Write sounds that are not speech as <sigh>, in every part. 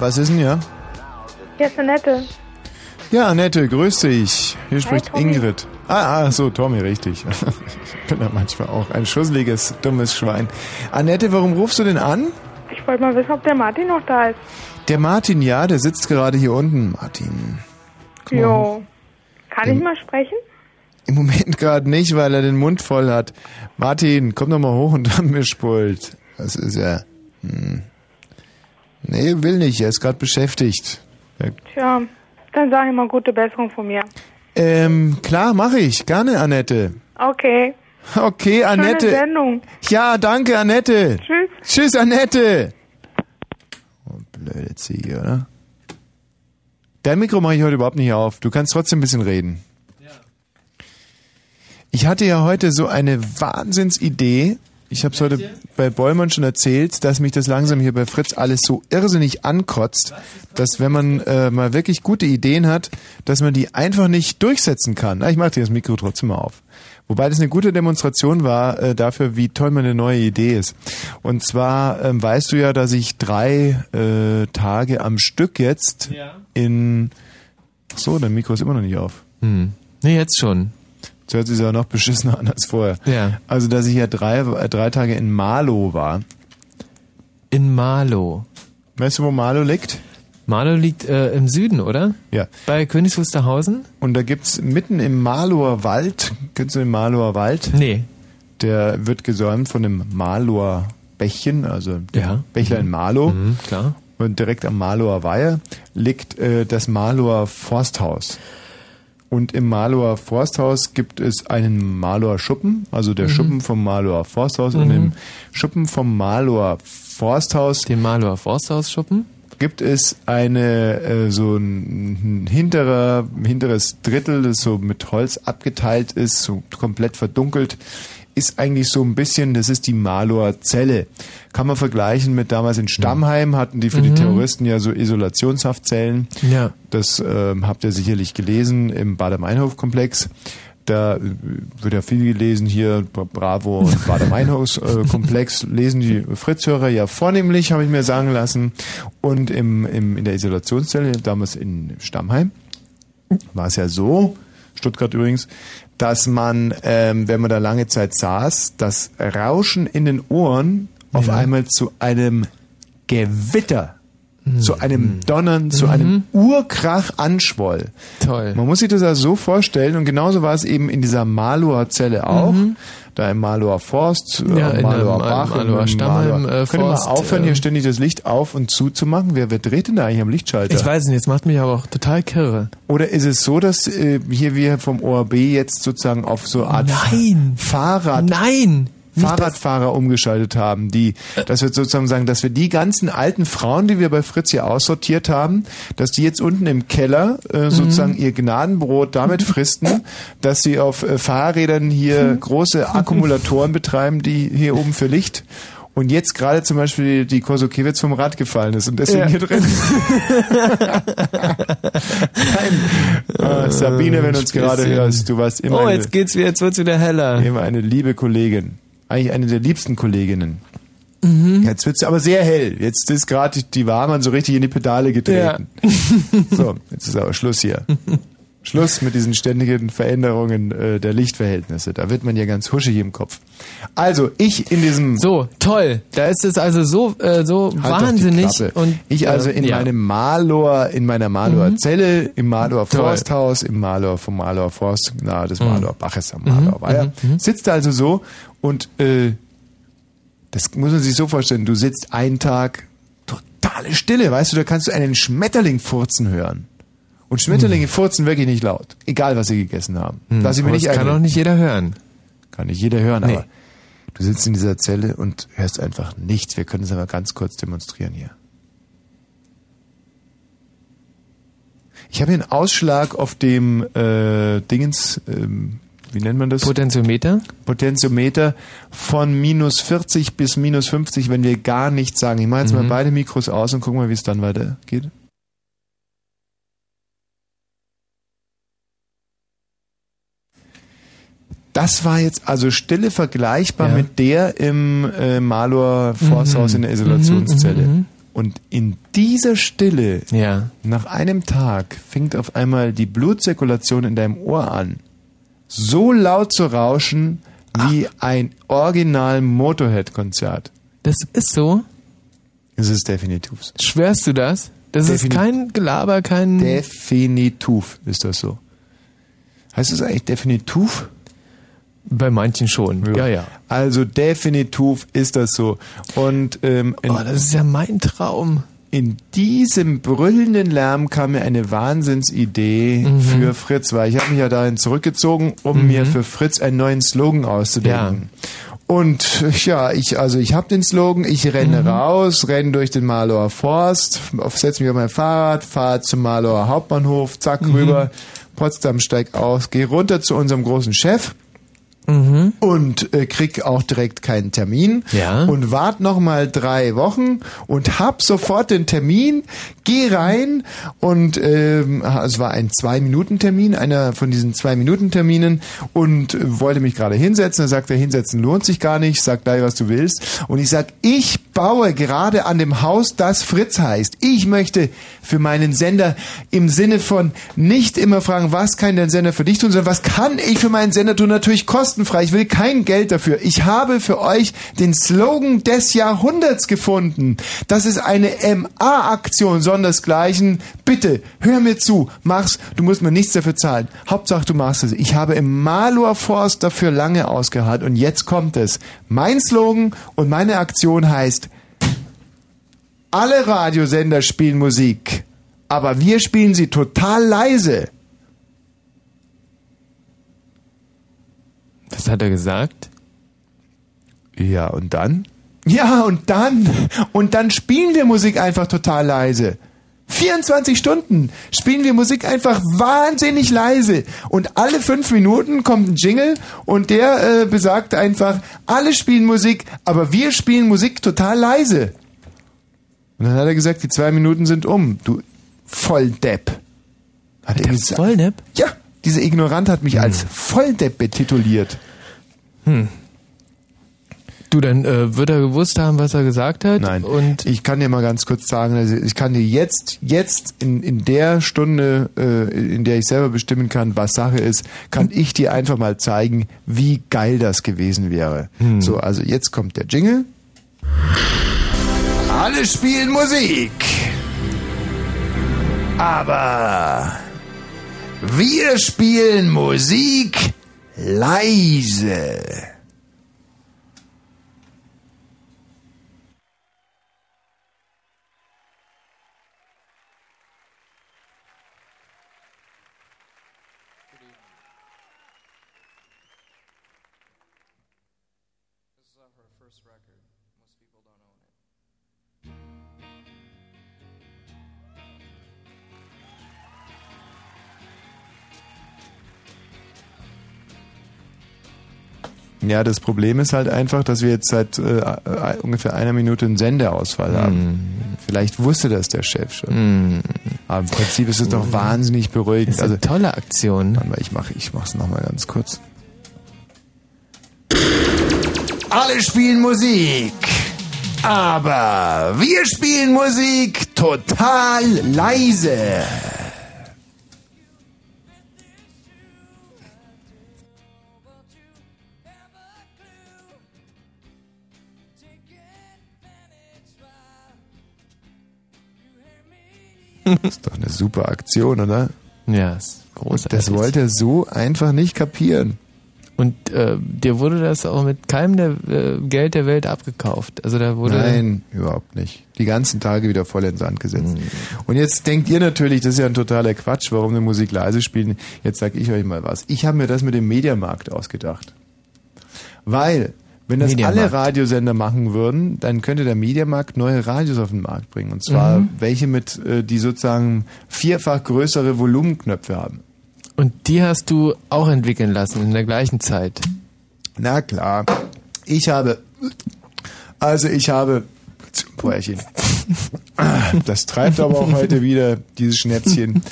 Was ist denn ja? Hier ist Annette. Ja, Annette, grüß dich. Hier spricht Tommy. Ingrid. Ah, ah, so, Tommy, richtig. <laughs> ich bin ja manchmal auch ein schusseliges, dummes Schwein. Annette, warum rufst du denn an? Ich wollte mal wissen, ob der Martin noch da ist. Der Martin, ja, der sitzt gerade hier unten. Martin. Komm. Jo. Kann ich mal sprechen? Im Moment <laughs> gerade nicht, weil er den Mund voll hat. Martin, komm doch mal hoch und am <laughs> Mischpult. Das ist er. Hm. Nee, will nicht, er ist gerade beschäftigt. Ja, Tja, dann sag ich mal gute Besserung von mir. Ähm, klar, mache ich. Gerne, Annette. Okay. Okay, Annette. Schöne Sendung. Ja, danke, Annette. Tschüss. Tschüss, Annette. Oh, blöde Ziege, oder? Dein Mikro mache ich heute überhaupt nicht auf. Du kannst trotzdem ein bisschen reden. Ich hatte ja heute so eine Wahnsinnsidee. Ich habe es heute bei Bollmann schon erzählt, dass mich das langsam hier bei Fritz alles so irrsinnig ankotzt, dass wenn man äh, mal wirklich gute Ideen hat, dass man die einfach nicht durchsetzen kann. Na, ich mache dir das Mikro trotzdem mal auf. Wobei das eine gute Demonstration war äh, dafür, wie toll meine neue Idee ist. Und zwar ähm, weißt du ja, dass ich drei äh, Tage am Stück jetzt in... Ach so, dein Mikro ist immer noch nicht auf. Hm. Nee, jetzt schon. Jetzt hört sich aber noch beschissener an als vorher. Ja. Also, dass ich ja drei, äh, drei Tage in Marlow war. In Marlow. Weißt du, wo Marlow liegt? Marlow liegt äh, im Süden, oder? Ja. Bei Königs Wusterhausen? Und da gibt's mitten im Marlower Wald, kennst du den Marlower Wald? Nee. Der wird gesäumt von dem Marlower Bächchen, also Ja. Bächlein Marlow. Mhm, klar. Und direkt am Marlower Weiher liegt äh, das Marlower Forsthaus. Und im Marlower Forsthaus gibt es einen Marlower Schuppen, also der Mhm. Schuppen vom Marlower Forsthaus. Und Mhm. im Schuppen vom Marlower Forsthaus, Den Marlower Forsthausschuppen, gibt es eine äh, so ein, ein hinterer hinteres Drittel, das so mit Holz abgeteilt ist, so komplett verdunkelt, ist eigentlich so ein bisschen, das ist die Marlower Zelle. Kann man vergleichen mit damals in Stammheim hatten die für die Mhm. Terroristen ja so Isolationshaftzellen. Ja. Das ähm, habt ihr sicherlich gelesen im Bader-Meinhof-Komplex. Da äh, wird ja viel gelesen hier, Bra- Bravo und <laughs> Bader-Meinhof-Komplex lesen die Fritzhörer ja vornehmlich, habe ich mir sagen lassen. Und im, im, in der Isolationszelle, damals in Stammheim, war es ja so, Stuttgart übrigens, dass man, ähm, wenn man da lange Zeit saß, das Rauschen in den Ohren auf einmal zu einem Gewitter, zu einem Donnern, zu einem Urkrach anschwoll. Toll. Man muss sich das also so vorstellen und genauso war es eben in dieser Marlower Zelle auch. Da im Marlower Forst, äh, Ja, Marlower einem- Bach, Marlower im Stammheim, Marlower- äh, mal Forst, aufhören, äh, hier ständig das Licht auf und zu zu machen? Wer, wer dreht denn da eigentlich am Lichtschalter? Ich weiß nicht, jetzt macht mich aber auch total kirre. Oder ist es so, dass äh, hier wir vom ORB jetzt sozusagen auf so eine Art Nein. Fahrrad Nein! Fahrradfahrer umgeschaltet haben, die, dass wir sozusagen sagen, dass wir die ganzen alten Frauen, die wir bei Fritz hier aussortiert haben, dass die jetzt unten im Keller äh, sozusagen ihr Gnadenbrot damit <laughs> fristen, dass sie auf äh, Fahrrädern hier große Akkumulatoren betreiben, die hier oben für Licht und jetzt gerade zum Beispiel die Kosokiewicz vom Rad gefallen ist und deswegen Ja. hier drin. <laughs> Nein. Äh, Sabine, wenn du uns gerade hörst, du warst immer Oh, jetzt geht's wieder, jetzt wird's wieder heller. Immer eine liebe Kollegin. Eigentlich eine der liebsten Kolleginnen. Mhm. Jetzt wird's aber sehr hell. Jetzt ist gerade die Warmann so richtig in die Pedale getreten. so, jetzt ist aber Schluss hier. Schluss mit diesen ständigen Veränderungen äh, der Lichtverhältnisse. Da wird man ja ganz huschig im Kopf. Also, ich in diesem... So, toll. Da ist es also so, äh, so Halt wahnsinnig. Und, ich also äh, in ja. meinem Malor, in meiner Malor Mhm. Zelle, im Malor. Forsthaus, im Malor vom Malor Forst, des Mhm. Malor Baches am Malor Weiher, sitzt also so und äh, das muss man sich so vorstellen, du sitzt einen Tag totale Stille, weißt du, da kannst du einen Schmetterling furzen hören. Und Schmetterlinge furzen wirklich nicht laut, egal was sie gegessen haben. Hm, Lass ich mir aber nicht das kann auch nicht jeder hören. Kann nicht jeder hören, Nee. aber du sitzt in dieser Zelle und hörst einfach nichts. Wir können es aber ganz kurz demonstrieren hier. Ich habe hier einen Ausschlag auf dem äh, Dingens, ähm, wie nennt man das? Potentiometer? Potentiometer von minus 40 bis minus 50, wenn wir gar nichts sagen. Ich mache jetzt mal Mhm. beide Mikros aus und guck mal, wie es dann weitergeht. Das war jetzt also Stille vergleichbar Ja. mit der im äh, Malor Forsthaus Mhm. in der Isolationszelle. Mhm, mhm, Und in dieser Stille, Ja. nach einem Tag, fängt auf einmal die Blutzirkulation in deinem Ohr an, so laut zu rauschen wie ein Original Motorhead-Konzert. Das ist so? Es ist definitiv. Schwörst du das? Das ist Defini- kein Gelaber, kein... Definitiv ist das so. Heißt es eigentlich definitiv? Bei manchen schon. Ja, ja. Also definitiv ist das so. Und ähm, Oh, das ist ja mein Traum. In diesem brüllenden Lärm kam mir eine Wahnsinnsidee Mhm. für Fritz, weil ich habe mich ja dahin zurückgezogen, um mir für Fritz einen neuen Slogan auszudenken. Und ja, ich also ich habe den Slogan, ich renne Mhm. raus, renne durch den Malower Forst, setze mich auf mein Fahrrad, fahre zum Malower Hauptbahnhof, zack Mhm. rüber, Potsdam steig aus, gehe runter zu unserem großen Chef Mhm. und äh, krieg auch direkt keinen Termin Ja. und wart noch mal drei Wochen und hab sofort den Termin, geh rein und ähm, es war ein zwei Minuten Termin, einer von diesen zwei Minuten Terminen und äh, wollte mich gerade hinsetzen. Er sagte, hinsetzen lohnt sich gar nicht, sag gleich was du willst und ich sag, ich baue gerade an dem Haus, das Fritz heißt. Ich möchte für meinen Sender im Sinne von nicht immer fragen, was kann der Sender für dich tun, sondern was kann ich für meinen Sender tun? Natürlich kostenfrei. Ich will kein Geld dafür. Ich habe für euch den Slogan des Jahrhunderts gefunden. Das ist eine MA-Aktion, sondersgleichen. Bitte, hör mir zu, mach's. Du musst mir nichts dafür zahlen. Hauptsache, du machst es. Ich habe im Malur Forst dafür lange ausgeharrt und jetzt kommt es. Mein Slogan und meine Aktion heißt alle Radiosender spielen Musik, aber wir spielen sie total leise. Was hat er gesagt? Ja, und dann? Ja, und dann? Und dann spielen wir Musik einfach total leise. 24 Stunden spielen wir Musik einfach wahnsinnig leise. Und alle fünf Minuten kommt ein Jingle und der äh, besagt einfach, alle spielen Musik, aber wir spielen Musik total leise. Und dann hat er gesagt, die zwei Minuten sind um. Du Volldepp. Hat er Der gesagt. Volldepp? Ja, dieser Ignorant hat mich als Volldepp betituliert. Du, dann äh, wird er gewusst haben, was er gesagt hat. Nein. Und ich kann dir mal ganz kurz sagen, also ich kann dir jetzt, jetzt in, in der Stunde, äh, in der ich selber bestimmen kann, was Sache ist, kann ich dir einfach mal zeigen, wie geil das gewesen wäre. So, also jetzt kommt der Jingle. Alle spielen Musik. Aber wir spielen Musik leise. Ja, das Problem ist halt einfach, dass wir jetzt seit äh, äh, ungefähr einer Minute einen Sendeausfall haben. Vielleicht wusste das der Chef schon. Aber im Prinzip ist es doch wahnsinnig das beruhigend. ist eine Also, tolle Aktion. warte mal, ich mache ich mach's nochmal ganz kurz. Alle spielen Musik. Aber wir spielen Musik total leise. <laughs> ist doch eine super Aktion, oder? Ja, ist großartig. Das wollte er so einfach nicht kapieren. Und äh, dir wurde das auch mit keinem der, äh, Geld der Welt abgekauft. Also da wurde Nein, überhaupt nicht. Die ganzen Tage wieder voll in Sand gesetzt. Und jetzt denkt ihr natürlich, das ist ja ein totaler Quatsch, warum eine Musik leise spielen. Jetzt sag ich euch mal was. Ich habe mir das mit dem Mediamarkt ausgedacht. Weil, wenn das Mediamarkt. alle Radiosender machen würden, dann könnte der Mediamarkt neue Radios auf den Markt bringen. Und zwar welche mit, äh, die sozusagen vierfach größere Volumenknöpfe haben. Und die hast du auch entwickeln lassen in der gleichen Zeit. Na klar. Ich habe, also ich habe, Päuerchen. Das treibt aber auch heute wieder, dieses Schnäpschen.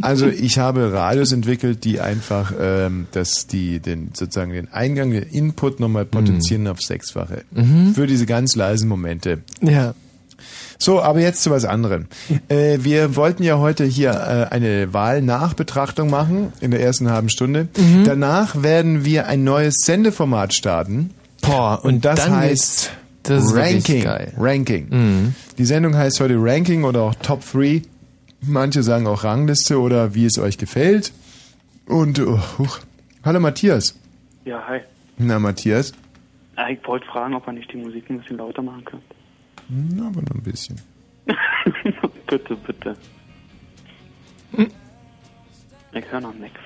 Also ich habe Radios entwickelt, die einfach ähm, das, die, den, sozusagen den Eingang, den Input nochmal potenzieren auf sechsfache. Für diese ganz leisen Momente. Ja. So, aber jetzt zu was anderem. Äh, wir wollten ja heute hier äh, eine Wahlnachbetrachtung machen in der ersten halben Stunde. Mhm. Danach werden wir ein neues Sendeformat starten. Boah, Und das dann heißt das ist wirklich Ranking. geil. Ranking. Mhm. Die Sendung heißt heute Ranking oder auch Top 3. Manche sagen auch Rangliste oder wie es euch gefällt. Und oh, huch. hallo Matthias. Ja, hi. Na Matthias. Ich wollte fragen, ob man nicht die Musik ein bisschen lauter machen kann. Na, aber nur ein bisschen. <laughs> bitte, bitte. Ich höre noch nichts.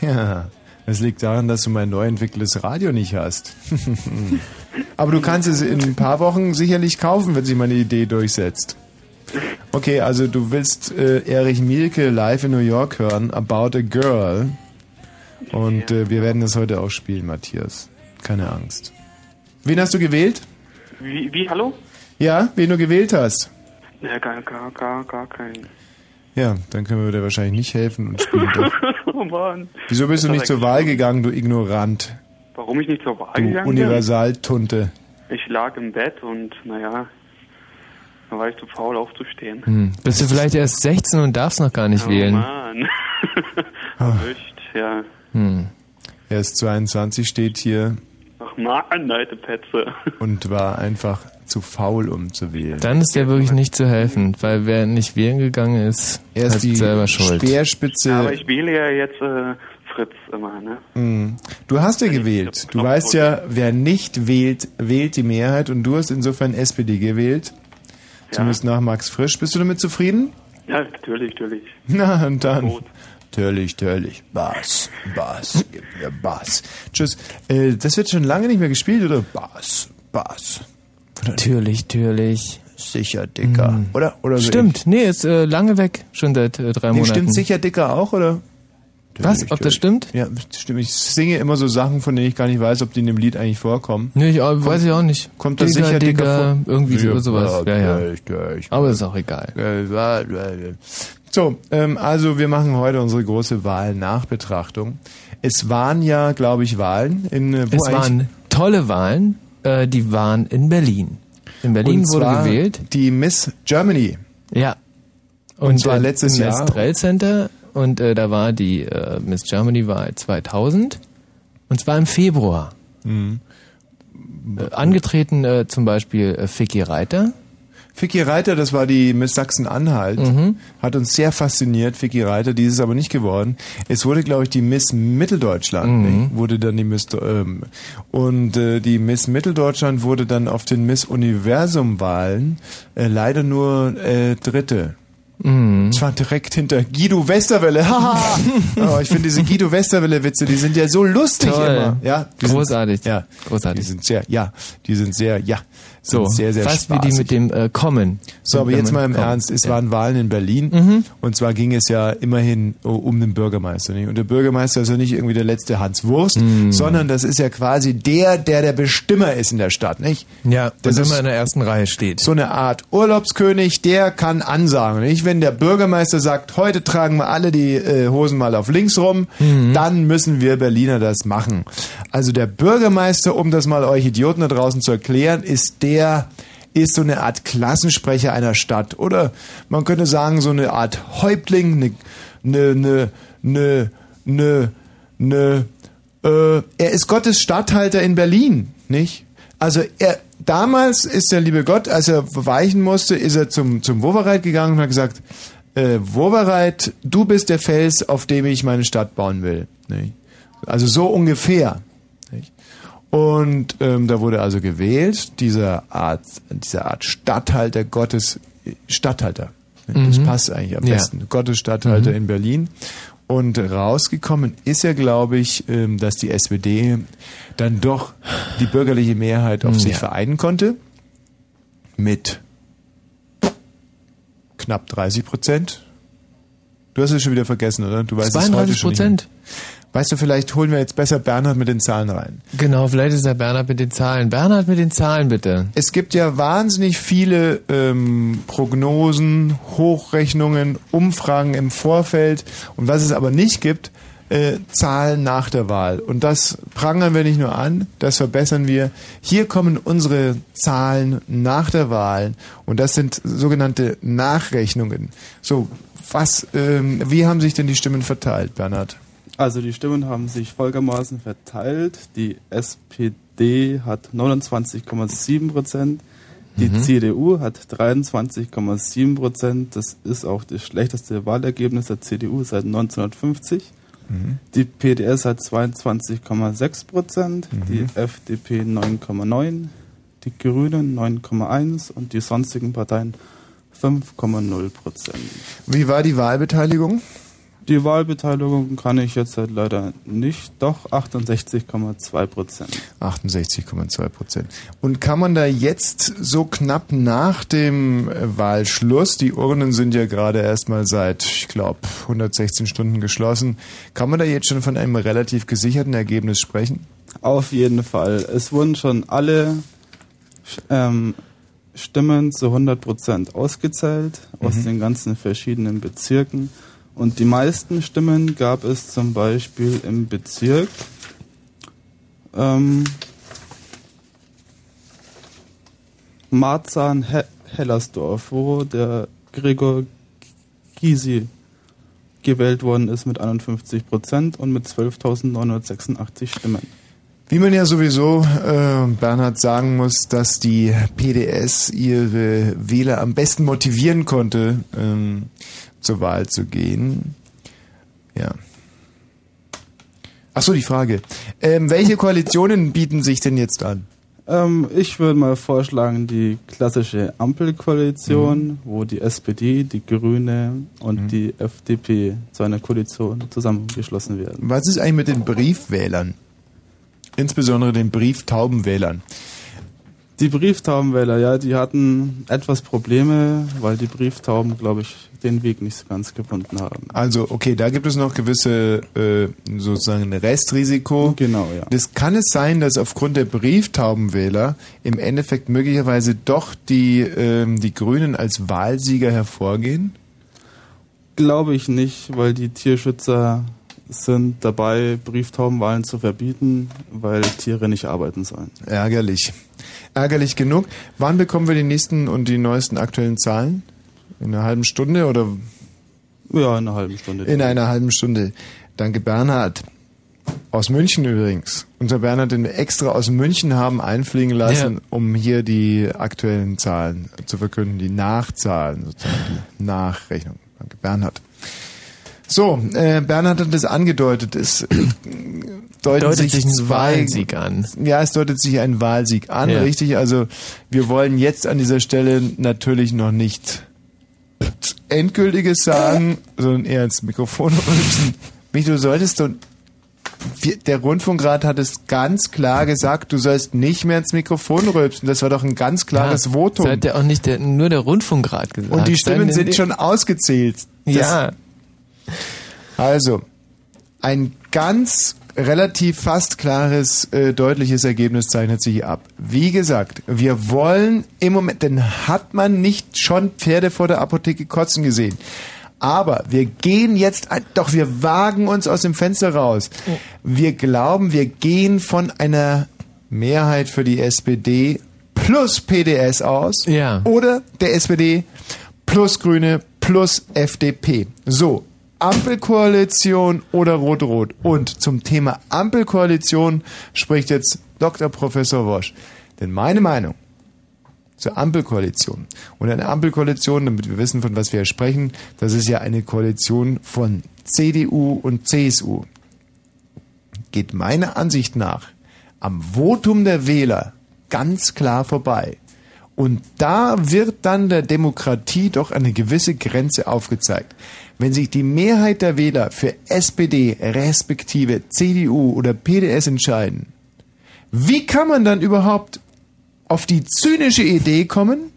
Ja, das liegt daran, dass du mein neu entwickeltes Radio nicht hast. <laughs> Aber du kannst es in ein paar Wochen sicherlich kaufen, wenn sich meine Idee durchsetzt. Okay, also du willst äh, Erich Mielke live in New York hören, About a Girl. Und äh, wir werden das heute auch spielen, Matthias. Keine Angst. Wen hast du gewählt? Wie, wie hallo? Ja, wen du gewählt hast. Ja, gar, gar, gar, gar kein. Ja, dann können wir dir wahrscheinlich nicht helfen und spielen <laughs> doch. oh. Wieso bist du nicht zur Wahl gegangen, du Ignorant? Warum ich nicht zur Wahl Du gegangen Universaltunte. bin? Ich lag im Bett und, naja, da war ich zu faul aufzustehen. Hm. Bist du vielleicht erst 16 und darfst noch gar nicht oh wählen? Mann. <laughs> Erwischt, ja. Hm. Er ist 22, steht hier Ach Mann, alte Petze. und war einfach zu faul, um zu wählen. Dann ist dir wirklich nicht zu helfen, weil wer nicht wählen gegangen ist, er ist hat die selber Schuld. Speerspitze. Aber ich wähle ja jetzt äh, Fritz immer, ne? Mm. Du hast ja gewählt. Du weißt ja, wer nicht wählt, wählt die Mehrheit und du hast insofern SPD gewählt. Zumindest nach Max Frisch. Bist du damit zufrieden? Ja, natürlich, natürlich. <laughs> Na, und dann. Gut. Natürlich, natürlich. Bass, Bass, gib mir Bass. Tschüss. Äh, das wird schon lange nicht mehr gespielt, oder? Bass, Bass. Natürlich, natürlich. Sicher dicker. Oder? oder so Stimmt, nee, ist äh, lange weg, schon seit äh, drei Nee, Monaten. stimmt sicher dicker auch, oder? Was? Ob das stimmt? Ja, stimmt. Ich singe immer so Sachen, von denen ich gar nicht weiß, ob die in dem Lied eigentlich vorkommen. Nee, ich, auch- weiß ich auch nicht. Kommt das Digga, sicher dicker Digga, vor? irgendwie so, sowas. Ja, ja. Aber ist auch egal. So, ähm, also wir machen heute unsere große Wahlnachbetrachtung. Es waren ja, glaube ich, Wahlen in äh, wo Es waren tolle Wahlen, äh, die waren in Berlin. In Berlin und wurde gewählt. Die Miss Germany. Ja. Und zwar äh, letztes im Jahr. Estrell Center und äh, da war die äh, Miss Germany Wahl 2000 und zwar im Februar. Mhm. Äh, angetreten äh, zum Beispiel Vicky Reiter. Vicky Reiter, das war die Miss Sachsen-Anhalt, Mhm. hat uns sehr fasziniert, Vicky Reiter, die ist es aber nicht geworden. Es wurde, glaube ich, die Miss Mitteldeutschland, nicht? wurde dann die Miss, ähm, und äh, die Miss Mitteldeutschland wurde dann auf den Miss Universum-Wahlen äh, leider nur äh, Dritte. Mhm. Zwar direkt hinter Guido Westerwelle. <laughs> Haha. oh, ich finde diese Guido Westerwelle-Witze, die sind ja so lustig Toll. immer. Ja, Großartig. Sind, ja, Großartig. Die sind sehr, ja, die sind sehr, ja, So, sehr, sehr fast wie spaßig. die mit dem äh, Kommen. So, aber jetzt mal im kommt. Ernst. Es Ja. Mhm. waren Wahlen in Berlin. Und zwar ging es ja immerhin um den Bürgermeister. Nicht? Und der Bürgermeister ist ja nicht irgendwie der letzte Hans Wurst, Mhm. sondern das ist ja quasi der, der der Bestimmer ist in der Stadt. Nicht? Ja, das ist- immer in der ersten Reihe steht. So eine Art Urlaubskönig, der kann ansagen. Nicht? Wenn der Bürgermeister sagt, heute tragen wir alle die äh, Hosen mal auf links rum, Mhm. dann müssen wir Berliner das machen. Also der Bürgermeister, um das mal euch Idioten da draußen zu erklären, ist der ist so eine Art Klassensprecher einer Stadt. Oder man könnte sagen, so eine Art Häuptling, eine, eine, eine, eine, eine, äh, er ist Gottes Statthalter in Berlin, nicht? Also er, damals ist der liebe Gott, als er weichen musste, ist er zum, zum Wowereit gegangen und hat gesagt, äh, Wowereit, du bist der Fels, auf dem ich meine Stadt bauen will. Nicht? Also so ungefähr. Nicht? Und ähm, da wurde also gewählt, dieser Art, dieser Art Statthalter Gottes, Statthalter. Das Mhm. passt eigentlich am Ja. besten. Gottes Statthalter Mhm. in Berlin. Und rausgekommen ist ja, glaube ich, ähm, dass die SPD dann doch die bürgerliche Mehrheit auf Ja. sich vereinen konnte. Mit knapp 30 Prozent. Du hast es schon wieder vergessen, oder? Du weißt es heute 32 schon nicht mehr. Weißt du, vielleicht holen wir jetzt besser Bernhard mit den Zahlen rein. Genau, vielleicht ist der Bernhard mit den Zahlen. Bernhard mit den Zahlen, bitte. Es gibt ja wahnsinnig viele ähm, Prognosen, Hochrechnungen, Umfragen im Vorfeld. Und was es aber nicht gibt, äh, Zahlen nach der Wahl. Und das prangern wir nicht nur an, das verbessern wir. Hier kommen unsere Zahlen nach der Wahl und das sind sogenannte Nachrechnungen. So, was, ähm, wie haben sich denn die Stimmen verteilt, Bernhard? Also die Stimmen haben sich folgermaßen verteilt. Die SPD hat 29,7 Prozent, die Mhm. CDU hat 23,7 Prozent. Das ist auch das schlechteste Wahlergebnis der CDU seit 1950. Mhm. Die PDS hat 22,6 Prozent, Mhm. die FDP 9,9, die Grünen 9,1 und die sonstigen Parteien 5,0 Prozent. Wie war die Wahlbeteiligung? Die Wahlbeteiligung kann ich jetzt halt leider nicht, doch 68,2 Prozent. 68,2 Prozent. Und kann man da jetzt so knapp nach dem äh, Wahlschluss, die Urnen sind ja gerade erstmal seit, ich glaube, 116 Stunden geschlossen, kann man da jetzt schon von einem relativ gesicherten Ergebnis sprechen? Auf jeden Fall. Es wurden schon alle ähm, Stimmen zu 100 Prozent ausgezählt aus Mhm. den ganzen verschiedenen Bezirken. Und die meisten Stimmen gab es zum Beispiel im Bezirk ähm, Marzahn-Hellersdorf, wo der Gregor Gysi gewählt worden ist mit 51 Prozent und mit 12.986 Stimmen. Wie man ja sowieso, äh, Bernhard, sagen muss, dass die PDS ihre Wähler am besten motivieren konnte, ähm, zur Wahl zu gehen. Ja. Ach so, die Frage. Ähm, welche Koalitionen <laughs> bieten sich denn jetzt an? Ähm, ich würde mal vorschlagen, die klassische Ampelkoalition, Mhm. wo die SPD, die Grüne und die FDP zu einer Koalition zusammengeschlossen werden. Was ist eigentlich mit den Briefwählern? Insbesondere den Brieftaubenwählern. Die Brieftaubenwähler, ja, die hatten etwas Probleme, weil die Brieftauben, glaube ich, den Weg nicht so ganz gefunden haben. Also, okay, da gibt es noch gewisse äh, sozusagen Restrisiko. Genau, ja. Das kann es sein, dass aufgrund der Brieftaubenwähler im Endeffekt möglicherweise doch die, ähm, die Grünen als Wahlsieger hervorgehen? Glaube ich nicht, weil die Tierschützer sind dabei, Brieftaubenwahlen zu verbieten, weil Tiere nicht arbeiten sollen. Ärgerlich. Ärgerlich genug. Wann bekommen wir die nächsten und die neuesten aktuellen Zahlen? In einer halben Stunde oder? Ja, in einer halben Stunde. In einer halben Stunde. Danke, Bernhard. Aus München übrigens. Unser Bernhard, den wir extra aus München haben einfliegen lassen, Ja. um hier die aktuellen Zahlen zu verkünden, die Nachzahlen, sozusagen die Nachrechnung. Danke, Bernhard. So, äh, Bernhard hat das angedeutet. Es deuten Deutet sich, ein Wahlsieg an. Ja, es deutet sich ein Wahlsieg an, Ja. richtig. Also wir wollen jetzt an dieser Stelle natürlich noch nicht Endgültiges sagen, sondern eher ins Mikrofon rülpsen. Mich, du solltest. Wir- Der Rundfunkrat hat es ganz klar gesagt, du sollst nicht mehr ins Mikrofon rülpsen. Das war doch ein ganz klares Ja, Votum. Das hat ja auch nicht der, nur der Rundfunkrat gesagt. Und die Stimmen sind schon ausgezählt. Das- Ja. Also, ein ganz relativ fast klares, äh, deutliches Ergebnis zeichnet sich ab. Wie gesagt, wir wollen im Moment, denn hat man nicht schon Pferde vor der Apotheke kotzen gesehen? Aber wir gehen jetzt, doch wir wagen uns aus dem Fenster raus. Wir glauben, wir gehen von einer Mehrheit für die SPD plus PDS aus. Ja. Oder der SPD plus Grüne plus FDP. So, Ampelkoalition oder Rot-Rot. Und zum Thema Ampelkoalition spricht jetzt Dr. Professor Wosch. Denn meine Meinung zur Ampelkoalition und eine Ampelkoalition, damit wir wissen, von was wir sprechen, das ist ja eine Koalition von CDU und CSU. Geht meiner Ansicht nach am Votum der Wähler ganz klar vorbei. Und da wird dann der Demokratie doch eine gewisse Grenze aufgezeigt. Wenn sich die Mehrheit der Wähler für SPD respektive CDU oder PDS entscheiden, wie kann man dann überhaupt auf die zynische Idee kommen,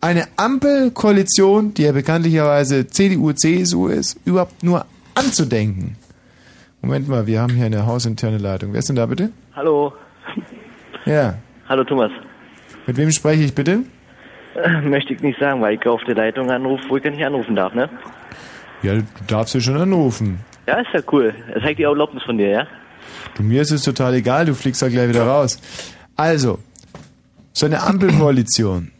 eine Ampelkoalition, die ja bekanntlicherweise CDU, CSU ist, überhaupt nur anzudenken? Moment mal, wir haben hier eine hausinterne Leitung. Wer ist denn da bitte? Hallo. Ja. Hallo Thomas. Mit wem spreche ich bitte? <laughs> Möchte ich nicht sagen, weil ich auf der Leitung anrufe, wo ich ja nicht anrufen darf, ne? Ja, du darfst ja schon anrufen. Ja, ist ja cool. Das ist die Erlaubnis von dir, ja? Du, mir ist es total egal, du fliegst da gleich wieder raus. Also, so eine Ampelkoalition.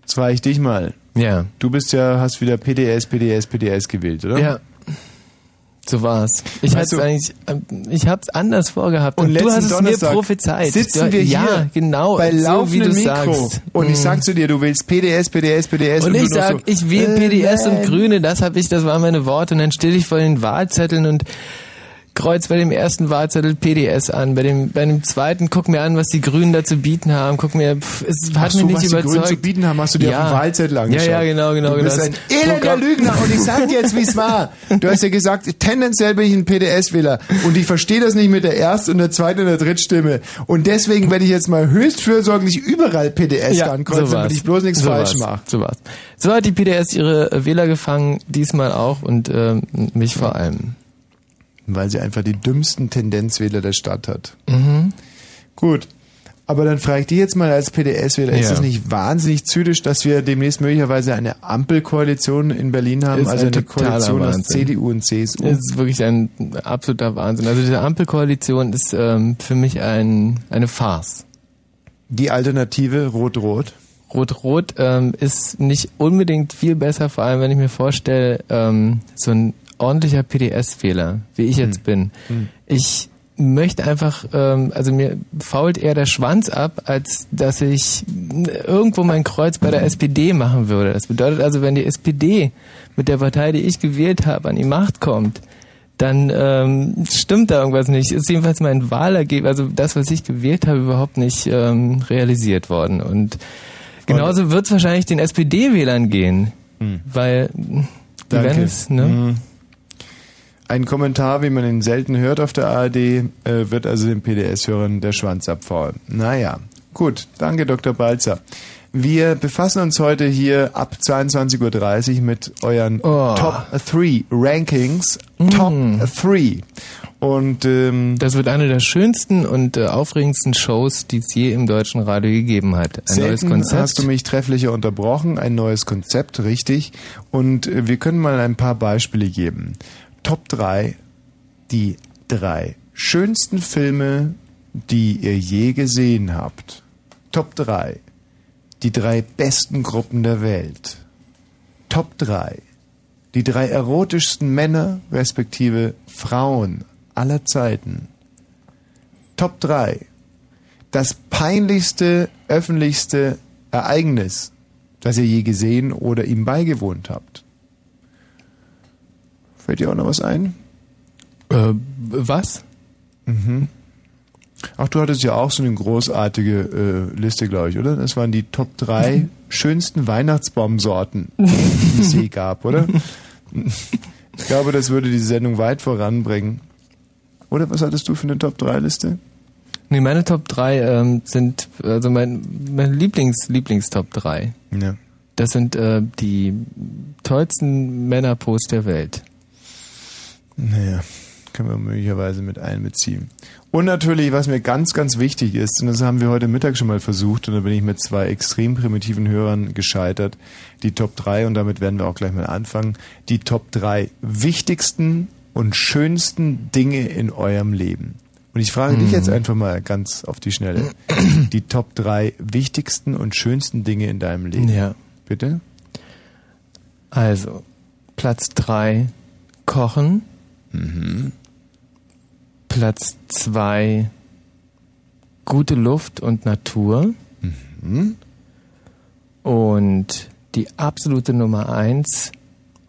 Jetzt frage ich dich mal. Ja. Du bist ja, hast wieder PDS, PDS, PDS gewählt, oder? Ja. So war's. Ich Weißt hab's du- eigentlich, ähm, ich hab's anders vorgehabt. Und Und, du hast es mir Donnerstag prophezeit. sitzen du, wir hier ja, genau, bei so wie laufendem du Mikro. sagst. Und ich Mhm. sag zu dir, du willst PDS, PDS, PDS. Und du ich sag, so, ich wähle äh, PDS und nein. Grüne, das hab ich, das waren meine Worte. Und dann stehe ich vor den Wahlzetteln und kreuz bei dem ersten Wahlzettel PDS an, bei dem, bei dem zweiten guck mir an, was die Grünen da zu bieten haben, guck mir, pff, es Ach hat so, mich was nicht die überzeugt. Grünen zu bieten haben, hast du dir ja. auf dem Wahlzettel angeschaut. Ja, ja, genau, genau. Du bist genau. ein elender Lügner und ich sag dir jetzt, wie es war. Du hast ja gesagt, tendenziell bin ich ein PDS-Wähler und ich verstehe das nicht mit der Erst- und der Zweiten und der Drittstimme. Und deswegen werde ich jetzt mal höchst fürsorglich überall PDS ankreuzen, damit war's. ich bloß nichts so falsch mache. So war's. So hat die PDS ihre äh, Wähler gefangen, diesmal auch und ähm, mich vor allem. Weil sie einfach die dümmsten Tendenzwähler der Stadt hat. Mhm. Gut. Aber dann frage ich dich jetzt mal als PDS-Wähler, ist Ja. es nicht wahnsinnig zynisch, dass wir demnächst möglicherweise eine Ampelkoalition in Berlin haben, Ist also ein eine Koalition aus Wahnsinn. CDU und CSU? Das ist wirklich ein absoluter Wahnsinn. Also diese Ampelkoalition ist ähm, für mich ein, eine Farce. Die Alternative Rot-Rot? Rot-Rot ähm, ist nicht unbedingt viel besser, vor allem wenn ich mir vorstelle, ähm, so ein ordentlicher PDS-Wähler, wie ich jetzt bin. Hm. Ich möchte einfach, ähm, also mir fault eher der Schwanz ab, als dass ich irgendwo mein Kreuz bei der SPD machen würde. Das bedeutet also, wenn die SPD mit der Partei, die ich gewählt habe, an die Macht kommt, dann ähm, stimmt da irgendwas nicht. Ist jedenfalls mein Wahlergebnis, also das, was ich gewählt habe, überhaupt nicht ähm, realisiert worden. Und genauso wird es wahrscheinlich den SPD-Wählern gehen, weil die Danke. werden es, ne? Mhm. Ein Kommentar, wie man ihn selten hört auf der ARD, äh, wird also den PDS-Hörern der Schwanz abfaulen. Naja, gut. Danke, Dr. Balzer. Wir befassen uns heute hier ab 22.30 Uhr mit euren Oh. Top 3 Rankings. Top 3. Und ähm, Das wird eine der schönsten und äh, aufregendsten Shows, die es je im deutschen Radio gegeben hat. Ein neues Konzept. hast du mich trefflicher unterbrochen, ein neues Konzept, richtig. Und äh, wir können mal ein paar Beispiele geben. Top 3, die drei schönsten Filme, die ihr je gesehen habt. Top 3, die drei besten Gruppen der Welt. Top 3, die drei erotischsten Männer respektive Frauen aller Zeiten. Top 3, das peinlichste öffentlichste Ereignis, das ihr je gesehen oder ihm beigewohnt habt. Fällt dir auch noch was ein? Äh, was? Mhm. Ach, du hattest ja auch so eine großartige äh, Liste, glaube ich, oder? Das waren die Top 3 <laughs> schönsten Weihnachtsbaumsorten, <laughs> die es je gab, oder? Ich glaube, das würde die Sendung weit voranbringen. Oder was hattest du für eine Top 3 Liste? Nee, meine Top 3 ähm, sind, also mein, mein Lieblings, Lieblings-Top 3. Ja. Das sind äh, die tollsten Männerpos der Welt. Naja, können wir möglicherweise mit einbeziehen. Und natürlich, was mir ganz, ganz wichtig ist, und das haben wir heute Mittag schon mal versucht, und da bin ich mit zwei extrem primitiven Hörern gescheitert, die Top 3, und damit werden wir auch gleich mal anfangen, die Top 3 wichtigsten und schönsten Dinge in eurem Leben. Und ich frage dich Mhm. jetzt einfach mal ganz auf die Schnelle, <clears throat> die Top 3 wichtigsten und schönsten Dinge in deinem Leben. Ja. Bitte? Also, Platz 3, Kochen. Mhm. Platz 2, gute Luft und Natur. Mhm. Und die absolute Nummer 1,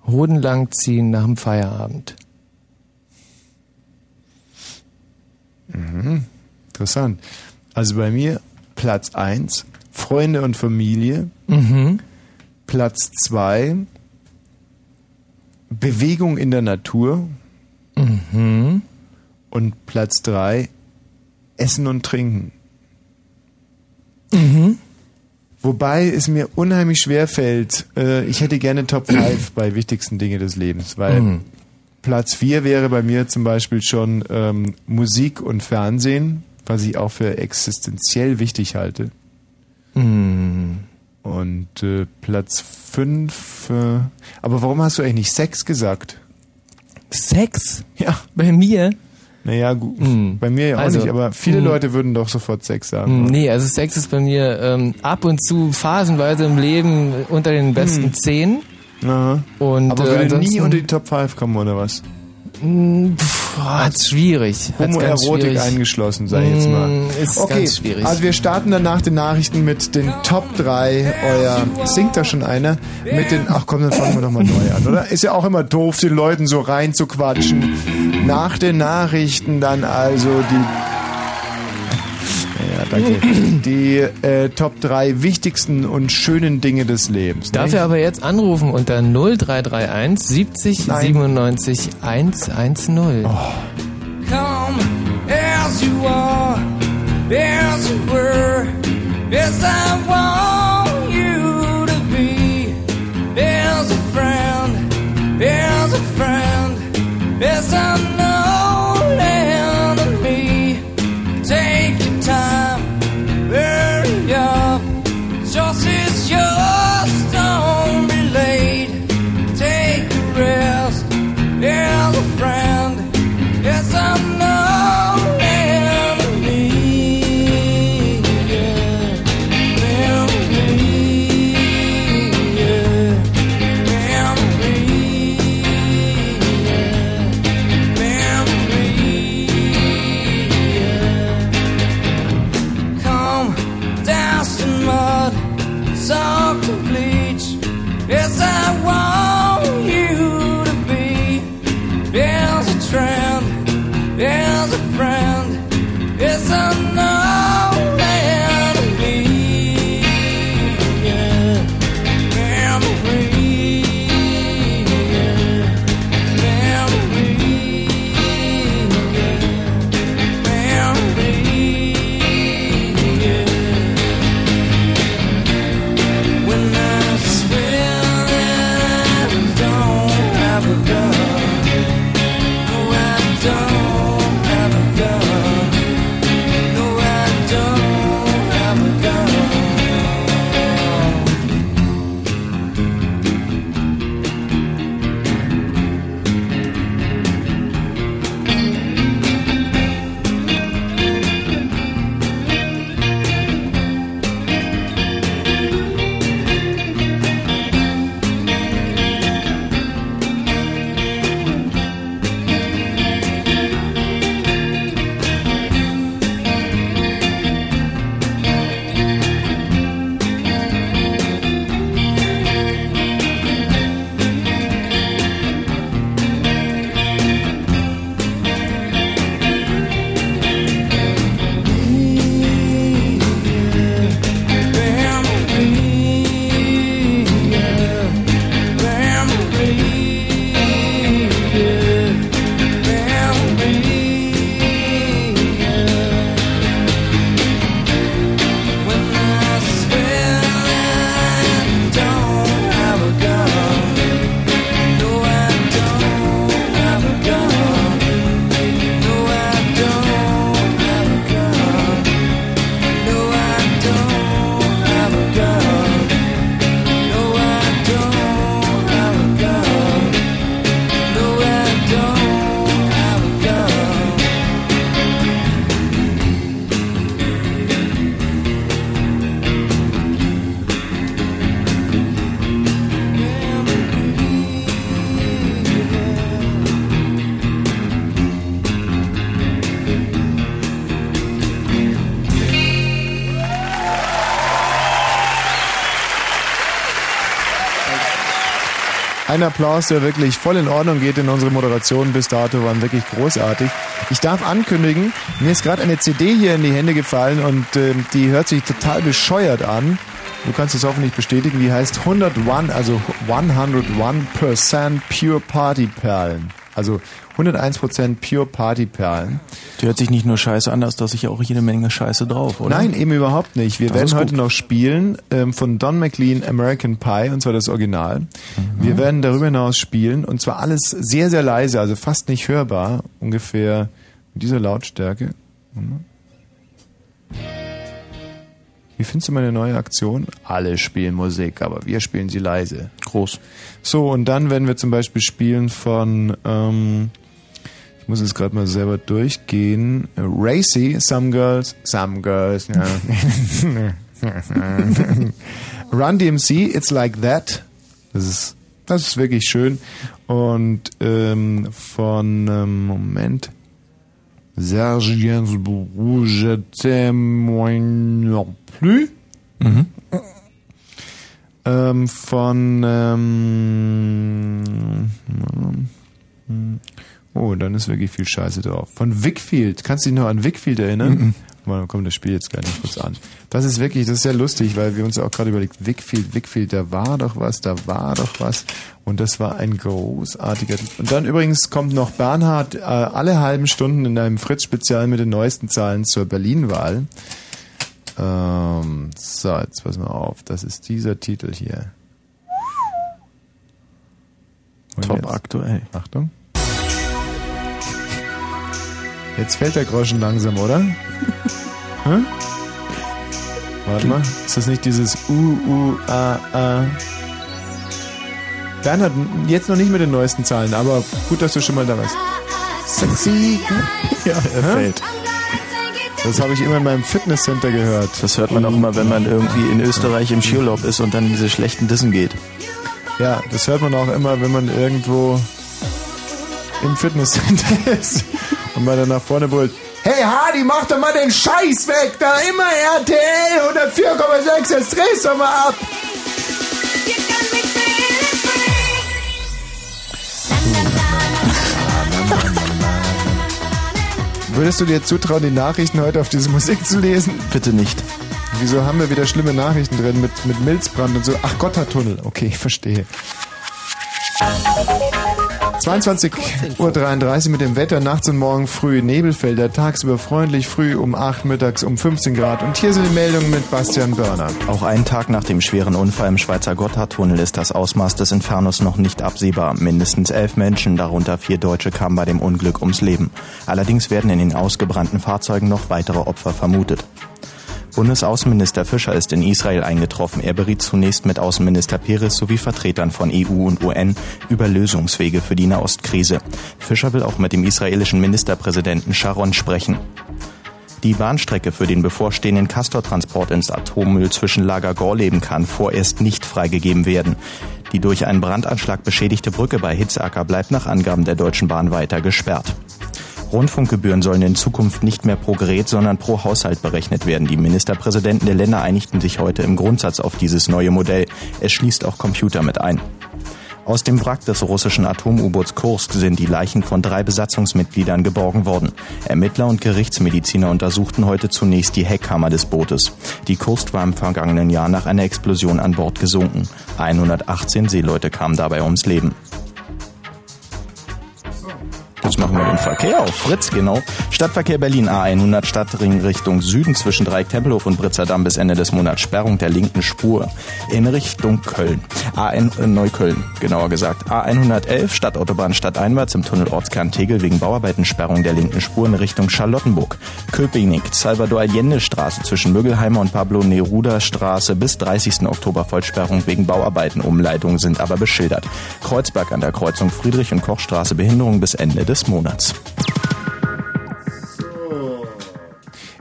Hoden langziehen nach dem Feierabend. Mhm. Interessant. Also bei mir Platz 1, Freunde und Familie. Mhm. Platz 2, Bewegung in der Natur. Mhm. Und Platz 3, Essen und Trinken. Mhm. Wobei es mir unheimlich schwer fällt, äh, ich hätte gerne Top 5 bei wichtigsten Dinge des Lebens, weil Mhm. Platz 4 wäre bei mir zum Beispiel schon ähm, Musik und Fernsehen, was ich auch für existenziell wichtig halte. Mhm. Und äh, Platz 5. Äh, aber warum hast du eigentlich nicht Sex gesagt? Sex? Ja. Bei mir? Naja, gut. Hm. Bei mir ja auch Also, nicht, aber viele hm. Leute würden doch sofort Sex sagen. Hm, oder? Nee, also Sex ist bei mir ähm, ab und zu phasenweise im Leben unter den besten Hm. zehn. Aha. Und, aber äh, würde nie unter die Top 5 kommen, oder was? Pff, hat's schwierig. Homoerotik eingeschlossen, sag ich jetzt mal. Mm, Ist okay, ganz schwierig. also wir starten dann nach den Nachrichten mit den Top 3 euer, singt da schon einer? Mit den, ach komm, dann fangen wir doch mal neu an, oder? Ist ja auch immer doof, den Leuten so rein zu quatschen. Nach den Nachrichten dann also die, ja, danke, <clears throat> die äh, Top 3 wichtigsten und schönen Dinge des Lebens. Darf nicht? er aber jetzt anrufen unter 0331 70 Nein. 97 110. Come as you are, as you were, as I want you to be, as a friend, as a friend, as I know Ein Applaus, der wirklich voll in Ordnung geht, denn unsere Moderationen bis dato waren wirklich großartig. Ich darf ankündigen, mir ist gerade eine CD hier in die Hände gefallen und äh, die hört sich total bescheuert an. Du kannst es hoffentlich bestätigen. Die heißt 101, also 101% Pure Party Perlen. Also 101% Pure Party Perlen. Die hört sich nicht nur scheiße an, da ist sicher auch jede Menge Scheiße drauf, oder? Nein, eben überhaupt nicht. Wir Das werden heute noch spielen ähm, von Don McLean American Pie, und zwar das Original. Mhm. Wir werden darüber hinaus spielen, und zwar alles sehr, sehr leise, also fast nicht hörbar, ungefähr mit dieser Lautstärke. Wie findest du meine neue Aktion? Alle spielen Musik, aber wir spielen sie leise. Groß. So, und dann werden wir zum Beispiel spielen von, ähm, muss es gerade mal selber durchgehen, Racy, Some Girls, Some Girls, ja. <laughs> Run DMC, It's Like That. Das ist, das ist wirklich schön. Und ähm, von, ähm, Moment, Serge Gainsbourg, Je t'aime non plus. Mhm. Ähm, von ähm, Oh, dann ist wirklich viel Scheiße drauf. Von Wickfield. Kannst du dich noch an Wickfield erinnern? Mhm. Mal, komm, das Spiel jetzt gar nicht kurz an. Das ist wirklich, das ist sehr lustig, weil wir uns auch gerade überlegt, Wickfield, Wickfield, da war doch was, da war doch was. Und das war ein großartiger. Und dann übrigens kommt noch Bernhard äh, alle halben Stunden in einem Fritz-Spezial mit den neuesten Zahlen zur Berlin-Wahl. Ähm, so, jetzt pass mal auf. Das ist dieser Titel hier. Und Top jetzt- aktuell. Achtung. Jetzt fällt der Groschen langsam, oder? <laughs> Hm? Warte mal. Ist das nicht dieses U, U, A, A? Bernhard, jetzt noch nicht mit den neuesten Zahlen, aber gut, dass du schon mal da warst. Sexy. <laughs> Ja, er Hä? fällt. Das habe ich immer in meinem Fitnesscenter gehört. Das hört man auch immer, wenn man irgendwie in Österreich im Skiurlaub ist und dann in diese schlechten Dissen geht. Ja, das hört man auch immer, wenn man irgendwo im Fitnesscenter <laughs> ist und man dann nach vorne brüllt. Hey Hardy, mach doch mal den Scheiß weg! Da immer RTL 104,6, jetzt drehst doch mal ab! Würdest du dir zutrauen, die Nachrichten heute auf diese Musik zu lesen? Bitte nicht. Wieso haben wir wieder schlimme Nachrichten drin mit, mit Milzbrand und so? Ach Gotthardtunnel. Okay, ich verstehe. 22.33 Uhr mit dem Wetter, nachts und morgen früh Nebelfelder, tagsüber freundlich, früh um 8, mittags um 15 Grad. Und hier sind die Meldungen mit Bastian Börner. Auch einen Tag nach dem schweren Unfall im Schweizer Gotthardtunnel ist das Ausmaß des Infernos noch nicht absehbar. Mindestens elf Menschen, darunter vier Deutsche, kamen bei dem Unglück ums Leben. Allerdings werden in den ausgebrannten Fahrzeugen noch weitere Opfer vermutet. Bundesaußenminister Fischer ist in Israel eingetroffen. Er beriet zunächst mit Außenminister Peres sowie Vertretern von EU und UN über Lösungswege für die Nahostkrise. Fischer will auch mit dem israelischen Ministerpräsidenten Sharon sprechen. Die Bahnstrecke für den bevorstehenden Castortransport ins Atommüll zwischen Lager Gorleben kann vorerst nicht freigegeben werden. Die durch einen Brandanschlag beschädigte Brücke bei Hitzacker bleibt nach Angaben der Deutschen Bahn weiter gesperrt. Rundfunkgebühren sollen in Zukunft nicht mehr pro Gerät, sondern pro Haushalt berechnet werden. Die Ministerpräsidenten der Länder einigten sich heute im Grundsatz auf dieses neue Modell. Es schließt auch Computer mit ein. Aus dem Wrack des russischen Atom-U-Boots Kursk sind die Leichen von drei Besatzungsmitgliedern geborgen worden. Ermittler und Gerichtsmediziner untersuchten heute zunächst die Heckkammer des Bootes. Die Kursk war im vergangenen Jahr nach einer Explosion an Bord gesunken. 118 Seeleute kamen dabei ums Leben. Jetzt machen wir den Verkehr auf Fritz, genau. Stadtverkehr Berlin A100 Stadtring Richtung Süden zwischen Dreieck Tempelhof und Britzerdamm bis Ende des Monats Sperrung der linken Spur in Richtung Köln. A1 äh, Neukölln, genauer gesagt. A111 Stadtautobahn stadteinwärts im Tunnel Ortskern Tegel wegen Bauarbeiten Sperrung der linken Spur in Richtung Charlottenburg. Köpenick, Salvador Allende Straße zwischen Müggelheimer und Pablo Neruda Straße bis 30. Oktober Vollsperrung wegen Bauarbeiten. Umleitungen sind aber beschildert. Kreuzberg an der Kreuzung Friedrich und Koch Straße Behinderung bis Ende des Monats.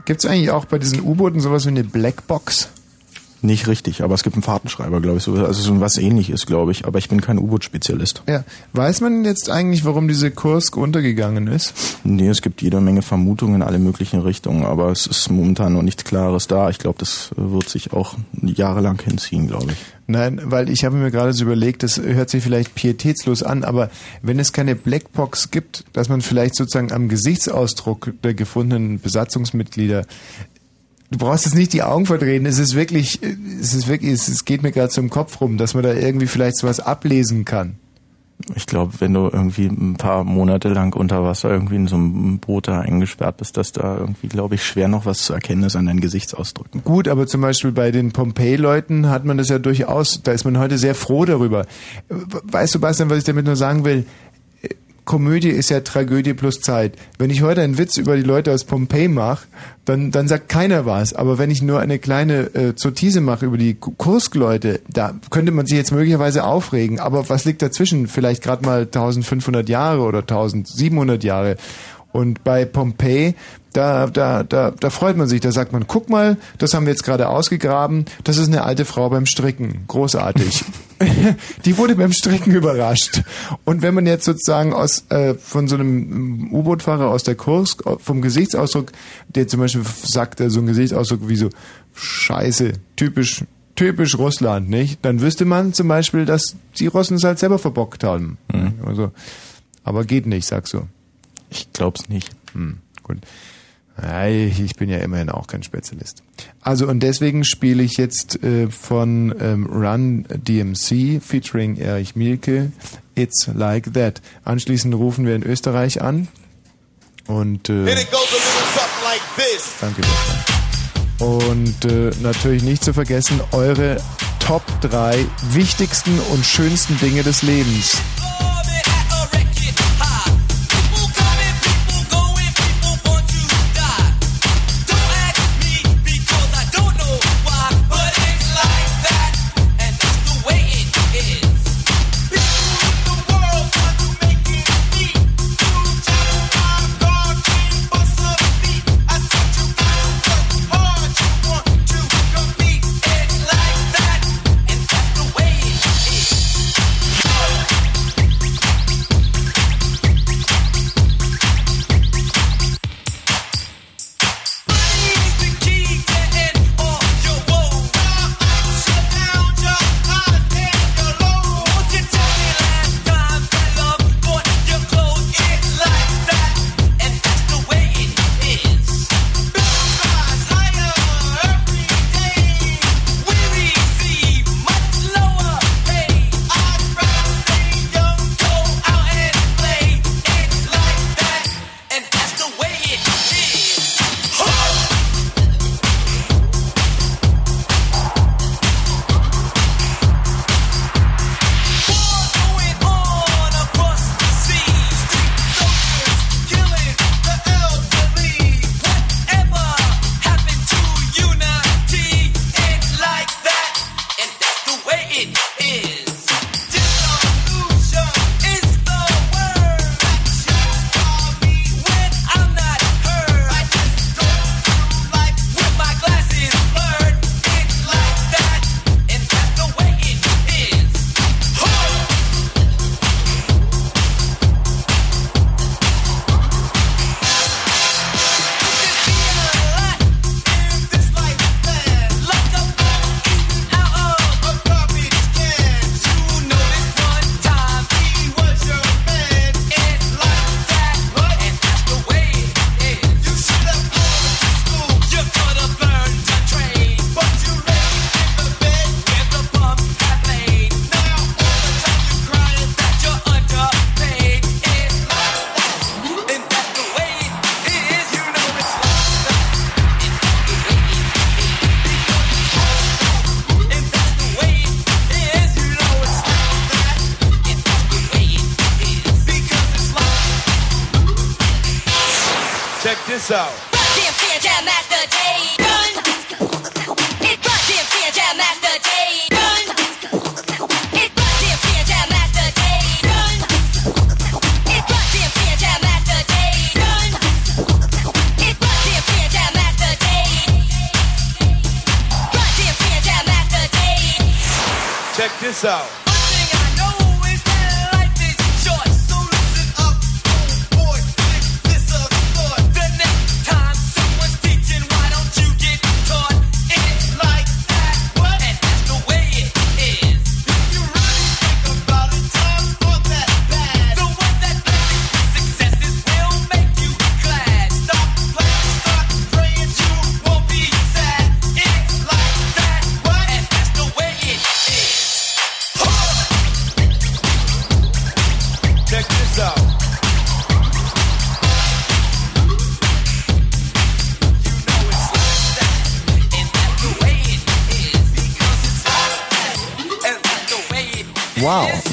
Gibt es eigentlich auch bei diesen U-Booten sowas wie eine Blackbox? Nicht richtig, aber es gibt einen Fahrtenschreiber, glaube ich, so, also so was ähnliches, glaube ich. Aber ich bin kein U-Boot-Spezialist. Ja. Weiß man jetzt eigentlich, warum diese Kursk untergegangen ist? Nee, es gibt jede Menge Vermutungen in alle möglichen Richtungen, aber es ist momentan noch nichts Klares da. Ich glaube, das wird sich auch jahrelang hinziehen, glaube ich. Nein, weil ich habe mir gerade so überlegt, das hört sich vielleicht pietätslos an, aber wenn es keine Blackbox gibt, dass man vielleicht sozusagen am Gesichtsausdruck der gefundenen Besatzungsmitglieder Du brauchst jetzt nicht die Augen verdrehen. Es ist wirklich, es ist wirklich, es, geht mir gerade zum Kopf rum, dass man da irgendwie vielleicht sowas ablesen kann. Ich glaube, wenn du irgendwie ein paar Monate lang unter Wasser irgendwie in so einem Boot da eingesperrt bist, dass da irgendwie, glaube ich, schwer noch was zu erkennen ist an deinen Gesichtsausdrücken. Gut, aber zum Beispiel bei den Pompeii-Leuten hat man das ja durchaus, da ist man heute sehr froh darüber. Weißt du, Bastian, was ich damit nur sagen will? Komödie ist ja Tragödie plus Zeit. Wenn ich heute einen Witz über die Leute aus Pompeji mache, dann, dann sagt keiner was. Aber wenn ich nur eine kleine äh, Zotise mache über die Ku- Kurskleute, da könnte man sich jetzt möglicherweise aufregen. Aber was liegt dazwischen? Vielleicht gerade mal 1500 Jahre oder 1700 Jahre. Und bei Pompeji, da, da, da, da freut man sich. Da sagt man, guck mal, das haben wir jetzt gerade ausgegraben. Das ist eine alte Frau beim Stricken. Großartig. <laughs> Die wurde beim Stricken überrascht. Und wenn man jetzt sozusagen aus äh, von so einem U-Boot-Fahrer aus der Kursk äh, vom Gesichtsausdruck, der zum Beispiel sagt, äh, so ein Gesichtsausdruck wie so Scheiße, typisch, typisch Russland, nicht? Dann wüsste man zum Beispiel, dass die Russen es halt selber verbockt haben. Also, aber geht nicht, sagst du. Ich glaub's nicht. Hm, gut. Ich bin ja immerhin auch kein Spezialist. Also und deswegen spiele ich jetzt äh, von ähm, Run DMC featuring Erich Mielke It's Like That. Anschließend rufen wir in Österreich an und äh, like danke. Und äh, natürlich nicht zu vergessen eure Top 3 wichtigsten und schönsten Dinge des Lebens.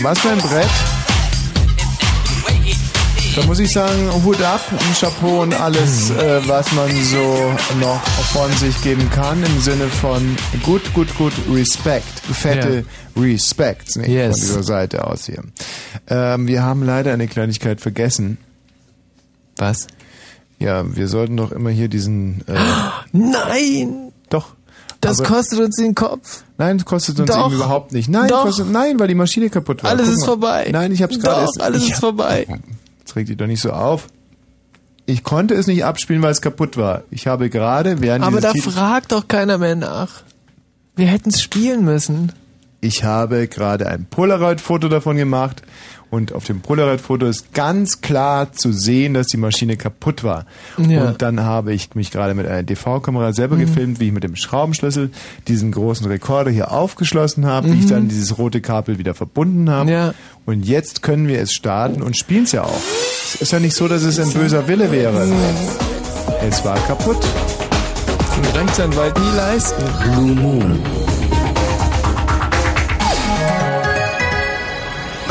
Was für ein Brett. Da muss ich sagen, Hut ab, ein Chapeau und alles, äh, was man so noch von sich geben kann im Sinne von gut, gut, gut, Respect. Fette Respect nicht, Yes. von dieser Seite aus hier. Ähm, wir haben leider eine Kleinigkeit vergessen. Was? Ja, wir sollten doch immer hier diesen... Äh, <gasps> Nein! doch. Das aber- kostet uns den Kopf. Nein, das kostet uns Doch. eben überhaupt nicht. Nein. Kostet, nein, weil die Maschine kaputt war. Alles Guck ist mal. vorbei. Nein, ich hab's gerade erst- alles ich ist vorbei. Jetzt reg dich doch nicht so auf. Ich konnte es nicht abspielen, weil es kaputt war. Ich habe gerade während Aber da Titels, fragt doch keiner mehr nach. Wir hätten es spielen müssen. ich habe gerade ein Polaroid-Foto davon gemacht und auf dem Polaroid-Foto ist ganz klar zu sehen, dass die Maschine kaputt war. Ja. Und dann habe ich mich gerade mit einer DV-Kamera selber gefilmt, wie ich mit dem Schraubenschlüssel diesen großen Rekorder hier aufgeschlossen habe, wie ich dann dieses rote Kabel wieder verbunden habe. Ja. Und jetzt können wir es starten und spielen es ja auch. Es ist ja nicht so, dass es ein böser Wille wäre. Es war kaputt. Ein Rechtsanwalt nie leisten. Blue Moon.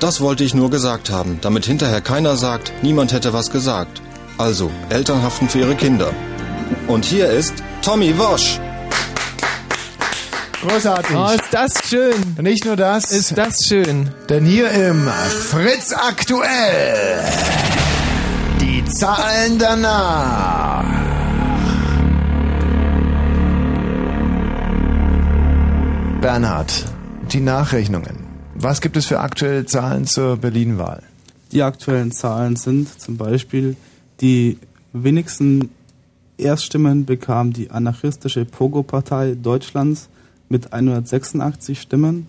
Das wollte ich nur gesagt haben, damit hinterher keiner sagt, niemand hätte was gesagt. Also, Eltern haften für ihre Kinder. Und hier ist Tommy Wosch. Großartig. Oh, ist das schön. Nicht nur das, Ist das schön. denn hier im Fritz aktuell die Zahlen danach. Bernhard, die Nachrechnungen. Was gibt es für aktuelle Zahlen zur Berlin-Wahl? Die aktuellen Zahlen sind zum Beispiel, die wenigsten Erststimmen bekam die anarchistische Pogo-Partei Deutschlands mit 186 Stimmen.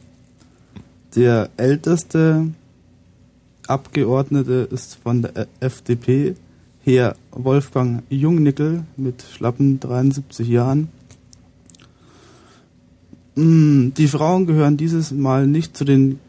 Der älteste Abgeordnete ist von der FDP, Herr Wolfgang Jungnickel mit schlappen 73 Jahren. Mm, Die Frauen gehören dieses Mal nicht zu den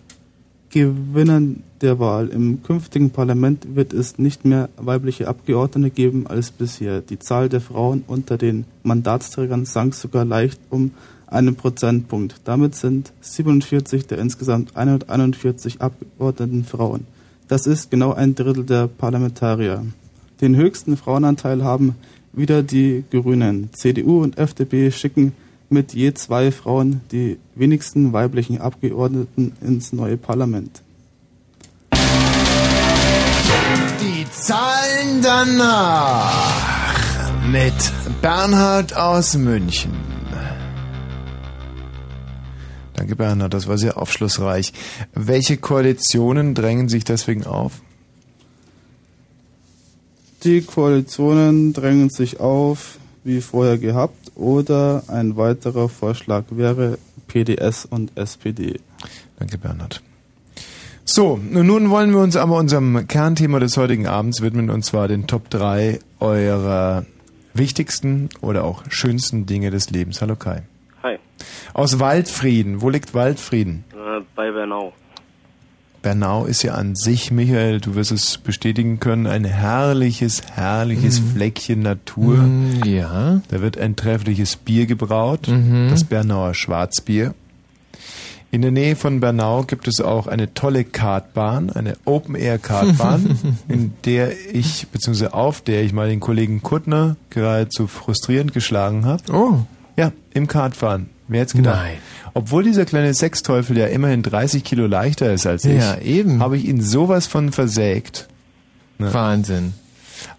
Gewinnern der Wahl. Im künftigen Parlament wird es nicht mehr weibliche Abgeordnete geben als bisher. Die Zahl der Frauen unter den Mandatsträgern sank sogar leicht um einen Prozentpunkt. Damit sind 47 der insgesamt 141 Abgeordneten Frauen. Das ist genau ein Drittel der Parlamentarier. Den höchsten Frauenanteil haben wieder die Grünen. CDU und FDP schicken mit je zwei Frauen die wenigsten weiblichen Abgeordneten ins neue Parlament. Die Zahlen danach mit Bernhard aus München. Danke Bernhard, das war sehr aufschlussreich. Welche Koalitionen drängen sich deswegen auf? Die Koalitionen drängen sich auf, wie vorher gehabt, oder ein weiterer Vorschlag wäre PDS und SPD. Danke Bernhard. So, nun wollen wir uns aber unserem Kernthema des heutigen Abends widmen, und zwar den Top 3 eurer wichtigsten oder auch schönsten Dinge des Lebens. Hallo Kai. Hi, Aus Waldfrieden. Wo liegt Waldfrieden? äh, bei Bernau. Bernau ist ja an sich, Michael, du wirst es bestätigen können, ein herrliches, herrliches Fleckchen Natur. Mm, Ja. Da wird ein treffliches Bier gebraut, Mhm. das Bernauer Schwarzbier. In der Nähe von Bernau gibt es auch eine tolle Kartbahn, eine Open-Air-Kartbahn, <laughs> in der ich, beziehungsweise auf der ich mal den Kollegen Kuttner geradezu frustrierend geschlagen habe. Oh. Ja, im Kartfahren. Wer hätte gedacht? Nein. Obwohl dieser kleine Sechsteufel ja immerhin 30 Kilo leichter ist als ich, Ja, eben. habe ich ihn sowas von versägt. Ne? Wahnsinn.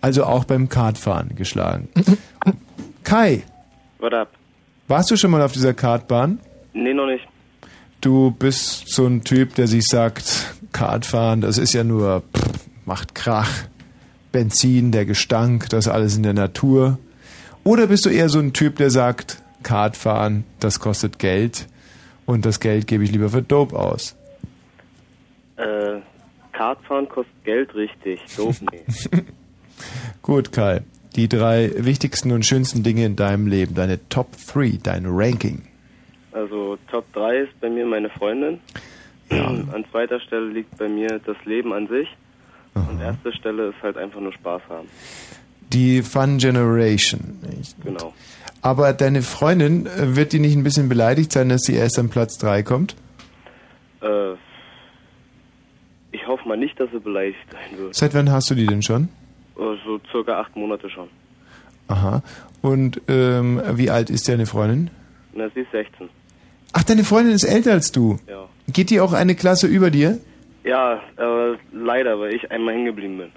Also auch beim Kartfahren geschlagen. <laughs> Kai, Was ab? warst du schon mal auf dieser Kartbahn? Nee, noch nicht. Du bist so ein Typ, der sich sagt, Kartfahren, das ist ja nur, pff, macht Krach, Benzin, der Gestank, das alles in der Natur. Oder bist du eher so ein Typ, der sagt, Kartfahren, das kostet Geld und das Geld gebe ich lieber für Dope aus? Äh, Kartfahren kostet Geld, richtig. Doof, nee. <laughs> Gut, Kai. Die drei wichtigsten und schönsten Dinge in deinem Leben, deine Top 3, dein Ranking. Also Top 3 ist bei mir meine Freundin. An zweiter Stelle liegt bei mir das Leben an sich. Und erste Stelle ist halt einfach nur Spaß haben. Die Fun Generation. Genau. Aber deine Freundin, äh, wird die nicht ein bisschen beleidigt sein, dass sie erst an Platz 3 kommt? Äh, ich hoffe mal nicht, dass sie beleidigt sein wird. Seit wann hast du die denn schon? Äh, so circa acht Monate schon. Aha. Und ähm, wie alt ist deine Freundin? Na, sie ist 16. Ach, deine Freundin ist älter als du. Ja. Geht die auch eine Klasse über dir? Ja, äh, leider, weil ich einmal hängen geblieben bin.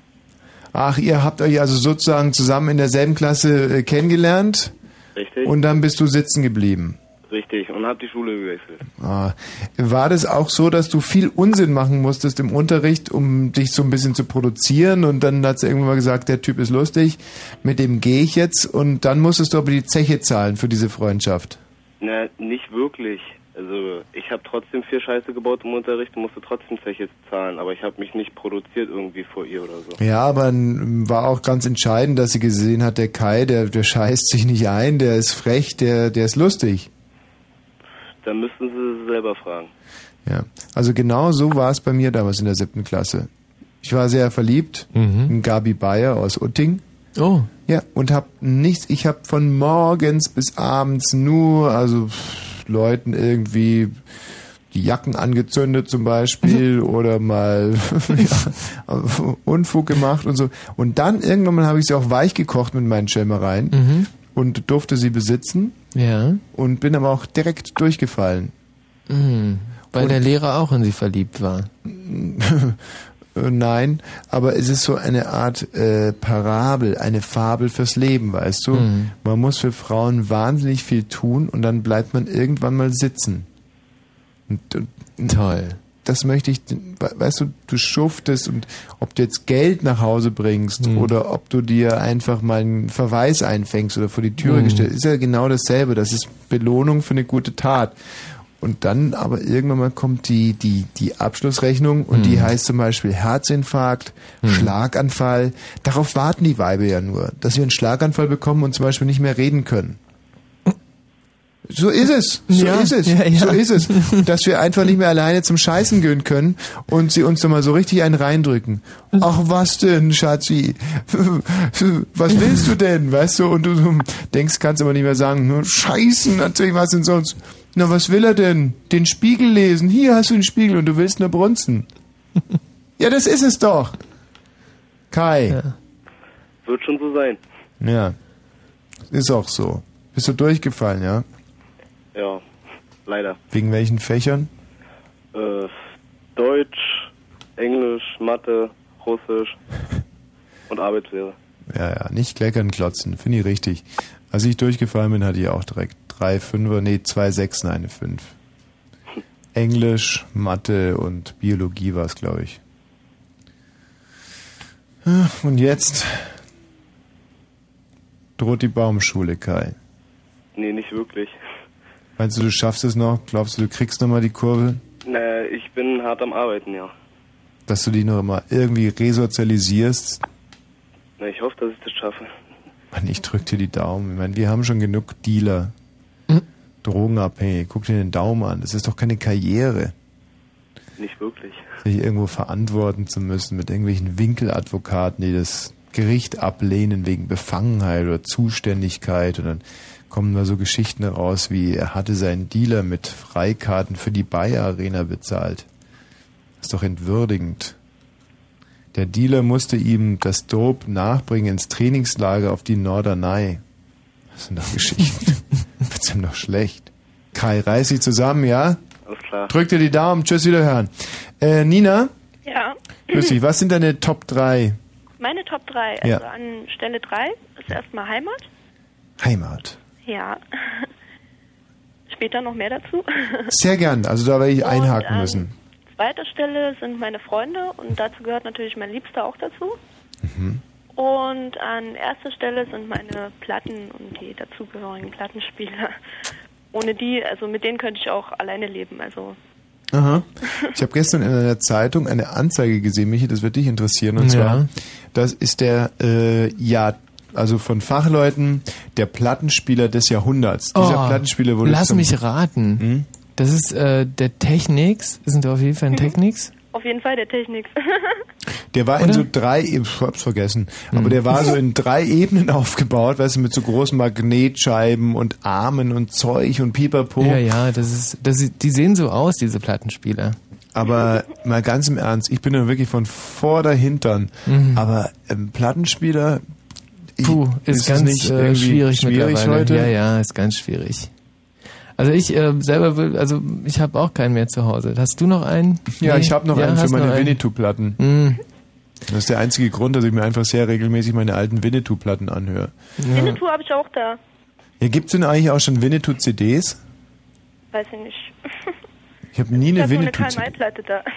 Ach, ihr habt euch also sozusagen zusammen in derselben Klasse äh, kennengelernt Richtig? und dann bist du sitzen geblieben. Richtig. Und hab die Schule gewechselt. Ah. War das auch so, dass du viel Unsinn machen musstest im Unterricht, um dich so ein bisschen zu produzieren und dann hat sie irgendwann mal gesagt, der Typ ist lustig, mit dem gehe ich jetzt und dann musstest du aber die Zeche zahlen für diese Freundschaft. Na, nicht wirklich. Also, ich habe trotzdem viel Scheiße gebaut im Unterricht und musste trotzdem Zeche zahlen, aber ich habe mich nicht produziert irgendwie vor ihr oder so. Ja, aber war auch ganz entscheidend, dass sie gesehen hat, der Kai, der, der scheißt sich nicht ein, der ist frech, der, der ist lustig. Da müssten sie selber fragen. Ja, also genau so war es bei mir damals in der siebten Klasse. Ich war sehr verliebt in Gabi Bayer aus Utting. Oh. Ja, und hab nichts, ich hab von morgens bis abends nur, also pff, Leuten irgendwie die Jacken angezündet zum Beispiel <laughs> oder mal <laughs> ja, Unfug gemacht und so. Und dann irgendwann mal habe ich sie auch weich gekocht mit meinen Schelmereien Mhm. und durfte sie besitzen Ja. und bin aber auch direkt durchgefallen. Mhm. Weil Und- der Lehrer auch in sie verliebt war. <laughs> Äh, Nein, aber es ist so eine Art äh, Parabel, eine Fabel fürs Leben, weißt du? Mhm. Man muss für Frauen wahnsinnig viel tun und dann bleibt man irgendwann mal sitzen. Und, und, Toll. Das möchte ich, we- weißt du, du schuftest und ob du jetzt Geld nach Hause bringst Mhm. oder ob du dir einfach mal einen Verweis einfängst oder vor die Türe Mhm. gestellt, ist ja genau dasselbe. Das ist Belohnung für eine gute Tat. Und dann aber irgendwann mal kommt die, die, die Abschlussrechnung und die Mhm. heißt zum Beispiel Herzinfarkt, Schlaganfall. Darauf warten die Weibe ja nur, dass wir einen Schlaganfall bekommen und zum Beispiel nicht mehr reden können. So ist es. So Ja, ist es. ja, ja. So ist es. Dass wir einfach nicht mehr alleine zum Scheißen gehen können und sie uns dann mal so richtig einen reindrücken. Ach, was denn, Schatzi? <laughs> Was willst du denn? Weißt du? Und du denkst, kannst aber nicht mehr sagen, nur Scheißen, natürlich, was denn sonst? Na, was will er denn? Den Spiegel lesen. Hier hast du den Spiegel und du willst nur brunzen. <laughs> Ja, das ist es doch. Kai. Wird schon so sein. Ja. Ist auch so. Bist du durchgefallen, ja? Ja, leider. Wegen welchen Fächern? Äh, Deutsch, Englisch, Mathe, Russisch <laughs> und Arbeitslehre. Ja, ja, nicht kleckern, klotzen. Finde ich richtig. Als ich durchgefallen bin, hatte ich auch direkt drei Fünfer, nee, zwei Sechsen, eine Fünf. Englisch, Mathe und Biologie war es, glaube ich. Und jetzt droht die Baumschule, Kai. Nee, nicht wirklich. Meinst du, du schaffst es noch? Glaubst du, du kriegst nochmal die Kurve? Naja, ich bin hart am Arbeiten, ja. Dass du dich noch mal irgendwie resozialisierst? Na, ich hoffe, dass ich das schaffe. Mann, ich drück dir die Daumen. Ich meine, wir haben schon genug Dealer. Drogenabhängig. Guck dir den Daumen an. Das ist doch keine Karriere. Nicht wirklich. sich irgendwo verantworten zu müssen mit irgendwelchen Winkeladvokaten, die das Gericht ablehnen wegen Befangenheit oder Zuständigkeit und dann kommen da so Geschichten raus, wie er hatte seinen Dealer mit Freikarten für die Bayer Arena bezahlt. Das ist doch entwürdigend. Der Dealer musste ihm das Dope nachbringen ins Trainingslager auf die Norderney. Das sind doch Geschichten. <laughs> Wird's ihm doch schlecht. Kai, reiß dich zusammen, ja? Alles klar. Drück dir die Daumen. Tschüss, wiederhören. Äh, Nina, Ja. grüß dich. Was sind deine Top 3? Meine Top 3. Also Ja. an Stelle 3 ist erstmal Heimat. Heimat. Ja. <laughs> Später noch mehr dazu. <laughs> Sehr gern. Also da werde ich Und, einhaken ähm, müssen. Zweiter Stelle sind meine Freunde und dazu gehört natürlich mein Liebster auch dazu. Mhm. Und an erster Stelle sind meine Platten und die dazugehörigen Plattenspieler. Ohne die, also mit denen könnte ich auch alleine leben. Also Aha. Ich habe gestern in einer Zeitung eine Anzeige gesehen, Michi, das wird dich interessieren. Und Ja. zwar, das ist der äh, ja, also von Fachleuten, der Plattenspieler des Jahrhunderts. Dieser Oh, Plattenspieler wurde Lass zum, mich raten. Hm? Das ist äh, der Technics. Sind da auf jeden Fall ein <laughs> Technics? Auf jeden Fall der Technik. <laughs> Der war in so drei, ich hab's vergessen, aber der war so in <laughs> drei Ebenen aufgebaut, weißt du, mit so großen Magnetscheiben und Armen und Zeug und Pipapo. Ja, ja, das ist, das ist, die sehen so aus, diese Plattenspieler. Aber mal ganz im Ernst, ich bin ja wirklich von vor Hintern. Mhm. Aber ähm, Plattenspieler, ich, Puh, ist, es ganz nicht äh, schwierig, schwierig mittlerweile. heute? Ja, ja, ist ganz schwierig. Also ich äh, selber will, also ich habe auch keinen mehr zu Hause. Hast du noch einen? Ja, Nee? ich habe noch Ja, einen für meine. Winnetou-Platten. Mhm. Das ist der einzige Grund, dass ich mir einfach sehr regelmäßig meine alten Winnetou-Platten anhöre. Winnetou habe ich auch da. Ja, gibt's denn eigentlich auch schon Winnetou-CDs? Weiß ich nicht. Ich habe nie Ich eine habe nur eine Winnetou-CD. Karl-May-Platte da. <laughs>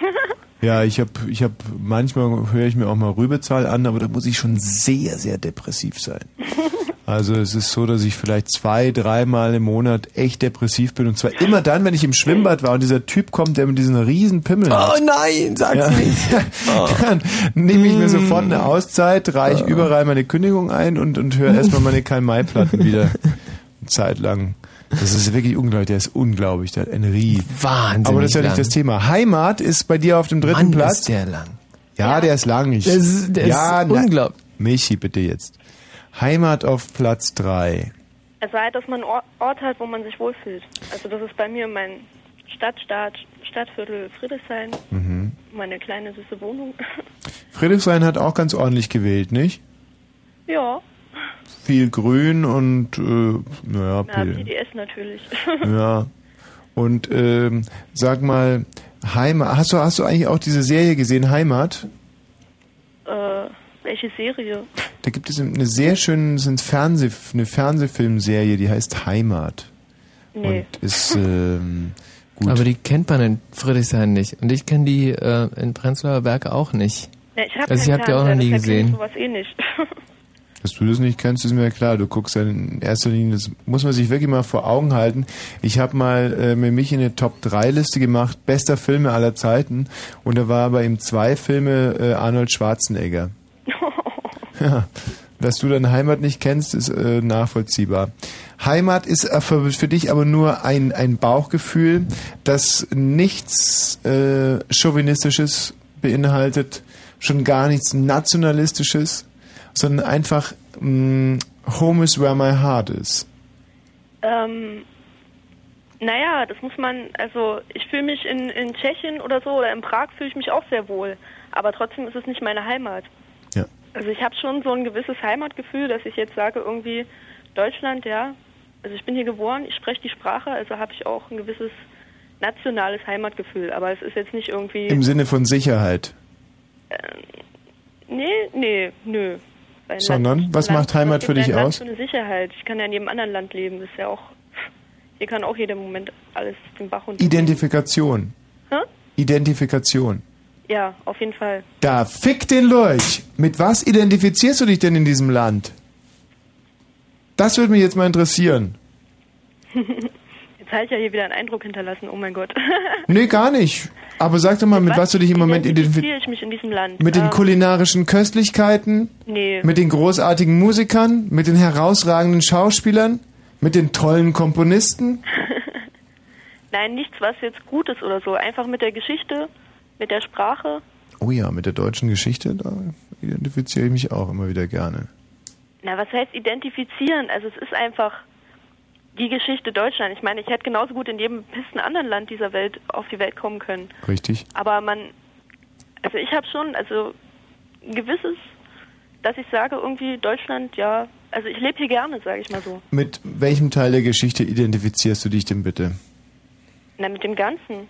Ja, ich habe, ich habe, manchmal höre ich mir auch mal Rübezahl an, aber da muss ich schon sehr, sehr depressiv sein. <laughs> Also es ist so, dass ich vielleicht zwei, dreimal im Monat echt depressiv bin und zwar immer dann, wenn ich im Schwimmbad war und dieser Typ kommt, der mit diesen riesen Pimmel hat. Oh nein, sag's Ja. nicht. Oh. <laughs> Dann nehme ich mir sofort eine Auszeit, reiche überall meine Kündigung ein und, und höre erstmal meine Karl-May-Platten wieder eine Zeit lang. Das ist wirklich unglaublich, der ist unglaublich, der hat ein Rie. Wahnsinnig Aber das ist ja nicht das Thema. Heimat ist bei dir auf dem dritten Mann, Platz. ist der lang. Ja, der ist lang. Ich, Der ist- der ist ja, na- unglaublich. Michi, bitte jetzt. Heimat auf Platz drei. Also halt, dass man einen Ort, hat, wo man sich wohlfühlt. Also das ist bei mir mein Stadtstaat, Stadtviertel Friedrichshain, Mhm. meine kleine süße Wohnung. <laughs> Friedrichshain hat auch ganz ordentlich gewählt, nicht? ja, Viel Grün und, äh, naja, na, P- PDS natürlich. <laughs> Ja. Und ähm, sag mal, Heimat, hast du, hast du eigentlich auch diese Serie gesehen, Heimat? äh, welche Serie? Da gibt es eine sehr schöne sind Fernseh, eine Fernsehfilmserie, die heißt Heimat. Nee. Und ist <laughs> ähm, gut. Aber die kennt man in Friedrichshain nicht. Und ich kenne die äh, in Prenzlauer Berg auch nicht. Ja, ich hab Also ich keinen hab die auch noch nie gesehen. Ich sowas eh nicht. <laughs> Dass du das nicht kennst, ist mir klar. Du guckst ja in erster Linie, das muss man sich wirklich mal vor Augen halten. Ich habe mal äh, mit mich eine Top-3-Liste gemacht, bester Filme aller Zeiten. Und da war aber eben zwei Filme äh, Arnold Schwarzenegger. Ja, dass du deine Heimat nicht kennst, ist äh, nachvollziehbar. Heimat ist äh, für, für dich aber nur ein, ein Bauchgefühl, das nichts äh, Chauvinistisches beinhaltet, schon gar nichts Nationalistisches, sondern einfach mh, Home is where my heart is. ähm, naja, das muss man, also ich fühle mich in, in Tschechien oder so oder in Prag fühle ich mich auch sehr wohl. Aber trotzdem ist es nicht meine Heimat. Also ich habe schon so ein gewisses Heimatgefühl, dass ich jetzt sage, irgendwie Deutschland, ja, also ich bin hier geboren, ich spreche die Sprache, also habe ich auch ein gewisses nationales Heimatgefühl. Aber es ist jetzt nicht irgendwie. Im Sinne von Sicherheit. Nee, nee, nö. Ein Sondern, Land- was macht Heimat für dich ein Land aus? für eine Sicherheit. Ich kann ja in jedem anderen Land leben. Das ist ja auch. Hier kann auch jeder Moment alles den Bach runter. Identifikation. Hä? Identifikation. Ja, auf jeden Fall. Da fick den Lurch. Mit was identifizierst du dich denn in diesem Land? Das würde mich jetzt mal interessieren. <laughs> Jetzt habe ich ja hier wieder einen Eindruck hinterlassen. Oh mein Gott. <laughs> Nee, gar nicht. Aber sag doch mal, mit was du dich im Moment identifizierst. ich mich in diesem Land? Mit den Ähm, kulinarischen Köstlichkeiten? Nee. Mit den großartigen Musikern? Mit den herausragenden Schauspielern? Mit den tollen Komponisten? <laughs> Nein, nichts, was jetzt gut ist oder so. Einfach mit der Geschichte, mit der Sprache. Oh ja, mit der deutschen Geschichte, da identifiziere ich mich auch immer wieder gerne. Na, was heißt identifizieren? Also es ist einfach die Geschichte Deutschland. Ich meine, ich hätte genauso gut in jedem besten anderen Land dieser Welt auf die Welt kommen können. Richtig? Aber man, also ich habe schon, also ein gewisses, dass ich sage, irgendwie Deutschland, ja, also ich lebe hier gerne, sage ich mal so. Mit welchem Teil der Geschichte identifizierst du dich denn bitte? Na, mit dem Ganzen.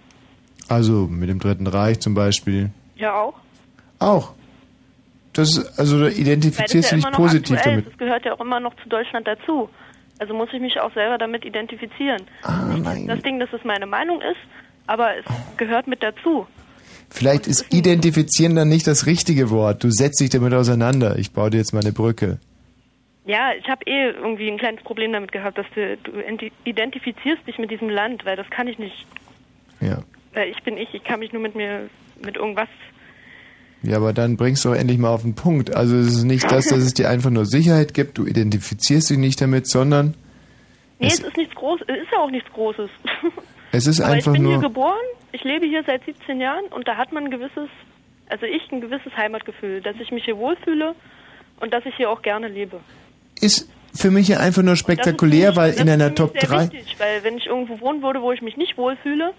Also mit dem Dritten Reich zum Beispiel. Ja auch. Auch. Das ist, also da identifizierst ja du dich positiv aktuell damit. Das gehört ja auch immer noch zu Deutschland dazu. Also muss ich mich auch selber damit identifizieren. Ah, Nicht das Ding, dass es meine Meinung ist, aber es gehört mit dazu. Vielleicht ist identifizieren dann nicht das richtige Wort. Du setzt dich damit auseinander. Ich baue dir jetzt mal eine Brücke. Ja, ich habe eh irgendwie ein kleines Problem damit gehabt, dass du, du enti- identifizierst dich mit diesem Land, weil das kann ich nicht. Ja. Weil ich bin ich, ich kann mich nur mit mir, mit irgendwas Ja, aber dann bringst du doch endlich mal auf den Punkt. Also es ist nicht das, dass es dir einfach nur Sicherheit gibt, du identifizierst dich nicht damit, sondern Nee, Es- es, ist nichts Großes, es ist ja auch nichts Großes. <laughs> es ist Aber einfach ich bin hier nur... geboren, ich lebe hier seit 17 Jahren und da hat man ein gewisses, also ich ein gewisses Heimatgefühl, dass ich mich hier wohlfühle und dass ich hier auch gerne lebe. Ist für mich ja einfach nur spektakulär, weil in einer Top für mich 3... sehr wichtig, weil wenn ich irgendwo wohnen würde, wo ich mich nicht wohlfühle,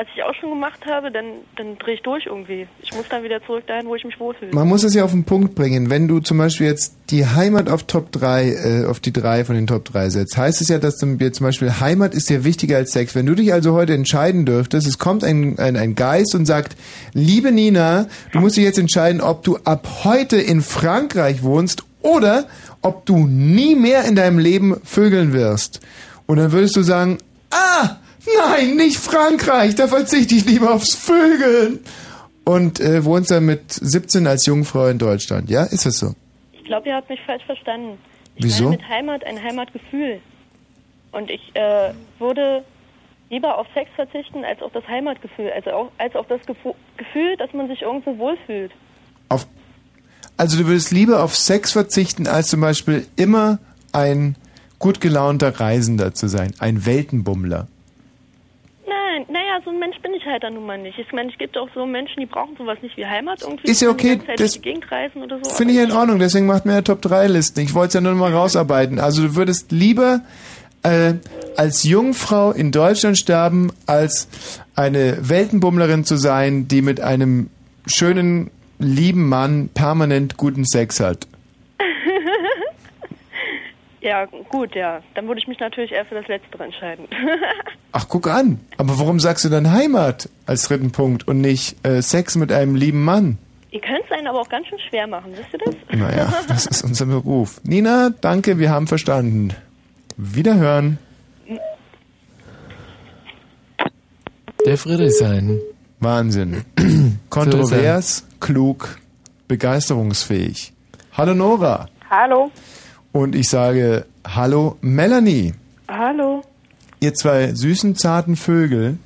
was ich auch schon gemacht habe, dann, dann drehe ich durch irgendwie. Ich muss dann wieder zurück dahin, wo ich mich wohlfühle. Man muss es ja auf den Punkt bringen. Wenn du zum Beispiel jetzt die Heimat auf Top 3, äh, auf die drei von den Top 3 setzt, heißt es ja, dass du dir zum Beispiel Heimat ist dir wichtiger als Sex. Wenn du dich also heute entscheiden dürftest, es kommt ein, ein, ein Geist und sagt, liebe Nina, du musst dich jetzt entscheiden, ob du ab heute in Frankreich wohnst oder ob du nie mehr in deinem Leben vögeln wirst. Und dann würdest du sagen, ah, nein, nicht Frankreich, da verzichte ich lieber aufs Vögeln. Und äh, wohnst dann mit 17 als Jungfrau in Deutschland, ja? Ist das so? Ich glaube, ihr habt mich falsch verstanden. Ich Wieso? meine mit Heimat ein Heimatgefühl. Und ich äh, würde lieber auf Sex verzichten als auf das Heimatgefühl, also auch, als auf das Gefu Gefühl, dass man sich irgendwo wohlfühlt. Auf, also du würdest lieber auf Sex verzichten, als zum Beispiel immer ein gut gelaunter Reisender zu sein, ein Weltenbummler. Naja, so ein Mensch bin ich halt dann nun mal nicht. Ich meine, es gibt auch so Menschen, die brauchen sowas nicht wie Heimat irgendwie. Ist ja okay, Zeit das durch die Gegend reisen oder so. Finde ich in Ordnung, deswegen macht mir ja Top 3 Listen. Ich wollte es ja nur noch mal rausarbeiten. Also du würdest lieber äh, als Jungfrau in Deutschland sterben, als eine Weltenbummlerin zu sein, die mit einem schönen, lieben Mann permanent guten Sex hat. Ja, gut, ja. Dann würde ich mich natürlich eher für das Letztere entscheiden. <laughs> Ach, guck an. Aber warum sagst du dann Heimat als dritten Punkt und nicht äh, Sex mit einem lieben Mann? Ihr könnt es einen aber auch ganz schön schwer machen, wisst ihr das? Naja, <laughs> das ist unser Beruf. Nina, danke, wir haben verstanden. Wiederhören. Der Friedrichshain. Wahnsinn. <clears throat> Kontrovers, klug, begeisterungsfähig. Hallo Nora. Hallo. Und ich sage Hallo Melanie. Hallo. Ihr zwei süßen, zarten Vögel,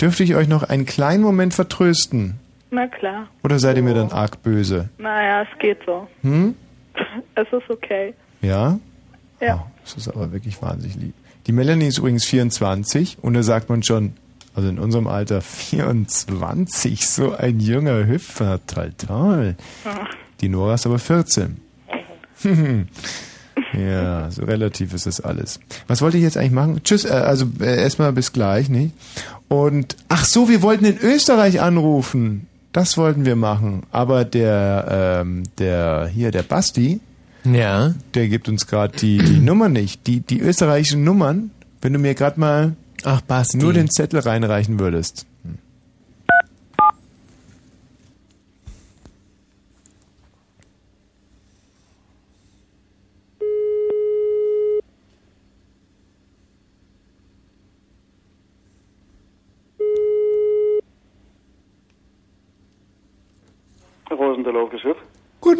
dürfte ich euch noch einen kleinen Moment vertrösten? Na klar. Oder seid ihr mir dann arg böse? Naja, es geht so. Hm? <laughs> Es ist okay. Ja? Ja. Das ist aber wirklich wahnsinnig lieb. Die Melanie ist übrigens 24 und da sagt man schon, also in unserem Alter 24, so ein junger Hüpfer, toll, toll. Die Nora ist aber 14. <laughs> <laughs> ja, so relativ ist das alles. Was wollte ich jetzt eigentlich machen? Tschüss, äh, also äh, erstmal bis gleich, nicht? Und ach so, wir wollten in Österreich anrufen. Das wollten wir machen. Aber der, ähm, der hier, der Basti, ja. der gibt uns gerade die, die <clears throat> Nummer nicht. Die, die österreichischen Nummern, wenn du mir gerade mal Ach, Basti. nur den Zettel reinreichen würdest.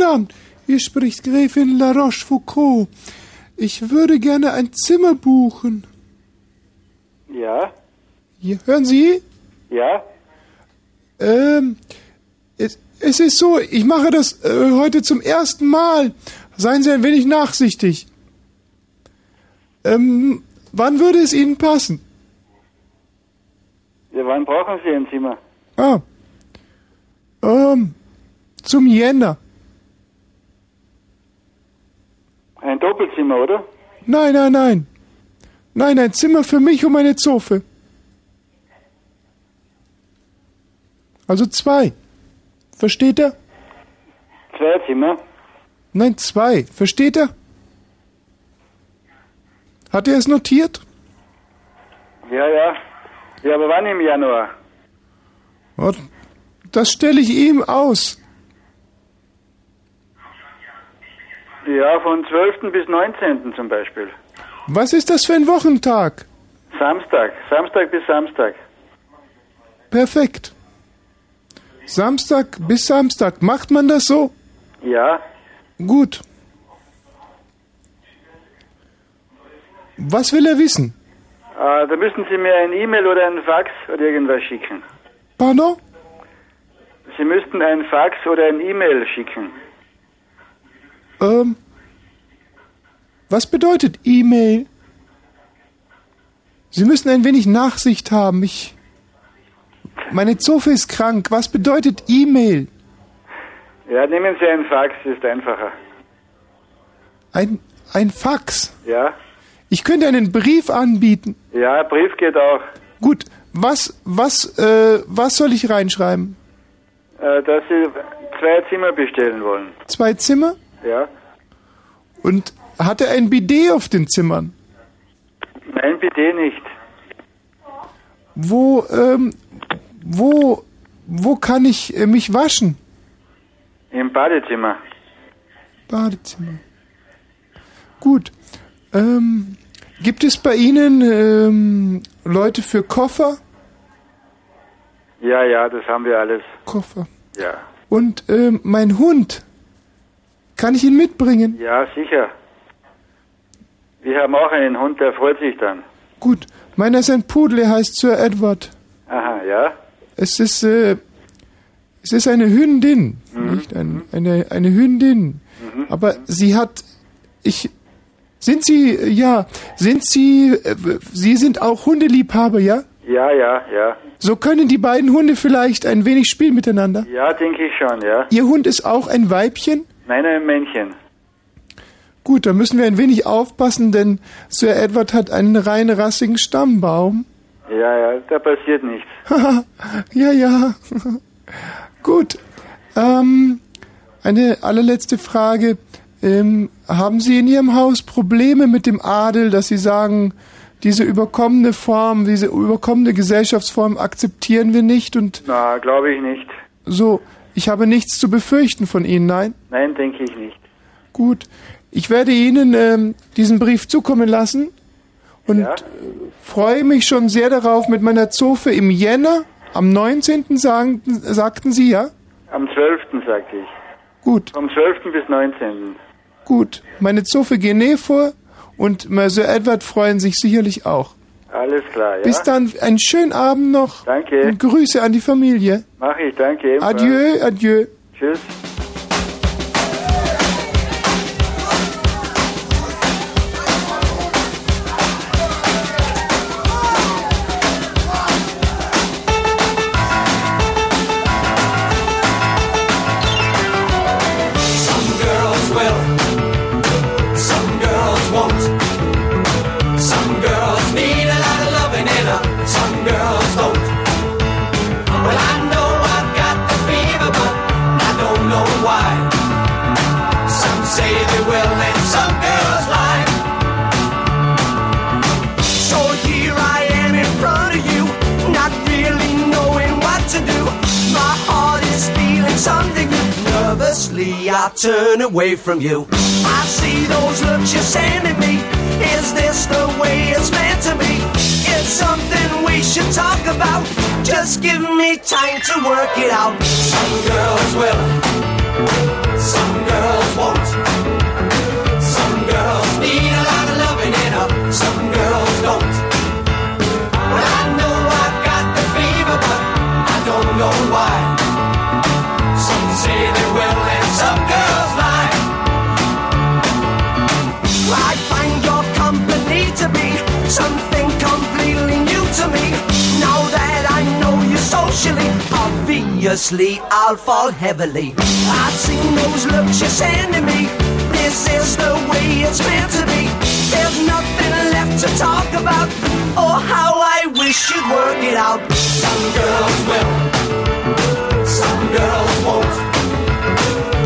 Guten Abend, hier spricht Gräfin La Rochefoucauld. Ich würde gerne ein Zimmer buchen. Ja, Ja, hören Sie? ja, Ähm, es, es ist so, ich mache das äh, heute zum ersten Mal. Seien Sie ein wenig nachsichtig. Ähm, wann würde es Ihnen passen? ja wann brauchen Sie ein Zimmer? Ah. Ähm, zum Jänner. Ein Doppelzimmer, oder? Nein, nein, nein. Nein, ein Zimmer für mich und meine Zofe. Also zwei. Versteht er? Zwei Zimmer? Nein, zwei. Versteht er? Hat er es notiert? Ja, ja. Ja, aber wann im Januar? Das stelle ich ihm aus. Ja, von 12. bis 19. zum Beispiel. Was ist das für ein Wochentag? Samstag. Samstag bis Samstag. Perfekt. Samstag bis Samstag. Macht man das so? Ja. Gut. Was will er wissen? Äh, da müssen Sie mir ein E-Mail oder ein Fax oder irgendwas schicken. Pardon? Sie müssten ein Fax oder ein E-Mail schicken. Ähm, was bedeutet E-Mail? Sie müssen ein wenig Nachsicht haben. Ich. Meine Zofe ist krank. Was bedeutet E-Mail? Ja, nehmen Sie ein Fax, ist einfacher. Ein, ein Fax. Ja? Ich könnte einen Brief anbieten. Ja, Brief geht auch. Gut, was, was, äh, was soll ich reinschreiben? Äh, dass Sie zwei Zimmer bestellen wollen. Zwei Zimmer? Ja? Und hat er ein Bidet auf den Zimmern? Nein, bitte nicht. Wo, ähm, wo, wo kann ich äh, mich waschen? Im Badezimmer. Badezimmer. Gut. Ähm, gibt es bei Ihnen ähm, Leute für Koffer? Ja, ja, das haben wir alles. Koffer. Ja. Und ähm, mein Hund. Kann ich ihn mitbringen? Ja, sicher. Wir haben auch einen Hund, der freut sich dann. Gut. Meiner ist ein Pudel, er heißt Sir Edward. Aha, ja? Es ist, äh, es ist eine Hündin, Mhm. nicht? Ein, eine, eine Hündin. Aber sie hat, ich, sind Sie, ja, sind Sie, äh, Sie sind auch Hundeliebhaber, ja? Ja, ja, ja. So können die beiden Hunde vielleicht ein wenig spielen miteinander. Ja, denke ich schon, ja. Ihr Hund ist auch ein Weibchen? Nein, ein Männchen. Gut, da müssen wir ein wenig aufpassen, denn Sir Edward hat einen rein rassigen Stammbaum. Ja, ja, da passiert nichts. <laughs> ja, ja. <laughs> Gut. Ähm, eine allerletzte Frage. Ähm, haben Sie in Ihrem Haus Probleme mit dem Adel, dass Sie sagen, diese überkommene Form, diese überkommene Gesellschaftsform akzeptieren wir nicht und Na, glaube ich nicht. so, ich habe nichts zu befürchten von Ihnen, nein? Nein, denke ich nicht. Gut. Ich werde Ihnen ähm, diesen Brief zukommen lassen und Ja? äh, freue mich schon sehr darauf mit meiner Zofe im Jänner, am 19. Sagen, sagten Sie, ja? Am 12. sagte ich. Gut. Vom 12. bis 19. Gut. Meine Zofe Gene vor und Sir Edward freuen sich sicherlich auch. Alles klar, ja? Bis dann, einen schönen Abend noch. Danke. Und Grüße an die Familie. Mach ich, danke. ebenfalls. Adieu, adieu. Tschüss. New. Nervously, I turn away from you. I see those looks you're sending me. Is this the way it's meant to be? It's something we should talk about. Just give me time to work it out. Some girls will, some girls won't. Some girls need a lot of loving and uh, some girls don't. Well, I know I've got the fever, but I don't know why. Something completely new to me. Now that I know you socially, obviously I'll fall heavily. I've seen those looks you're sending me. This is the way it's meant to be. There's nothing left to talk about. Oh, how I wish you'd work it out. Some girls will, some girls won't.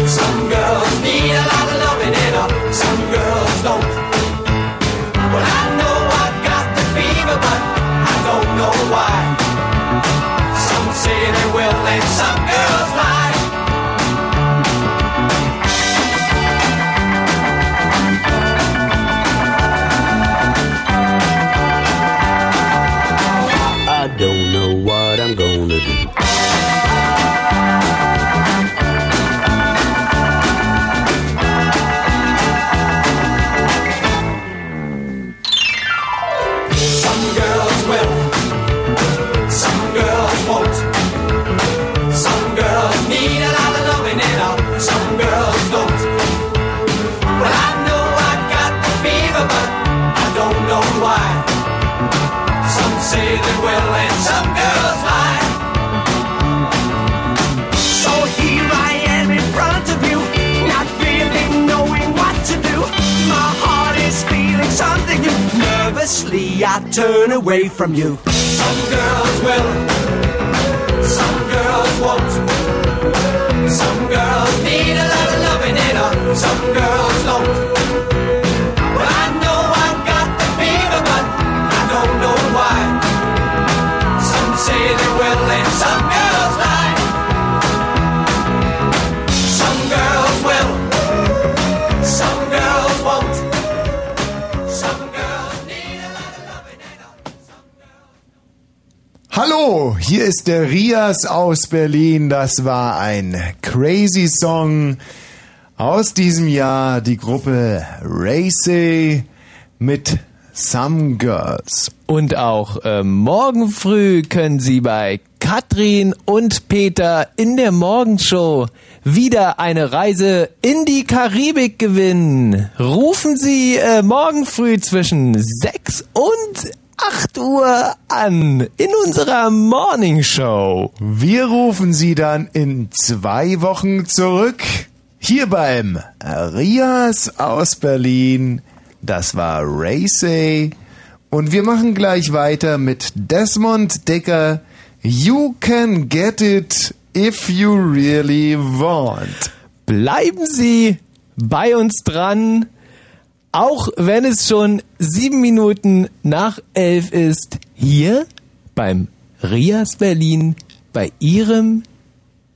Some girls need a lot of loving and some girls don't. Know why. Honestly, I turn away from you. Some girls will, some girls won't. Some girls need a lot of loving and uh, some girls don't. Hallo, hier ist der Rias aus Berlin. Das war ein crazy Song aus diesem Jahr. Die Gruppe Racy mit Some Girls. Und auch äh, morgen früh können Sie bei Katrin und Peter in der Morgenshow wieder eine Reise in die Karibik gewinnen. Rufen Sie äh, morgen früh zwischen 6 und 8 Uhr an in unserer Morning Show. Wir rufen Sie dann in zwei Wochen zurück. Hier beim Rias aus Berlin. Das war Racy. Und wir machen gleich weiter mit Desmond Decker. You can get it if you really want. Bleiben Sie bei uns dran, auch wenn es schon sieben Minuten nach elf ist, hier beim Rias Berlin, bei Ihrem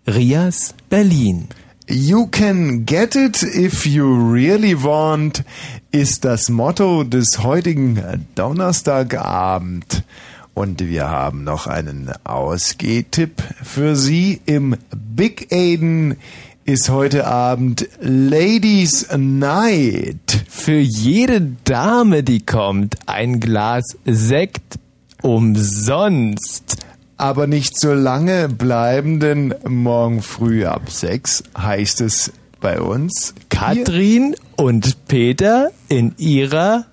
Rias Berlin. You can get it if you really want ist das Motto des heutigen Donnerstagabend. Und wir haben noch einen Ausgehtipp für Sie. Im Big Aiden ist heute Abend Ladies Night. Für jede Dame, die kommt, ein Glas Sekt umsonst. Aber nicht so lange bleiben, denn morgen früh ab sechs heißt es bei uns Katrin und Peter in ihrer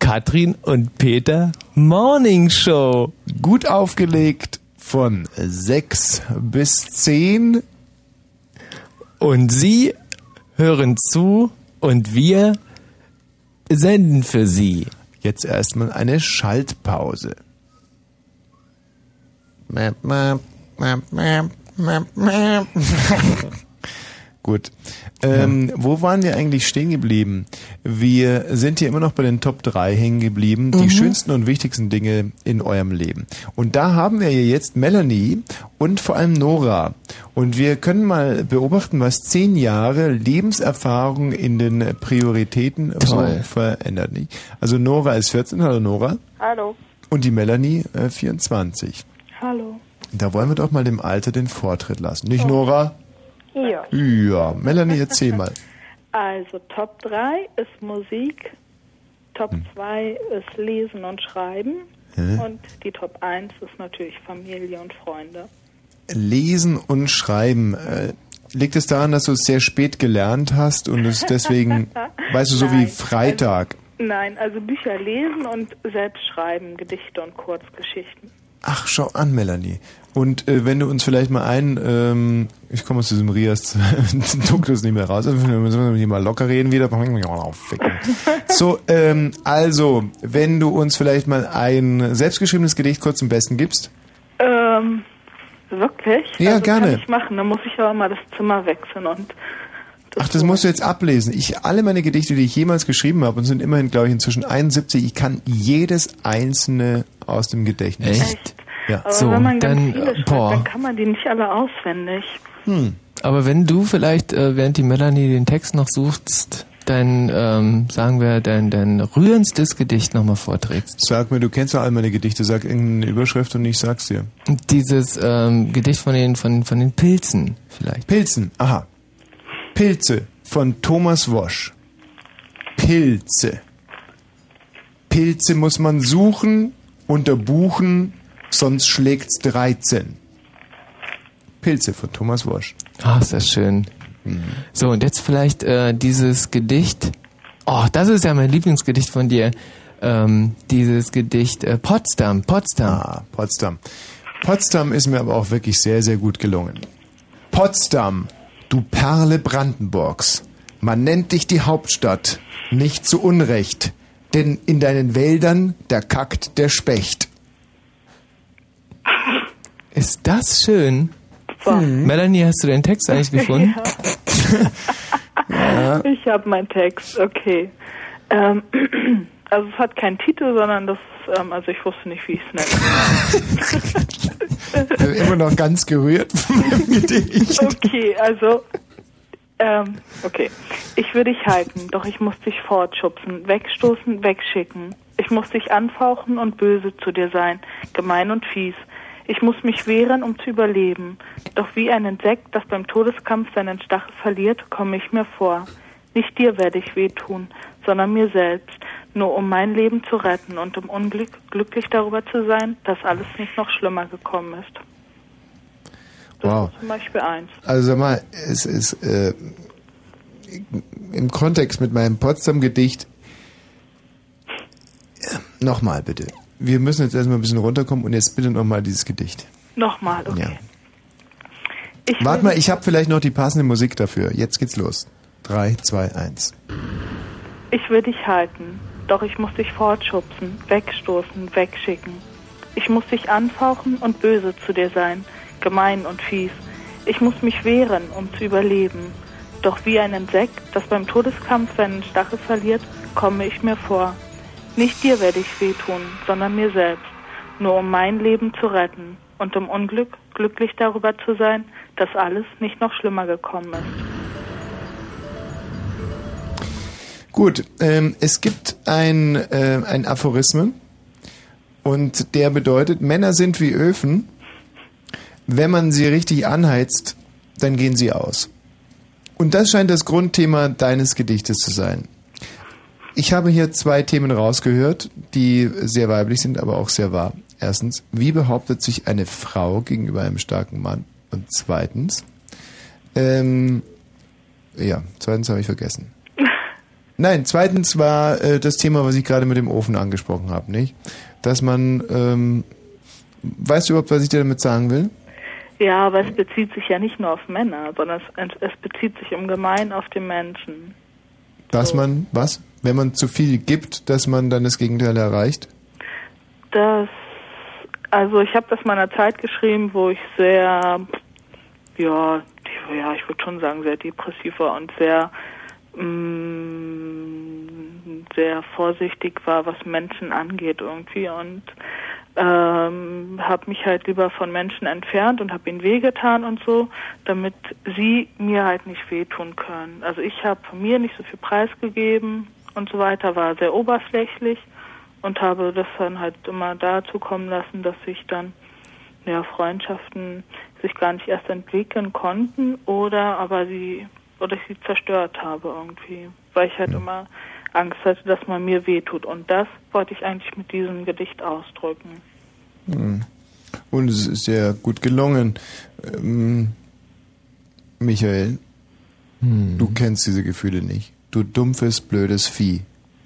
Katrin und Peter Morning Show. Gut aufgelegt von sechs bis zehn. Und Sie hören zu und wir senden für Sie. Jetzt erstmal eine Schaltpause. <laughs> Gut. Ähm, Wo waren wir eigentlich stehen geblieben? Wir sind hier immer noch bei den Top 3 hängen geblieben. Die Mhm. schönsten und wichtigsten Dinge in eurem Leben. Und da haben wir hier jetzt Melanie und vor allem Nora. Und wir können mal beobachten, was zehn Jahre Lebenserfahrung in den Prioritäten so verändert. Also Nora ist 14, hallo Nora. Hallo. Und die Melanie äh, 24. Hallo. Da wollen wir doch mal dem Alter den Vortritt lassen. Nicht Nora? Ja. Ja, Melanie, erzähl mal. <laughs> Also Top 3 ist Musik, Top 2 ist Lesen und Schreiben Hä? und die Top 1 ist natürlich Familie und Freunde. Lesen und Schreiben. Äh, liegt es daran, dass du es sehr spät gelernt hast und es deswegen, <laughs> weißt du, so wie Nein. Freitag? Nein, also Bücher lesen und selbst schreiben, Gedichte und Kurzgeschichten. Ach, schau an, Melanie. Und äh, wenn du uns vielleicht mal ein, ähm, ich komme aus diesem Rias <laughs> Duktus nicht mehr raus, wir müssen mal locker reden wieder. <laughs> So, ähm, also, wenn du uns vielleicht mal ein selbstgeschriebenes Gedicht kurz zum Besten gibst. Ähm, wirklich? Ja, also gerne. Kann ich machen, dann muss ich aber mal das Zimmer wechseln und Ach, das musst du jetzt ablesen. Ich, alle meine Gedichte, die ich jemals geschrieben habe, und sind immerhin, glaube ich, inzwischen 71, ich kann jedes einzelne aus dem Gedächtnis. Echt? Ja. aber wenn man ganz viele äh, schreibt, boah. dann kann man die nicht alle auswendig. Hm. Aber wenn du vielleicht, äh, während die Melanie den Text noch suchst, dein, ähm, sagen wir, dein, dein rührendstes Gedicht nochmal vorträgst. Sag mir, du kennst ja all meine Gedichte, sag irgendeine Überschrift und ich sag's dir. Dieses ähm, Gedicht von den, von, von den Pilzen vielleicht. Pilzen, aha. Pilze von Thomas Wosch. Pilze. Pilze muss man suchen, unterbuchen, sonst schlägt's 13. Pilze von Thomas Wosch. Ah, ist das schön. So, und jetzt vielleicht äh, dieses Gedicht. Oh, das ist ja mein Lieblingsgedicht von dir. Ähm, dieses Gedicht äh, Potsdam, Potsdam. Ah, Potsdam. Potsdam ist mir aber auch wirklich sehr, sehr gut gelungen. Potsdam, du Perle Brandenburgs. Man nennt dich die Hauptstadt, nicht zu Unrecht. Denn in deinen Wäldern, da kackt der Specht. Ist das schön? Melanie, hast du den Text eigentlich <laughs> gefunden? Ja. Ich habe meinen Text, okay. Ähm, <clears throat> also es hat keinen Titel, sondern das, ähm, also ich wusste nicht, wie ich es nenne. <laughs> Immer noch ganz gerührt von dem Gedicht. Okay, also, ähm, okay. Ich will dich halten, doch ich muss dich fortschubsen, wegstoßen, wegschicken. Ich muss dich anfauchen und böse zu dir sein, gemein und fies. Ich muss mich wehren, um zu überleben. Doch wie ein Insekt, das beim Todeskampf seinen Stachel verliert, komme ich mir vor. Nicht dir werde ich wehtun, sondern mir selbst, nur um mein Leben zu retten und um unglück glücklich darüber zu sein, dass alles nicht noch schlimmer gekommen ist. Wow. Zum Beispiel eins. Also sag mal, es ist äh, im Kontext mit meinem Potsdam-Gedicht. Nochmal bitte. Wir müssen jetzt erstmal ein bisschen runterkommen und jetzt bitte nochmal dieses Gedicht. Nochmal, okay. Ja. Ich Warte mal, ich habe vielleicht noch die passende Musik dafür. Jetzt geht's los. 3, 2, 1. Ich will dich halten, doch ich muss dich fortschubsen, wegstoßen, wegschicken. Ich muss dich anfauchen und böse zu dir sein, gemein und fies. Ich muss mich wehren, um zu überleben. Doch wie ein Insekt, das beim Todeskampf seinen Stachel verliert, komme ich mir vor. Nicht dir werde ich wehtun, sondern mir selbst, nur um mein Leben zu retten und um Unglück glücklich darüber zu sein, dass alles nicht noch schlimmer gekommen ist. Gut, ähm, es gibt ein, äh, ein Aphorismen und der bedeutet, Männer sind wie Öfen. Wenn man sie richtig anheizt, dann gehen sie aus. Und das scheint das Grundthema deines Gedichtes zu sein. Ich habe hier zwei Themen rausgehört, die sehr weiblich sind, aber auch sehr wahr. Erstens, wie behauptet sich eine Frau gegenüber einem starken Mann? Und zweitens, ähm, ja, zweitens habe ich vergessen. <laughs> Nein, zweitens war äh, das Thema, was ich gerade mit dem Ofen angesprochen habe, nicht? Dass man, ähm, weißt du überhaupt, was ich dir damit sagen will? Ja, aber es bezieht sich ja nicht nur auf Männer, sondern es, es bezieht sich im Gemeinen auf den Menschen. Dass man, was? Wenn man zu viel gibt, dass man dann das Gegenteil erreicht? Das, also ich habe das meiner Zeit geschrieben, wo ich sehr, ja, ja, ich würde schon sagen, sehr depressiv war und sehr, mm, sehr vorsichtig war, was Menschen angeht irgendwie und ähm, habe mich halt lieber von Menschen entfernt und habe ihnen wehgetan und so, damit sie mir halt nicht wehtun können. Also ich habe von mir nicht so viel preisgegeben und so weiter, war sehr oberflächlich und habe das dann halt immer dazu kommen lassen, dass sich dann ja Freundschaften sich gar nicht erst entwickeln konnten oder aber sie oder ich sie zerstört habe irgendwie, weil ich halt immer Angst hatte, dass man mir wehtut und das wollte ich eigentlich mit diesem Gedicht ausdrücken. Hm. Und es ist sehr gut gelungen. Ähm, Michael, du kennst diese Gefühle nicht. Du dumpfes, blödes Vieh.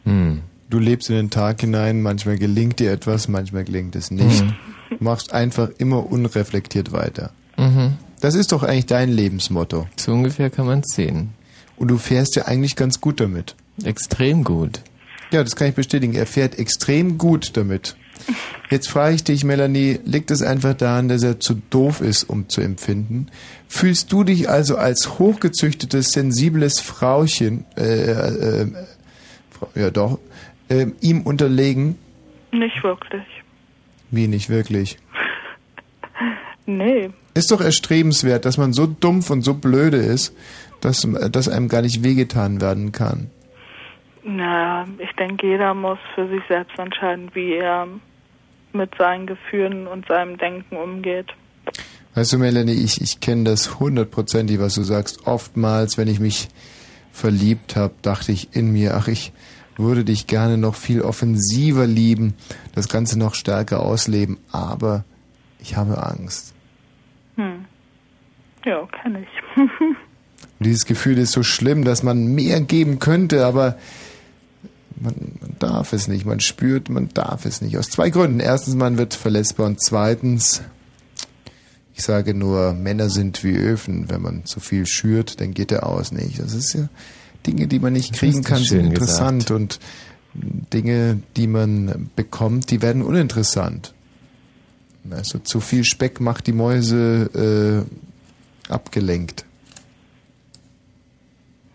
Hm. Du lebst in den Tag hinein, manchmal gelingt dir etwas, manchmal gelingt es nicht. Mhm. Machst einfach immer unreflektiert weiter. Mhm. Das ist doch eigentlich dein Lebensmotto. So ungefähr kann man es sehen. Und du fährst ja eigentlich ganz gut damit. Extrem gut. Ja, das kann ich bestätigen. Er fährt extrem gut damit. Jetzt frage ich dich, Melanie, liegt es einfach daran, dass er zu doof ist, um zu empfinden? Fühlst du dich also als hochgezüchtetes, sensibles Frauchen, äh, äh, ja doch, äh, ihm unterlegen? Nicht wirklich. Wie nicht wirklich? Nee. Ist doch erstrebenswert, dass man so dumpf und so blöde ist, dass, dass einem gar nicht wehgetan werden kann. Na, ich denke, jeder muss für sich selbst entscheiden, wie er mit seinen Gefühlen und seinem Denken umgeht. Weißt du, Melanie, ich, ich kenne das hundertprozentig, was du sagst. Oftmals, wenn ich mich verliebt habe, dachte ich in mir, ach, ich würde dich gerne noch viel offensiver lieben, das Ganze noch stärker ausleben, aber ich habe Angst. Hm. Ja, kann ich. <laughs> Dieses Gefühl ist so schlimm, dass man mehr geben könnte, aber man, man darf es nicht. Man spürt, man darf es nicht. Aus zwei Gründen. Erstens, man wird verletzbar und zweitens, ich sage nur, Männer sind wie Öfen. Wenn man zu viel schürt, dann geht er aus nicht. Das ist ja Dinge, die man nicht kriegen kann, sind interessant gesagt. und Dinge, die man bekommt, die werden uninteressant. Also zu viel Speck macht die Mäuse äh, abgelenkt.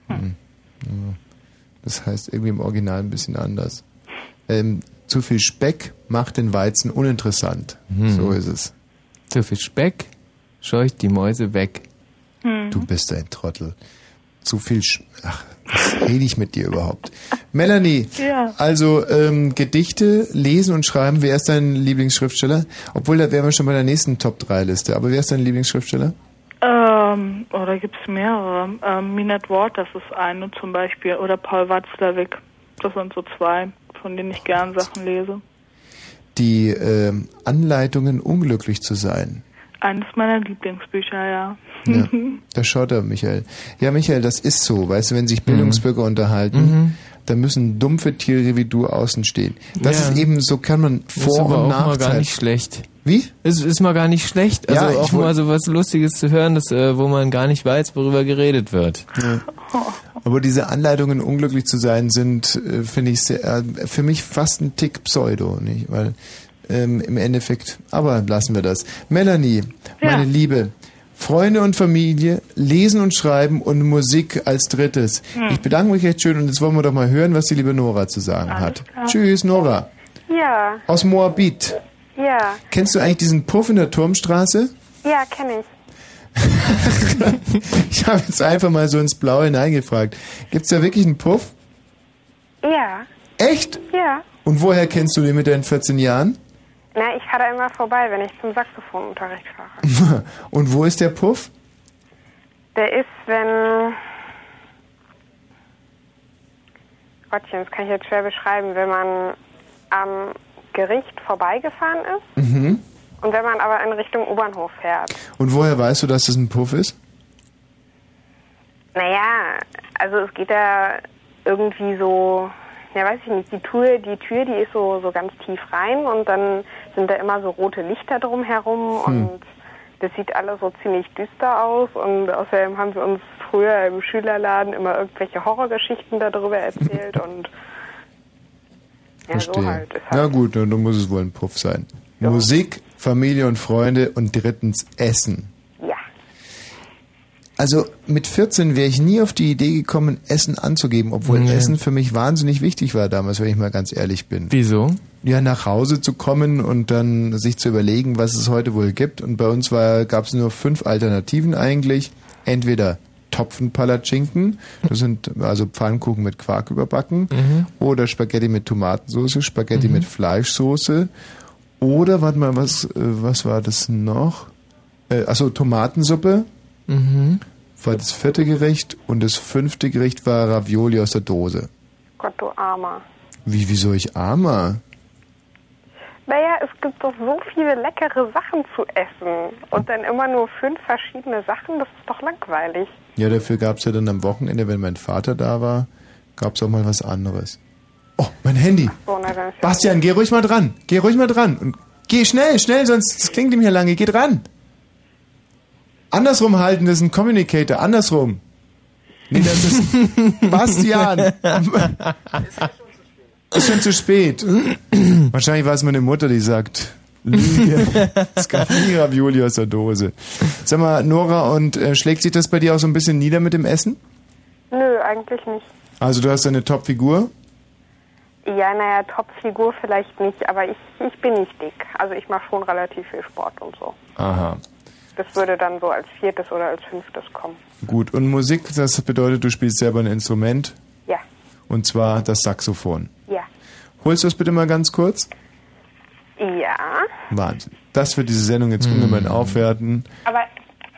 Hm. Ja. Das heißt irgendwie im Original ein bisschen anders. Ähm, zu viel Speck macht den Weizen uninteressant. Hm. So ist es. Zu viel Speck scheucht die Mäuse weg. Du bist ein Trottel. Zu viel Sch Ach, was rede ich mit dir überhaupt? Melanie, Ja. also ähm, Gedichte lesen und schreiben, wer ist dein Lieblingsschriftsteller? Obwohl, da wären wir schon bei der nächsten Top-3-Liste. Aber wer ist dein Lieblingsschriftsteller? Ähm, oder gibt es mehrere? Ähm, Minette Waters ist eine zum Beispiel. Oder Paul Watzlawick. Das sind so zwei, von denen ich gern Sachen lese. Die ähm, Anleitungen, unglücklich zu sein. Eines meiner Lieblingsbücher, ja. Ja, <laughs> da schaut er, Michael. Ja, Michael, das ist so. Weißt du, wenn sich Bildungsbürger unterhalten, Mhm. Dann müssen dumpfe Tiere wie du außen stehen. Das Ja. ist eben, so kann man ist Vor- aber und auch mal gar nicht schlecht. Wie? Es ist mal gar nicht schlecht. Also Ja, ich auch mal so was Lustiges zu hören, das, äh, wo man gar nicht weiß, worüber geredet wird. Ja. Aber diese Anleitungen, unglücklich zu sein, sind, äh, finde ich, sehr, äh, für mich fast ein Tick Pseudo, nicht? Weil ähm, im Endeffekt, aber lassen wir das. Melanie, meine Liebe, Freunde und Familie, Lesen und Schreiben und Musik als drittes. Hm. Ich bedanke mich recht schön und jetzt wollen wir doch mal hören, was die liebe Nora zu sagen hat. klar. Tschüss, Nora. Ja, Aus Moabit. ja, Kennst du eigentlich diesen Puff in der Turmstraße? ja, kenne ich. <laughs> Ich habe jetzt einfach mal so ins Blaue hineingefragt. Gibt's da wirklich einen Puff? Ja, Echt? ja. Und woher kennst du den mit deinen 14 Jahren? Na, ich fahre da immer vorbei, wenn ich zum Saxophonunterricht fahre. <laughs> Und wo ist der Puff? Der ist, wenn. Gottchen, das kann ich jetzt schwer beschreiben, wenn man am Gericht vorbeigefahren ist Mhm. und wenn man aber in Richtung U-Bahnhof fährt. Und woher weißt du, dass das ein Puff ist? Naja, also es geht da irgendwie so, ja weiß ich nicht, die Tür, die Tür, die ist so, so ganz tief rein und dann sind da immer so rote Lichter drumherum Hm. und das sieht alles so ziemlich düster aus und außerdem haben wir uns früher im Schülerladen immer irgendwelche Horrorgeschichten darüber erzählt <laughs> und ja, so Verstehe. halt. Ist Na gut, dann muss es wohl ein Puff sein. Musik, Familie und Freunde und drittens Essen. Also mit 14 wäre ich nie auf die Idee gekommen, Essen anzugeben, obwohl Nee. Essen für mich wahnsinnig wichtig war damals, wenn ich mal ganz ehrlich bin. Wieso? Ja, nach Hause zu kommen und dann sich zu überlegen, was es heute wohl gibt. Und bei uns gab es nur fünf Alternativen eigentlich. Entweder Topfenpalatschinken, das sind also Pfannkuchen mit Quark überbacken, Mhm. oder Spaghetti mit Tomatensauce, Spaghetti mit Fleischsoße, oder warte mal, was, äh, was war das noch? Äh, achso, Tomatensuppe Mhm. War das vierte Gericht und das fünfte Gericht war Ravioli aus der Dose. Gott, du Armer. Wie, wieso ich armer? Naja, es gibt doch so viele leckere Sachen zu essen und dann immer nur fünf verschiedene Sachen, das ist doch langweilig. Ja, dafür gab's ja dann am Wochenende, wenn mein Vater da war, gab's auch mal was anderes. Oh, mein Handy. So, na, Bastian, geh ruhig mal dran. Geh ruhig mal dran. Und geh schnell, schnell, sonst klingt ihm hier lange. Geh dran. Andersrum halten, das ist ein Communicator. Andersrum. Nee, das ist <laughs> Bastian. ist schon zu spät. Wahrscheinlich war es meine Mutter, die sagt, Lüge. Es gab nie Ravioli aus der Dose. Sag mal, Nora, und äh, schlägt sich das bei dir auch so ein bisschen nieder mit dem Essen? Nö, eigentlich nicht. Also du hast eine Top-Figur? Ja, naja, Topfigur vielleicht nicht, aber ich, ich bin nicht dick. Also ich mache schon relativ viel Sport und so. Aha. Das würde dann so als viertes oder als fünftes kommen. Gut, und Musik, das bedeutet, du spielst selber ein Instrument, Ja, und zwar das Saxophon. ja. Holst du das bitte mal ganz kurz? Ja, Wahnsinn. Das wird diese Sendung jetzt ungemein aufwerten. aber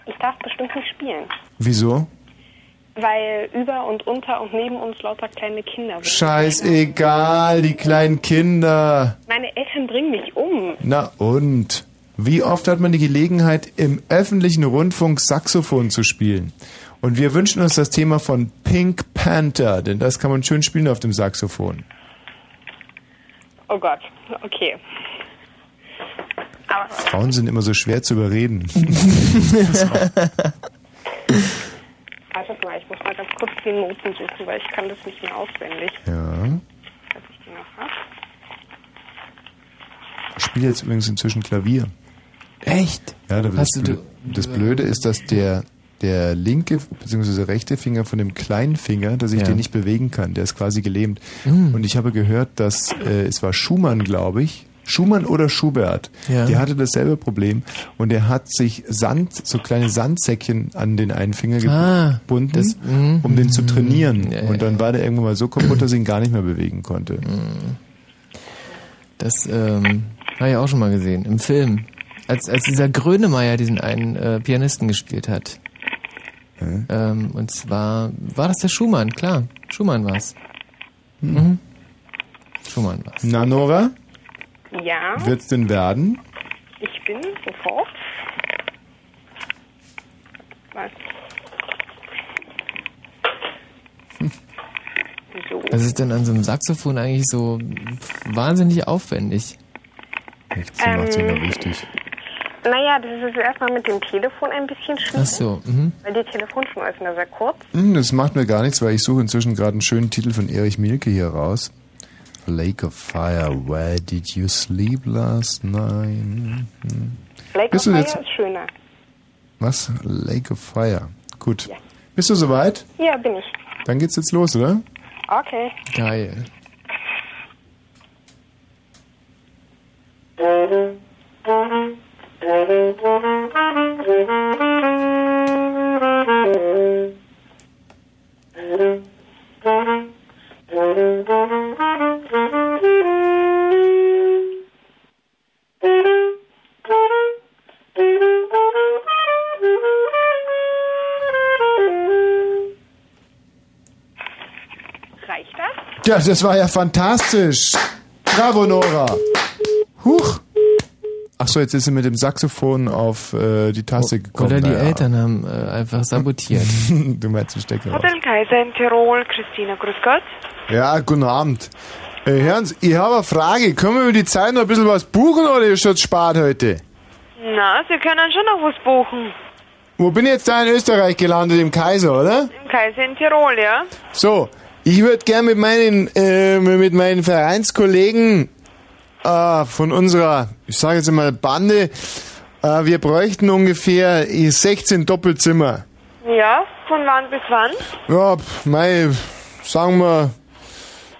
ich darf bestimmt nicht spielen. Wieso? Weil über und unter und neben uns lauter kleine Kinder sind. Scheißegal, die kleinen Kinder. Meine Eltern bringen mich um. Na und? Wie oft hat man die Gelegenheit, im öffentlichen Rundfunk Saxophon zu spielen? Und wir wünschen uns das Thema von Pink Panther, denn das kann man schön spielen auf dem Saxophon. Oh Gott, okay. Aber Frauen sind immer so schwer zu überreden. <laughs> wartet mal, ich muss mal ganz kurz die Noten suchen, weil ich kann das nicht mehr auswendig. ja. Ich spiele jetzt übrigens inzwischen Klavier. Echt? Ja, da Hast das, du- Blö- das Blöde ist, dass der, der linke bzw. rechte Finger von dem kleinen Finger, dass ich Ja. den nicht bewegen kann, der ist quasi gelähmt. Mm. Und ich habe gehört, dass äh, es war Schumann, glaube ich, Schumann oder Schubert, Ja. der hatte dasselbe Problem und der hat sich Sand, so kleine Sandsäckchen an den einen Finger Ah, gebunden, das- mm, um den zu mm, trainieren. ja, und dann war der irgendwann mal so kaputt, dass ich ihn gar nicht mehr bewegen konnte. Das ähm, habe ich auch schon mal gesehen, im Film. Als, als dieser Grönemeyer diesen einen äh, Pianisten gespielt hat. Ähm, und zwar war das der Schumann, klar. Schumann war's. Mhm. Schumann war's. Na, Nora, Ja, wird's denn werden? ich bin sofort. Was? So. Was ist denn an so einem Saxophon eigentlich so wahnsinnig aufwendig? Nichts, sie macht Ähm, immer wichtig. Naja, das ist erstmal mit dem Telefon ein bisschen schwierig. Ach so, mhm. Weil die Telefonschnur ist nur sehr kurz. Hm, Das macht mir gar nichts, weil ich suche inzwischen gerade einen schönen Titel von Erich Mielke hier raus. Lake of Fire, where did you sleep last night? Hm. Lake Bist of du Fire jetzt- ist schöner. Was? Lake of Fire. Gut. Bist du soweit? Ja, bin ich. Dann geht's jetzt los, oder? Okay. Geil. Das? Ja, das war ja fantastisch. Bravo, Nora. Huch. Ach so, jetzt ist sie mit dem Saxophon auf äh, die Taste gekommen. Oder die Naja. Eltern haben äh, einfach sabotiert. <laughs> du meinst den Stecker. Hotel Kaiser in Tirol, Christina, grüß Gott. Ja, guten Abend. Äh, Hören Sie, ich habe eine Frage. Können wir über die Zeit noch ein bisschen was buchen oder ist schon spart heute? Na, Sie können schon noch was buchen. Wo bin ich jetzt da in Österreich gelandet? Im Kaiser, oder? Im Kaiser in Tirol, ja? So, ich würde gern mit meinen, äh, mit meinen Vereinskollegen äh, von unserer, ich sage jetzt mal Bande, äh, wir bräuchten ungefähr 16 Doppelzimmer. Ja, von wann bis wann? Ja, pf, mei, sagen wir,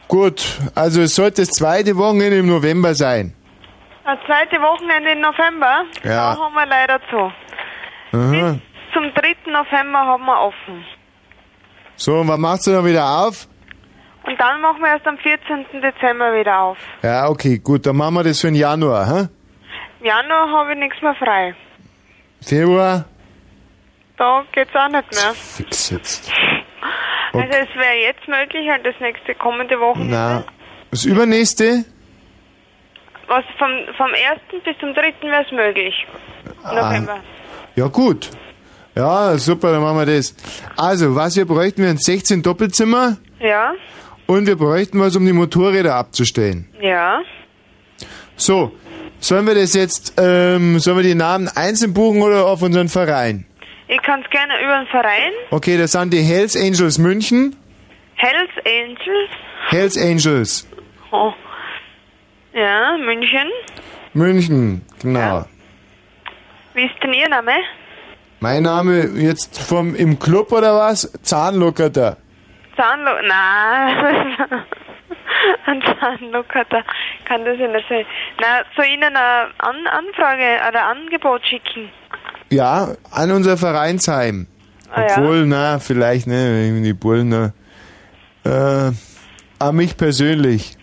gut, also es sollte das zweite Wochenende im November sein. Das zweite Wochenende im November? Ja. Da haben wir leider zu. Aha. Zum 3. November haben wir offen. So, und wann machst du dann wieder auf? Und dann machen wir erst am 14. Dezember wieder auf. Ja, okay, gut, dann machen wir das für den Januar, hä? Im Januar habe ich nichts mehr frei. Februar? Da geht's auch nicht mehr. Fix jetzt. Also es wäre jetzt möglich, halt das nächste kommende Wochenende. Na, das übernächste? Was vom, vom 1. bis zum 3. wäre es möglich. November. Ja, gut. Ja, super, dann machen wir das. Also, was wir bräuchten, wären 16 Doppelzimmer Ja, und wir bräuchten was, um die Motorräder abzustellen. ja. So, sollen wir das jetzt, ähm, sollen wir die Namen einzeln buchen oder auf unseren Verein? Ich kann es gerne über den Verein. Okay, das sind die Hells Angels München. Hells Angels. Hells Angels Oh. Ja, München. München, genau. Wie ist denn Ihr Name? Mein Name jetzt vom im Club oder was? Zahnlockerter. Zahnlo... Nein. <laughs> Ein Zahnlockerter kann das ja nicht sein. Na, soll ich Ihnen eine An Anfrage oder Angebot schicken? Ja, an unser Vereinsheim. Ah, ja. Obwohl, na, vielleicht, ne, die Bullen, ne. Äh, an mich persönlich.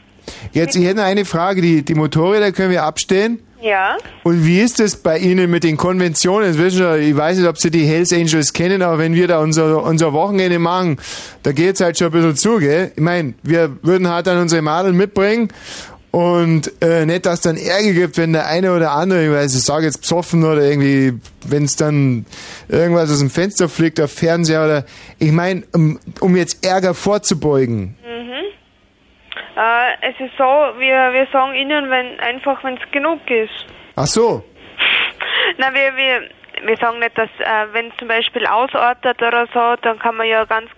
Jetzt, ich hätte noch eine Frage. Die, die Motorräder können wir abstellen. Ja. Und wie ist es bei Ihnen mit den Konventionen? Ich weiß nicht, ob Sie die Hells Angels kennen, aber wenn wir da unser, unser Wochenende machen, da geht's halt schon ein bisschen zu, gell? Ich meine, wir würden halt dann unsere Madel mitbringen und äh, nicht, dass dann Ärger gibt, wenn der eine oder andere, ich weiß, ich sage jetzt besoffen oder irgendwie, wenn es dann irgendwas aus dem Fenster fliegt auf Fernseher oder, ich meine, um, um jetzt Ärger vorzubeugen. Mhm. Äh, es ist so, wir, wir sagen Ihnen, wenn einfach, wenn es genug ist. Ach so, <laughs> Na, wir, wir, wir sagen nicht, dass äh, wenn es zum Beispiel ausartet oder so, dann kann man ja ganz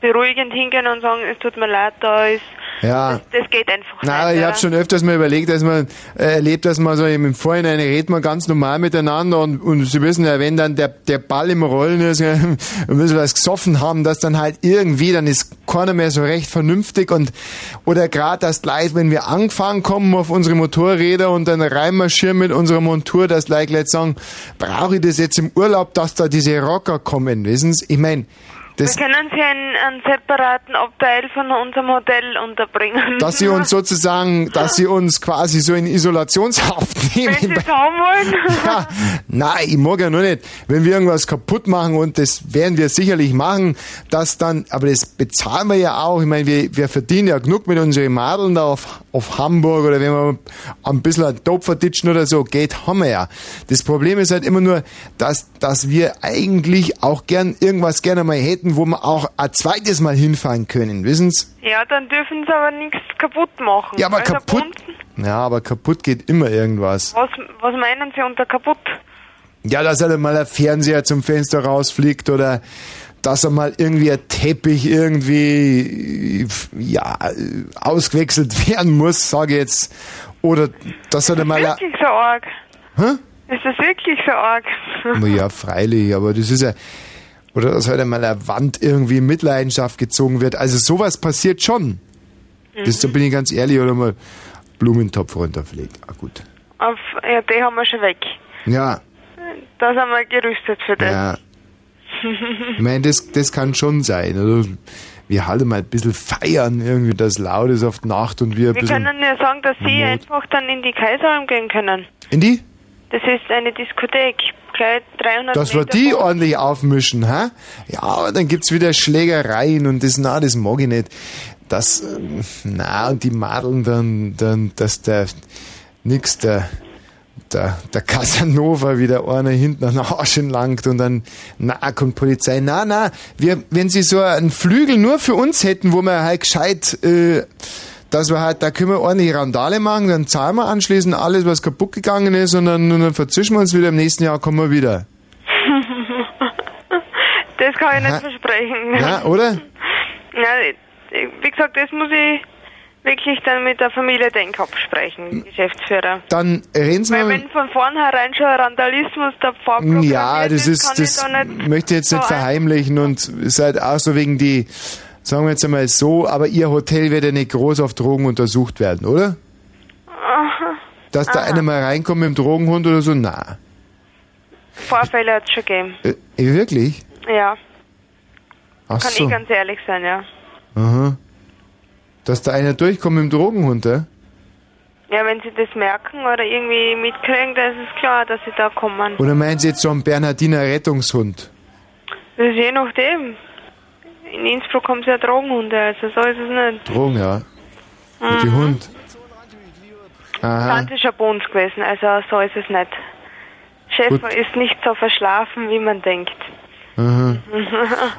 beruhigend hingehen und sagen, es tut mir leid, da ist Ja. Das geht einfach Na, nicht. ich habe schon öfters mal überlegt, dass man äh, erlebt, dass man so im Vorhinein redet man ganz normal miteinander und, und Sie wissen ja, wenn dann der, der Ball im Rollen ist, ja, <laughs> und wir was gesoffen haben, dass dann halt irgendwie, dann ist keiner mehr so recht vernünftig und oder gerade das gleich, wenn wir angefahren kommen auf unsere Motorräder und dann reinmarschieren mit unserer Montur, dass gleich gleich sagen, brauche ich das jetzt im Urlaub, dass da diese Rocker kommen, wissen Sie? Ich meine, das, wir können Sie einen, einen separaten Abteil von unserem Hotel unterbringen. dass sie uns <laughs> sozusagen, dass sie uns quasi so in Isolationshaft <laughs> nehmen. Wenn Sie es haben wollen. <laughs> Ja, nein, ich mag ja nur nicht, wenn wir irgendwas kaputt machen und das werden wir sicherlich machen, dass dann, aber das bezahlen wir ja auch. Ich meine, wir, wir verdienen ja genug mit unseren Madeln da auf, auf Hamburg oder wenn wir ein bisschen Dope verditschen oder so, geht, haben wir ja. Das Problem ist halt immer nur, dass, dass wir eigentlich auch gern irgendwas gerne mal hätten, wo wir auch ein zweites Mal hinfahren können, wissen's? Ja, dann dürfen Sie aber nichts kaputt machen. Ja, aber also kaputt. Ja, aber kaputt geht immer irgendwas. Was, was meinen Sie unter kaputt? Ja, dass halt mal ein Fernseher zum Fenster rausfliegt oder dass er mal irgendwie ein Teppich irgendwie ja ausgewechselt <laughs> werden muss, sage ich jetzt. Oder dass er mal ein, Wirklich so arg? Hä? Ist das wirklich so arg? ja, freilich, aber das ist ja oder dass halt einmal eine Wand irgendwie in Mitleidenschaft gezogen wird. Also sowas passiert schon. Das, da bin ich ganz ehrlich, oder mal Blumentopf runterfliegt. Ah, gut. Auf, ja, die haben wir schon weg. Ja, Da sind wir gerüstet für das. ja. <laughs> Ich meine, das, das kann schon sein. Oder? Wir halt mal ein bisschen feiern, irgendwie, dass laut ist auf die Nacht und wir Wir können ja sagen, dass Sie einfach dann in die Kaiseralm gehen können. In die? Das ist eine Diskothek. Gleich 300 Dass wir die ordentlich aufmischen, hä? Ja, aber dann gibt's wieder Schlägereien und das, na, das mag ich nicht. Das, ähm, na, und die Madeln dann, dann, dass der, nix, der, der, der Casanova wieder einer hinten an den Arsch langt und dann, na, kommt Polizei. Na, na, wir, wenn sie so einen Flügel nur für uns hätten, wo wir halt gescheit, äh, dass wir halt, da können wir ordentlich Randale machen, dann zahlen wir anschließend alles, was kaputt gegangen ist und dann, und dann verzischen wir uns wieder, im nächsten Jahr kommen wir wieder. <laughs> das kann ich nicht Aha. versprechen. Ja, oder? <laughs> Ja, wie gesagt, das muss ich wirklich dann mit der Familie Denk absprechen, Geschäftsführer. Dann reden Sie Weil mal. wenn von vornherein schon Randalismus der Vorprogramm Ja, das ist, kann das ich da nicht möchte ich jetzt nicht so verheimlichen und ist halt auch so wegen die, sagen wir jetzt einmal so, aber Ihr Hotel wird ja nicht groß auf Drogen untersucht werden, oder? Aha. Dass da Aha. einer mal reinkommt mit dem Drogenhund oder so, na. Vorfälle hat es schon gegeben. Äh, wirklich? Ja, Ach kann so. ich ganz ehrlich sein, ja. Aha. Dass da einer durchkommt mit dem Drogenhund, ja? Ja, wenn sie das merken oder irgendwie mitkriegen, dann ist es klar, dass sie da kommen. Oder meinen Sie jetzt so einen Bernhardiner Rettungshund? Das ist je nachdem. In Innsbruck haben sie ja Drogenhunde, also so ist es nicht. Drogen, ja. Und die Mhm. Hund. Aha. Sind sie schon bei uns gewesen, also so ist es nicht. Chef Gut. ist nicht so verschlafen, wie man denkt. Aha.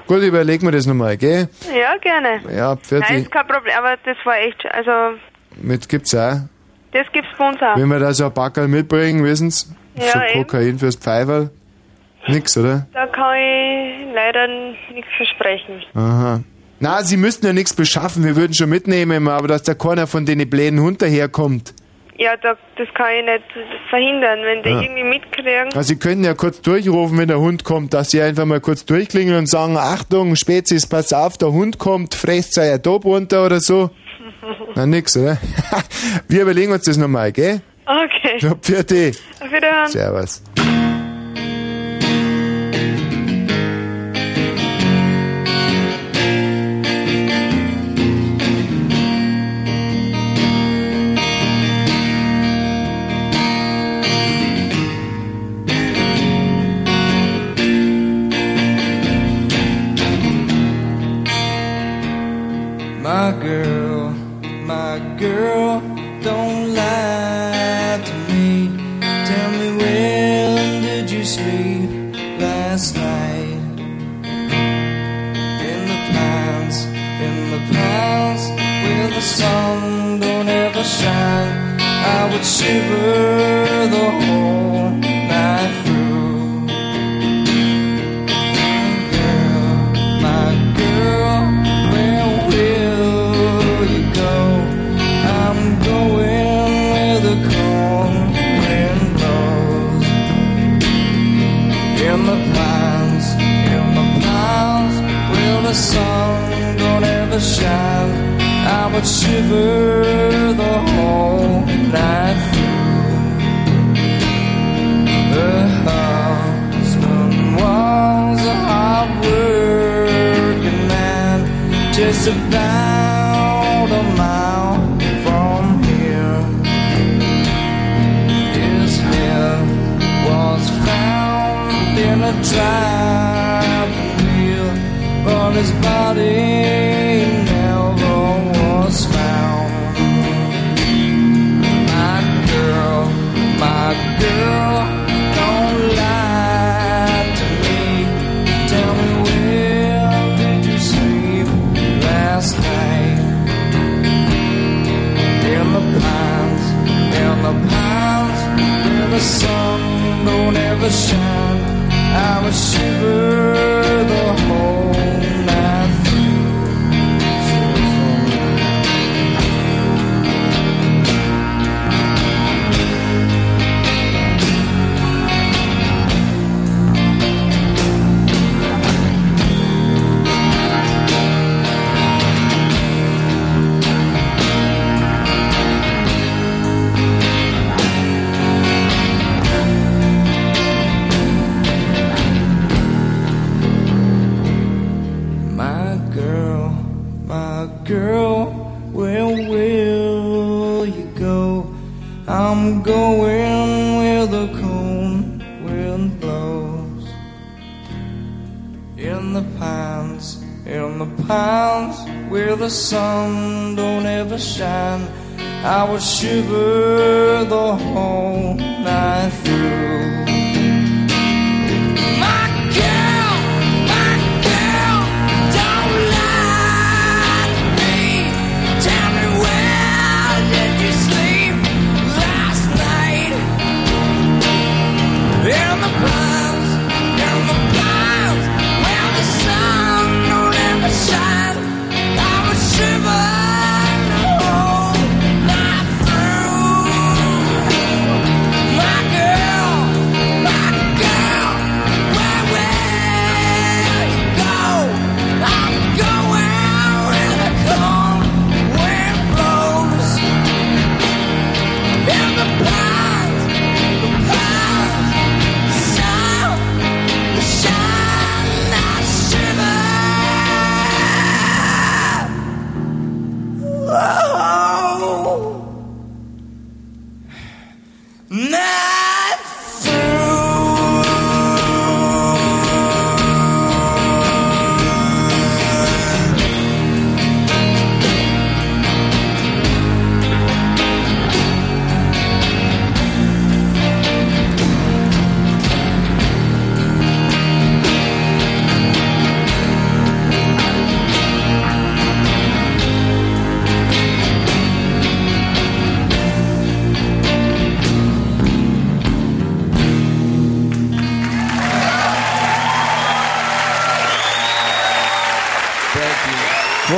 Gut, überlegen wir das nochmal, gell? ja, gerne. Ja, Nein, 40. ist kein Problem, aber das war echt, also Mit gibt's auch. das gibt's bei uns auch. Wenn wir da so ein Backerl mitbringen, wissen's? Ja, so eben. Kokain fürs Pfeiferl? Nix, oder? Da kann ich leider nichts versprechen. Aha. Na, Sie müssten ja nichts beschaffen, wir würden schon mitnehmen, aber dass da keiner von den bläden Hund daherkommt. Ja, da, das kann ich nicht verhindern, wenn die Ja. irgendwie mitkriegen. Also Sie können ja kurz durchrufen, wenn der Hund kommt, dass Sie einfach mal kurz durchklingeln und sagen, Achtung, Spezies, pass auf, der Hund kommt, fresst sei Top runter oder so. <laughs> Na, nix, oder? <laughs> wir überlegen uns das nochmal, gell? Okay. Ja, vierte. Auf Wiederhören. Servus. The sun don't ever shine, I will shiver the whole night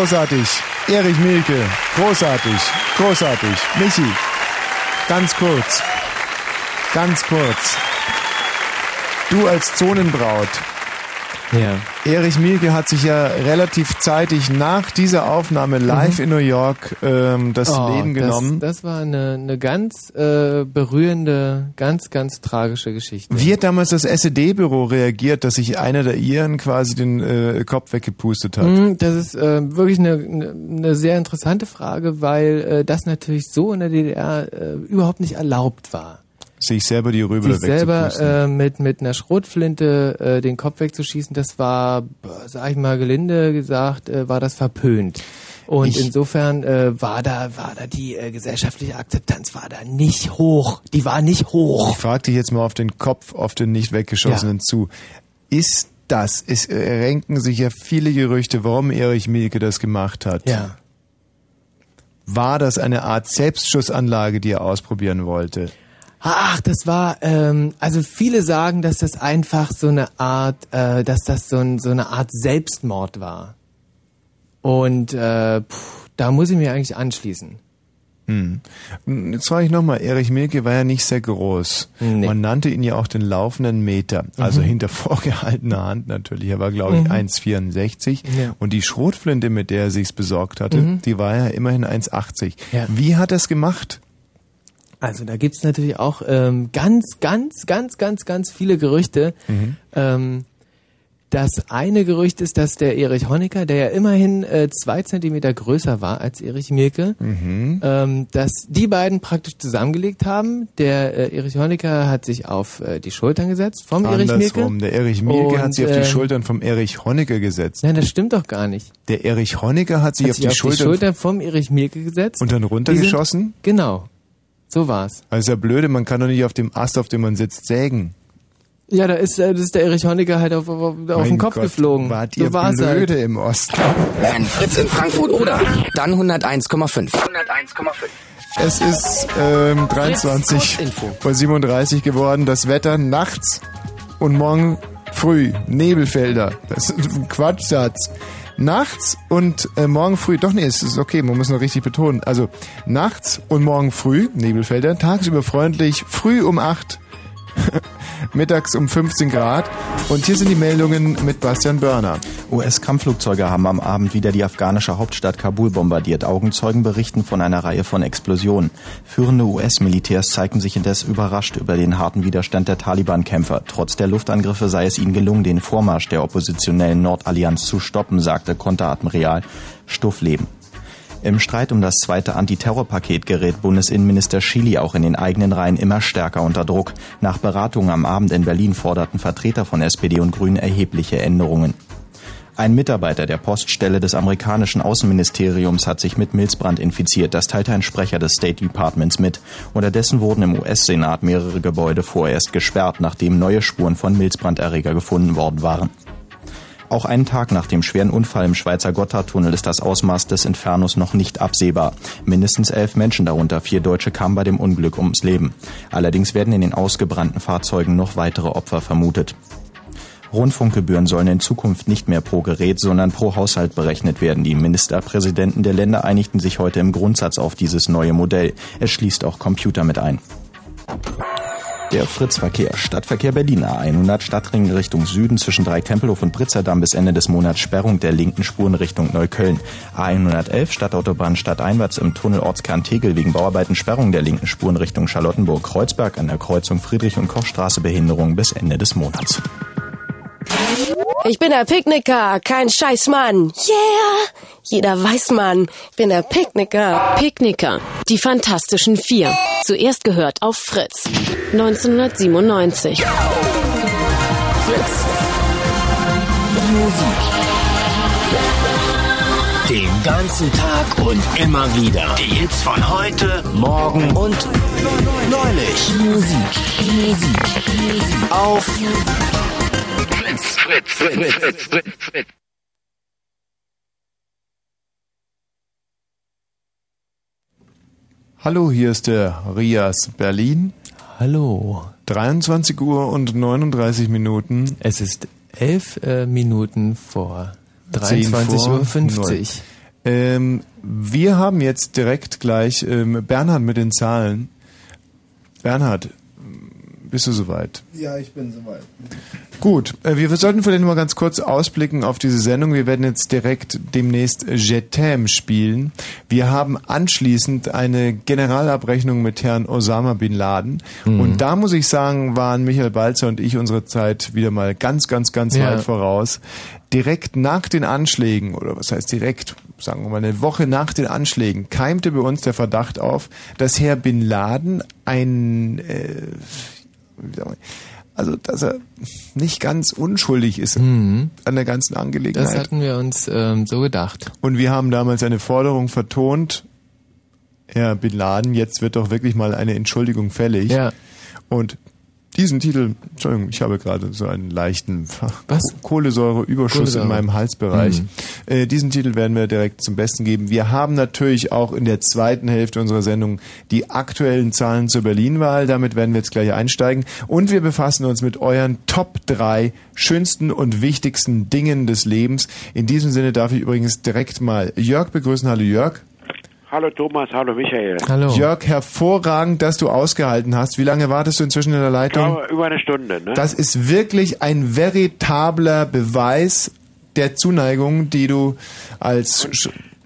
Großartig. Erich Mielke. Großartig. Großartig. Michi. Ganz kurz. Ganz kurz. Du als Zonenbraut. Ja. Erich Mielke hat sich ja relativ zeitig nach dieser Aufnahme live Mhm. in New York ähm, das Oh, Leben genommen. Das, das war eine, eine ganz äh, berührende, ganz, ganz tragische Geschichte. Wie hat damals das SED-Büro reagiert, dass sich einer der Iren quasi den äh, Kopf weggepustet hat? Mm, Das ist äh, wirklich eine, eine, eine sehr interessante Frage, weil äh, das natürlich so in der DDR äh, überhaupt nicht erlaubt war. Sich selber die Rübe Sich selber äh, mit, mit einer Schrotflinte äh, den Kopf wegzuschießen, das war, sag ich mal gelinde gesagt, äh, war das verpönt. Und Ich- insofern äh, war da war da die äh, gesellschaftliche Akzeptanz war da nicht hoch. Die war nicht hoch. Ich frage dich jetzt mal auf den Kopf, auf den nicht weggeschossenen zu. Ist das, es renken sich ja viele Gerüchte, warum Erich Mielke das gemacht hat. Ja. War das eine Art Selbstschussanlage, die er ausprobieren wollte? Ach, das war, ähm, also viele sagen, dass das einfach so eine Art, äh, dass das so, ein, so eine Art Selbstmord war. Und äh, puh, da muss ich mir eigentlich anschließen. Hm. Jetzt frage ich nochmal, Erich Mielke war ja nicht sehr groß. Man nannte ihn ja auch den laufenden Meter. Also Mhm. hinter <laughs> vorgehaltener Hand natürlich. Er war, glaube ich, Mhm. 1,64. Ja. Und die Schrotflinte, mit der er sich's besorgt hatte, Mhm. die war ja immerhin 1,80. Ja. Wie hat er es gemacht? Also da gibt's natürlich auch ähm, ganz, ganz, ganz, ganz, ganz viele Gerüchte. Mhm. Ähm, das eine Gerücht ist, dass der Erich Honecker, der ja immerhin äh, zwei Zentimeter größer war als Erich Mielke, Mhm. ähm, dass die beiden praktisch zusammengelegt haben. Der äh, Erich Honecker hat sich auf äh, die Schultern gesetzt vom Erich Mielke. Andersrum. Der Erich Mielke hat Und, sich auf die ähm, Schultern vom Erich Honecker gesetzt. Nein, das stimmt doch gar nicht. Der Erich Honecker hat sich Hat auf die Schultern, Schultern vom Erich Mielke gesetzt. und dann Die runtergeschossen. Sind, genau. So war's. Also ja blöde, man kann doch nicht auf dem Ast, auf dem man sitzt, sägen. Ja, da ist, äh, das ist der Erich Honecker halt auf, auf, auf den Kopf Gott, geflogen. Wart so ihr war's blöde halt. im Osten. Wenn Fritz in Frankfurt oder dann 101,5. 101,5. Es ist ähm, 23 vor 37 geworden. Das Wetter nachts und morgen früh. Nebelfelder. Das ist ein Quatschsatz. Nachts und äh, morgen früh, doch nee, es ist okay, man muss noch richtig betonen. Also nachts und morgen früh, Nebelfelder, tagsüber freundlich, früh um 8, <laughs> mittags um 15 Grad. Und hier sind die Meldungen mit Bastian Börner. US-Kampfflugzeuge haben am Abend wieder die afghanische Hauptstadt Kabul bombardiert. Augenzeugen berichten von einer Reihe von Explosionen. Führende US-Militärs zeigten sich indes überrascht über den harten Widerstand der Taliban-Kämpfer. Trotz der Luftangriffe sei es ihnen gelungen, den Vormarsch der oppositionellen Nordallianz zu stoppen, sagte Konteradmiral Stuffleben. Im Streit um das zweite Antiterrorpaket gerät Bundesinnenminister Schily auch in den eigenen Reihen immer stärker unter Druck. Nach Beratungen am Abend in Berlin forderten Vertreter von SPD und Grünen erhebliche Änderungen. Ein Mitarbeiter der Poststelle des amerikanischen Außenministeriums hat sich mit Milzbrand infiziert. Das teilte ein Sprecher des State Departments mit. Unterdessen wurden im US-Senat mehrere Gebäude vorerst gesperrt, nachdem neue Spuren von Milzbranderreger gefunden worden waren. Auch einen Tag nach dem schweren Unfall im Schweizer Gotthardtunnel ist das Ausmaß des Infernos noch nicht absehbar. Mindestens elf Menschen, darunter vier Deutsche, kamen bei dem Unglück ums Leben. Allerdings werden in den ausgebrannten Fahrzeugen noch weitere Opfer vermutet. Rundfunkgebühren sollen in Zukunft nicht mehr pro Gerät, sondern pro Haushalt berechnet werden. Die Ministerpräsidenten der Länder einigten sich heute im Grundsatz auf dieses neue Modell. Es schließt auch Computer mit ein. Der Fritzverkehr. Stadtverkehr Berlin A100 Stadtring Richtung Süden zwischen Dreitempelhof und Pritzerdamm bis Ende des Monats Sperrung der linken Spuren Richtung Neukölln. A111 Stadtautobahn stadteinwärts im Tunnel Ortskern Tegel wegen Bauarbeiten Sperrung der linken Spuren Richtung Charlottenburg-Kreuzberg an der Kreuzung Friedrich- und Kochstraße Behinderung bis Ende des Monats. Ich bin der Picknicker, kein Scheißmann. Yeah! Jeder weiß, Mann, ich bin der Picknicker. Picknicker, die Fantastischen Vier. Zuerst gehört auf Fritz. 1997. Fritz. Musik. Den ganzen Tag und immer wieder. Die Hits von heute, morgen und neulich. Musik. Musik. Auf Fritz. Fritz. Fritz. Fritz. Fritz. Fritz. Hallo, hier ist der Rias Berlin. Hallo. 23 Uhr und 39 Minuten. Es ist 11 äh, Minuten vor 10 vor 23.50 Uhr. Ähm, wir haben jetzt direkt gleich ähm, Bernhard mit den Zahlen. Bernhard, bist du soweit? Ja, ich bin soweit. Gut, äh, wir sollten vielleicht mal ganz kurz ausblicken auf diese Sendung. Wir werden jetzt direkt demnächst Je t'aime spielen. Wir haben anschließend eine Generalabrechnung mit Herrn Osama Bin Laden. Mhm. Und da muss ich sagen, waren Michael Balzer und ich unsere Zeit wieder mal ganz, ganz, ganz Ja. weit voraus. Direkt nach den Anschlägen, oder was heißt direkt, sagen wir mal eine Woche nach den Anschlägen, keimte bei uns der Verdacht auf, dass Herr Bin Laden ein, äh, also dass er nicht ganz unschuldig ist an der ganzen Angelegenheit. Mhm. Das hatten wir uns ähm, so gedacht. Und wir haben damals eine Forderung vertont, Herr Bin Laden, jetzt wird doch wirklich mal eine Entschuldigung fällig. Ja. Und diesen Titel, Entschuldigung, ich habe gerade so einen leichten Kohlensäureüberschuss Kohlensäure. in meinem Halsbereich. Mhm. Äh, diesen Titel werden wir direkt zum Besten geben. Wir haben natürlich auch in der zweiten Hälfte unserer Sendung die aktuellen Zahlen zur Berlin-Wahl. Damit werden wir jetzt gleich einsteigen. Und wir befassen uns mit euren Top 3 schönsten und wichtigsten Dingen des Lebens. In diesem Sinne darf ich übrigens direkt mal Jörg begrüßen. Hallo Jörg. Hallo Thomas, hallo Michael. Jörg, hervorragend, dass du ausgehalten hast. Wie lange wartest du inzwischen in der Ich Leitung? glaube, über eine Stunde, ne? Das ist wirklich ein veritabler Beweis der Zuneigung, die du als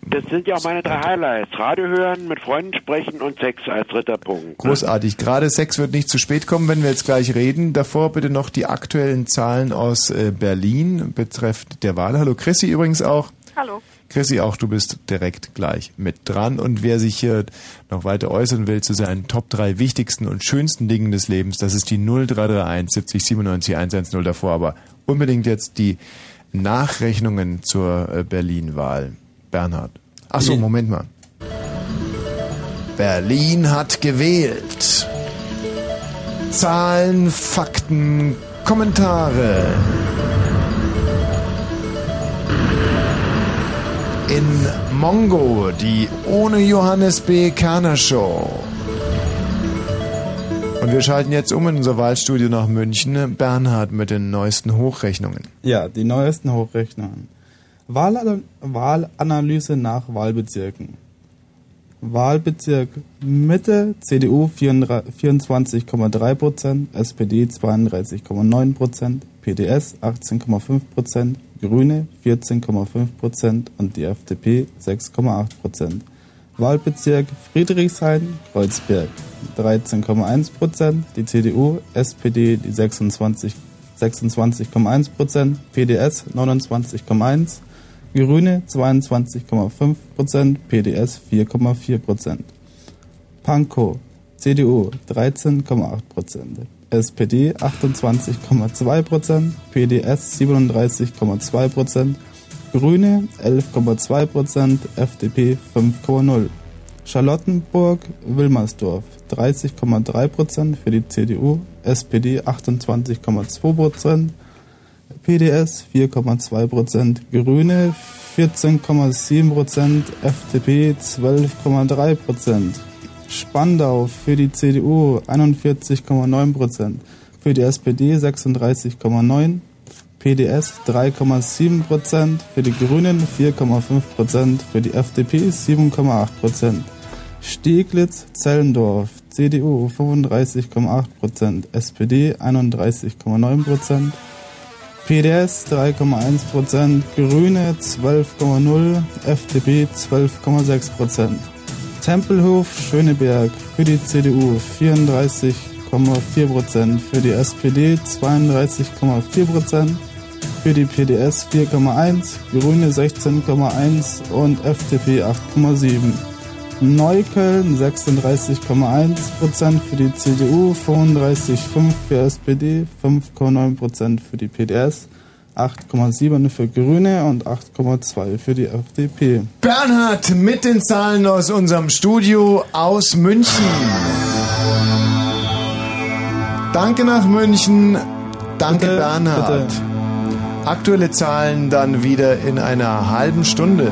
Das sind ja auch meine drei Highlights. Radio hören, mit Freunden sprechen und Sex als dritter Punkt. ne? großartig. Gerade Sex wird nicht zu spät kommen, wenn wir jetzt gleich reden. Davor bitte noch die aktuellen Zahlen aus äh, Berlin betreffend der Wahl. Hallo Chrissy übrigens auch. Hallo. Chrissy, auch du bist direkt gleich mit dran. Und wer sich hier noch weiter äußern will zu seinen Top 3 wichtigsten und schönsten Dingen des Lebens, das ist die 0331 70 97 110 davor. Aber unbedingt jetzt die Nachrechnungen zur äh, Berlin-Wahl. Bernhard. Ach so, Moment mal. Berlin hat gewählt. Zahlen, Fakten, Kommentare. In Mongo, die ohne Johannes B. Kerner Show. Und wir schalten jetzt um in unser Wahlstudio nach München. Bernhard mit den neuesten Hochrechnungen. Ja, die neuesten Hochrechnungen. Wahlana- Wahlanalyse nach Wahlbezirken. Wahlbezirk Mitte CDU 24,3%, SPD 32,9%, PDS 18,5%, Grüne 14,5% und die FDP 6,8%. Wahlbezirk Friedrichshain, Kreuzberg 13,1%, die CDU, SPD die 26 26,1%, PDS 29,1%, Grüne 22,5%, PDS 4,4%. Pankow, CDU 13,8%, SPD 28,2%, PDS 37,2%, Grüne 11,2%, FDP 5,0%. Charlottenburg, Wilmersdorf 30,3% für die CDU, SPD 28,2%, PDS 4,2%, Grüne 14,7%, FDP 12,3%. Spandau für die CDU 41,9%, für die SPD 36,9%, PDS 3,7%, für die Grünen 4,5%, für die FDP 7,8%. Steglitz, Zellendorf, CDU 35,8%, SPD 31,9%, PDS 3,1%, Grüne 12,0%, FDP 12,6%. Tempelhof, Schöneberg für die CDU 34,4%, für die SPD 32,4%, für die PDS 4,1%, Grüne 16,1% und FDP 8,7%. Neukölln 36,1% für die CDU, 35,5% für SPD, 5,9% für die PDS, 8,7% für Grüne und 8,2% für die FDP. Bernhard mit den Zahlen aus unserem Studio aus München. Danke nach München. Danke Bitte, Bernhard. bitte. Aktuelle Zahlen dann wieder in einer halben Stunde.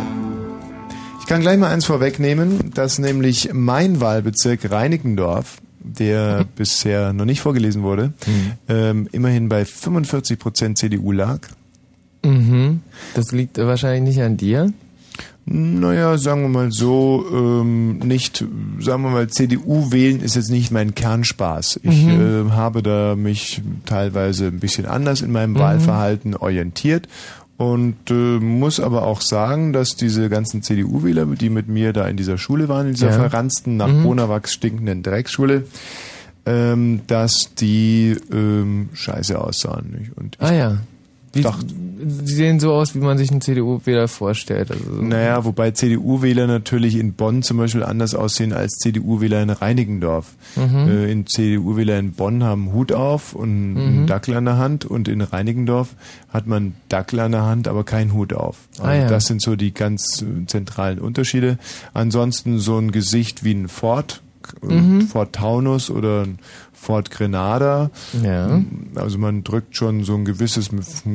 Ich kann gleich mal eins vorwegnehmen, dass nämlich mein Wahlbezirk Reinickendorf, der <laughs> bisher noch nicht vorgelesen wurde, ähm, immerhin bei 45% CDU lag. Mhm. Das liegt wahrscheinlich nicht an dir. Naja, sagen wir mal so, ähm, nicht, sagen wir mal, CDU wählen ist jetzt nicht mein Kernspaß. Ich Mhm. äh, habe da mich teilweise ein bisschen anders in meinem Mhm. Wahlverhalten orientiert und äh, muss aber auch sagen, dass diese ganzen CDU-Wähler, die mit mir da in dieser Schule waren, in dieser Ja. verranzten, nach Mhm. Bonawachs stinkenden Drecksschule, ähm, dass die ähm, scheiße aussahen. Nicht? Und ich Ah ja. Wie, dachte, sie sehen so aus, wie man sich einen CDU-Wähler vorstellt. Also, so- Naja, wobei CDU-Wähler natürlich in Bonn zum Beispiel anders aussehen als CDU-Wähler in Reinickendorf. Mhm. Äh, in CDU-Wähler in Bonn haben Hut auf und Mhm. einen Dackel an der Hand und in Reinickendorf hat man Dackel an der Hand, aber keinen Hut auf. Ah, Also ja. Das sind so die ganz äh, zentralen Unterschiede. Ansonsten so ein Gesicht wie ein Ford, äh, Mhm. Ford Taunus oder ein Ford Grenada. Ja. Also man drückt schon so ein gewisses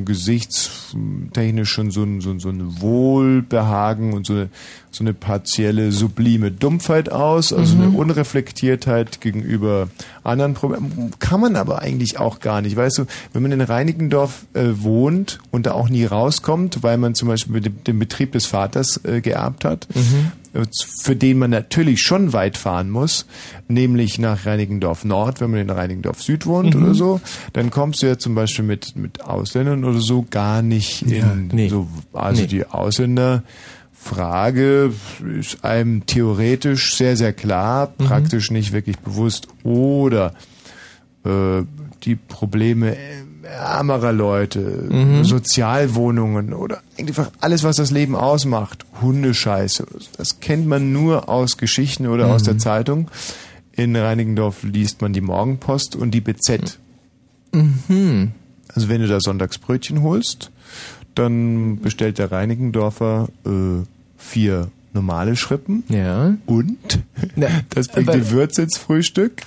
gesichtstechnisch schon so ein, so ein, so ein Wohlbehagen und so eine, so eine partielle sublime Dumpfheit aus, also Mhm. eine Unreflektiertheit gegenüber anderen Problemen. Kann man aber eigentlich auch gar nicht. Weißt du, wenn man in Reinickendorf äh, wohnt und da auch nie rauskommt, weil man zum Beispiel mit dem, den Betrieb des Vaters äh, geerbt hat, Mhm. Für den man natürlich schon weit fahren muss, nämlich nach Reinigendorf Nord, wenn man in Reinigendorf Süd wohnt Mhm. oder so, dann kommst du ja zum Beispiel mit, mit Ausländern oder so gar nicht in so, also Nee. die Ausländerfrage ist einem theoretisch sehr, sehr klar, Mhm. praktisch nicht wirklich bewusst oder äh, die Probleme ärmerer Leute, Mhm. Sozialwohnungen oder einfach alles, was das Leben ausmacht. Hundescheiße. Das kennt man nur aus Geschichten oder aus Mhm. der Zeitung. In Reinigendorf liest man die Morgenpost und die BZ. Mhm. Also wenn du da Sonntagsbrötchen holst, dann bestellt der Reinigendorfer äh, vier normale Schrippen. Ja. Und <laughs> das bringt die Würze ins Frühstück.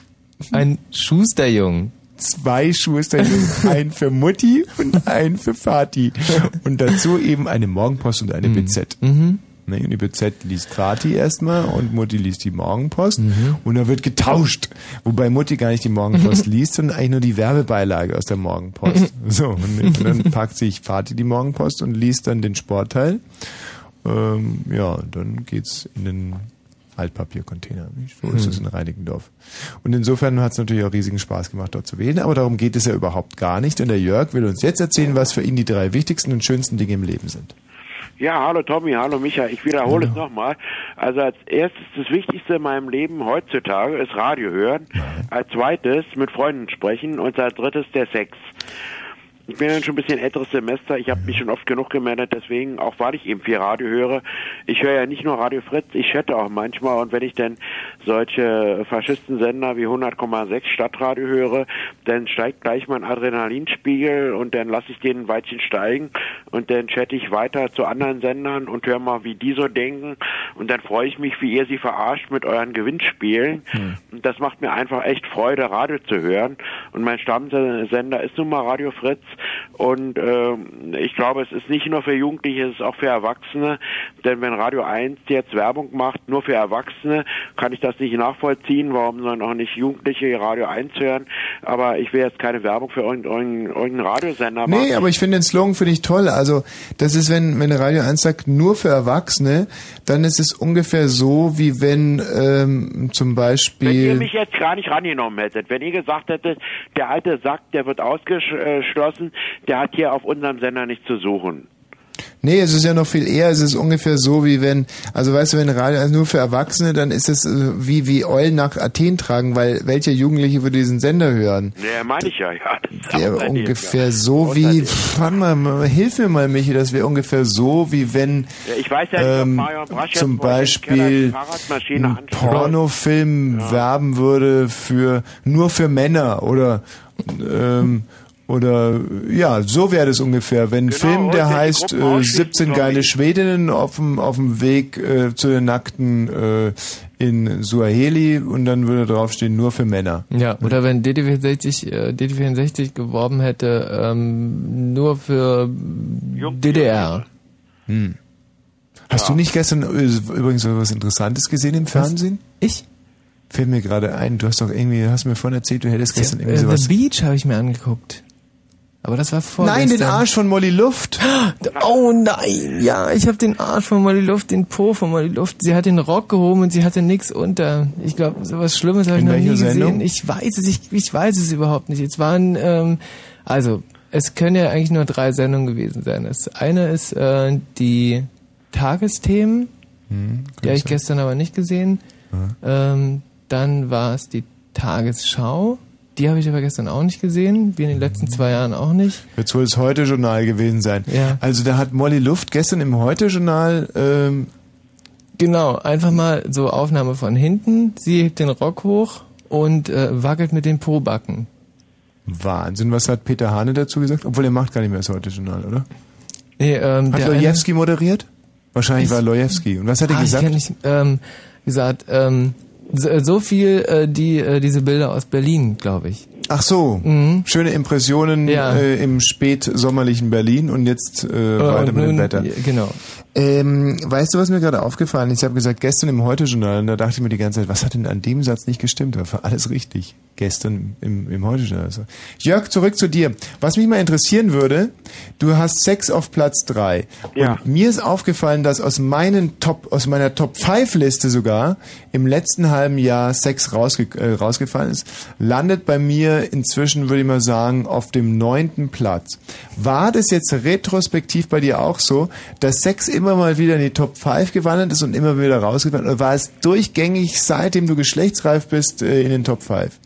Ein Schusterjung. Zwei Schusterjungen, <laughs> ein für Mutti und ein für Vati. Und dazu eben eine Morgenpost und eine BZ. Mhm. Ne, und die BZ liest Vati erstmal und Mutti liest die Morgenpost Mhm. und da wird getauscht. Wobei Mutti gar nicht die Morgenpost <laughs> liest, sondern eigentlich nur die Werbebeilage aus der Morgenpost. <laughs> So, und dann packt sich Vati die Morgenpost und liest dann den Sportteil. Ähm, ja, und dann geht's in den Altpapiercontainer. So ist Hm. es in Reinickendorf. Und insofern hat es natürlich auch riesigen Spaß gemacht, dort zu wählen. Aber darum geht es ja überhaupt gar nicht. Denn der Jörg will uns jetzt erzählen, was für ihn die drei wichtigsten und schönsten Dinge im Leben sind. Ja, hallo Tommy, hallo Micha. Ich wiederhole es nochmal. Also als erstes, das Wichtigste in meinem Leben heutzutage ist Radio hören. Als zweites mit Freunden sprechen und als drittes der Sex. Ich bin dann schon ein bisschen älteres Semester. Ich habe mich schon oft genug gemeldet, deswegen, auch weil ich eben viel Radio höre. Ich höre ja nicht nur Radio Fritz, ich chatte auch manchmal. Und wenn ich dann solche Faschistensender wie 100,6 Stadtradio höre, dann steigt gleich mein Adrenalinspiegel und dann lasse ich den ein Weilchen steigen und dann chatte ich weiter zu anderen Sendern und höre mal, wie die so denken. Und dann freue ich mich, wie ihr sie verarscht mit euren Gewinnspielen. Und das macht mir einfach echt Freude, Radio zu hören. Und mein Stammsender ist nun mal Radio Fritz. Und ähm, ich glaube, es ist nicht nur für Jugendliche, es ist auch für Erwachsene. Denn wenn Radio 1 jetzt Werbung macht, nur für Erwachsene, kann ich das nicht nachvollziehen. Warum sollen auch nicht Jugendliche Radio 1 hören? Aber ich will jetzt keine Werbung für irgendeinen irgendeinen Radiosender machen. Nee, aber ich finde den Slogan finde ich toll. Also, das ist, wenn, wenn Radio 1 sagt, nur für Erwachsene, dann ist es ungefähr so, wie wenn ähm, zum Wenn ihr Beispiel... mich jetzt gar nicht rangenommen hättet, wenn ihr gesagt hättet, der alte Sack, der wird ausgeschlossen, der hat hier auf unserem Sender nichts zu suchen. Nee, es ist ja noch viel eher, es ist ungefähr so, wie wenn, also weißt du, wenn Radio 1 nur für Erwachsene, dann ist es äh, wie, wie Eulen nach Athen tragen, weil welcher Jugendliche würde diesen Sender hören? Ja, meine ich ja, ja. Das ungefähr ja. so wie, warte mal, hilf mir mal, Michi, das wäre ungefähr so, wie wenn Ja, ja ähm, zum Beispiel ein. Pornofilm werben würde für nur für Männer oder ähm, oder ja, so wäre das ungefähr. Wenn ein Film, der heißt äh, ausschließen 17 geile Schwedinnen auf dem auf dem Weg äh, zu den Nackten äh, in Suaheli und dann würde draufstehen nur für Männer. Ja, oder wenn DD64, äh, DD64 geworben hätte, ähm, nur für DDR. Hm. Hast du nicht gestern äh, übrigens was Interessantes gesehen im Fernsehen? Ich? Fällt mir gerade ein, du hast doch irgendwie, hast mir vorhin erzählt, du hättest gestern Äh, irgendwie The sowas. Beach habe ich mir angeguckt. Aber das war vor. Nein, den Arsch von Molly Luft. <gasps> Oh nein, ja, ich habe den Arsch von Molly Luft, den Po von Molly Luft. Sie hat den Rock gehoben und sie hatte nix unter. Ich glaube, sowas Schlimmes habe ich noch nie welcher gesehen. Sendung? Ich weiß es, ich, ich weiß es überhaupt nicht. Jetzt waren, ähm, also es können ja eigentlich nur drei Sendungen gewesen sein. Das eine ist äh, die Tagesthemen, Hm, die habe ich gestern aber nicht gesehen. Ähm, dann war es die Tagesschau. Die habe ich aber gestern auch nicht gesehen, wie in den letzten zwei Jahren auch nicht. Wird wohl das Heute-Journal gewesen sein. Ja. Also da hat Molly Luft gestern im Heute-Journal ähm, Genau, einfach mal so Aufnahme von hinten. Sie hebt den Rock hoch und äh, wackelt mit den Pobacken. Wahnsinn. Was hat Peter Hane dazu gesagt? Obwohl er macht gar nicht mehr das Heute-Journal, oder? Nee, ähm, Hat Lojewski moderiert? Wahrscheinlich war Lojewski. Und was hat er ah, ich gesagt? kenn nicht, ähm, gesagt, ähm, so, so viel äh, die äh, diese Bilder aus Berlin, glaube ich. Ach so, schöne Impressionen Ja. äh, im spätsommerlichen Berlin und jetzt äh, weiter und mit dem Wetter. Genau. Ähm, weißt du, was mir gerade aufgefallen ist? Ich habe gesagt, gestern im Heute-Journal, und da dachte ich mir die ganze Zeit, was hat denn an dem Satz nicht gestimmt? Da war alles richtig. gestern im, im Heute. Also. Jörg, zurück zu dir. Was mich mal interessieren würde, du hast Sex auf Platz drei. Ja. Und mir ist aufgefallen, dass aus meinen Top, aus meiner Top 5 Liste sogar im letzten halben Jahr Sex rausge äh, rausgefallen ist. Landet bei mir inzwischen, würde ich mal sagen, auf dem neunten Platz. War das jetzt retrospektiv bei dir auch so, dass Sex immer mal wieder in die Top 5 gewandert ist und immer wieder rausgefallen? Oder war es durchgängig, seitdem du geschlechtsreif bist, äh, in den Top 5?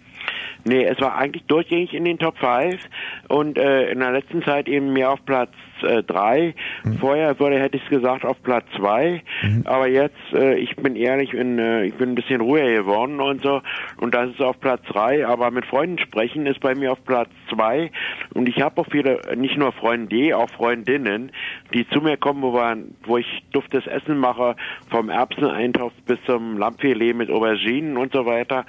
Nee, es war eigentlich durchgängig in den Top 5 und äh, in der letzten Zeit eben mehr auf Platz 3. Vorher würde, hätte ich es gesagt, auf Platz 2. Aber jetzt, äh, ich bin ehrlich, bin, äh, ich bin ein bisschen ruhiger geworden und so. Und das ist auf Platz 3. Aber mit Freunden sprechen ist bei mir auf Platz 2. Und ich habe auch viele, nicht nur Freunde, auch Freundinnen, die zu mir kommen, wo, wir, wo ich duftes Essen mache, vom Erbseneintopf bis zum Lammfilet mit Auberginen und so weiter.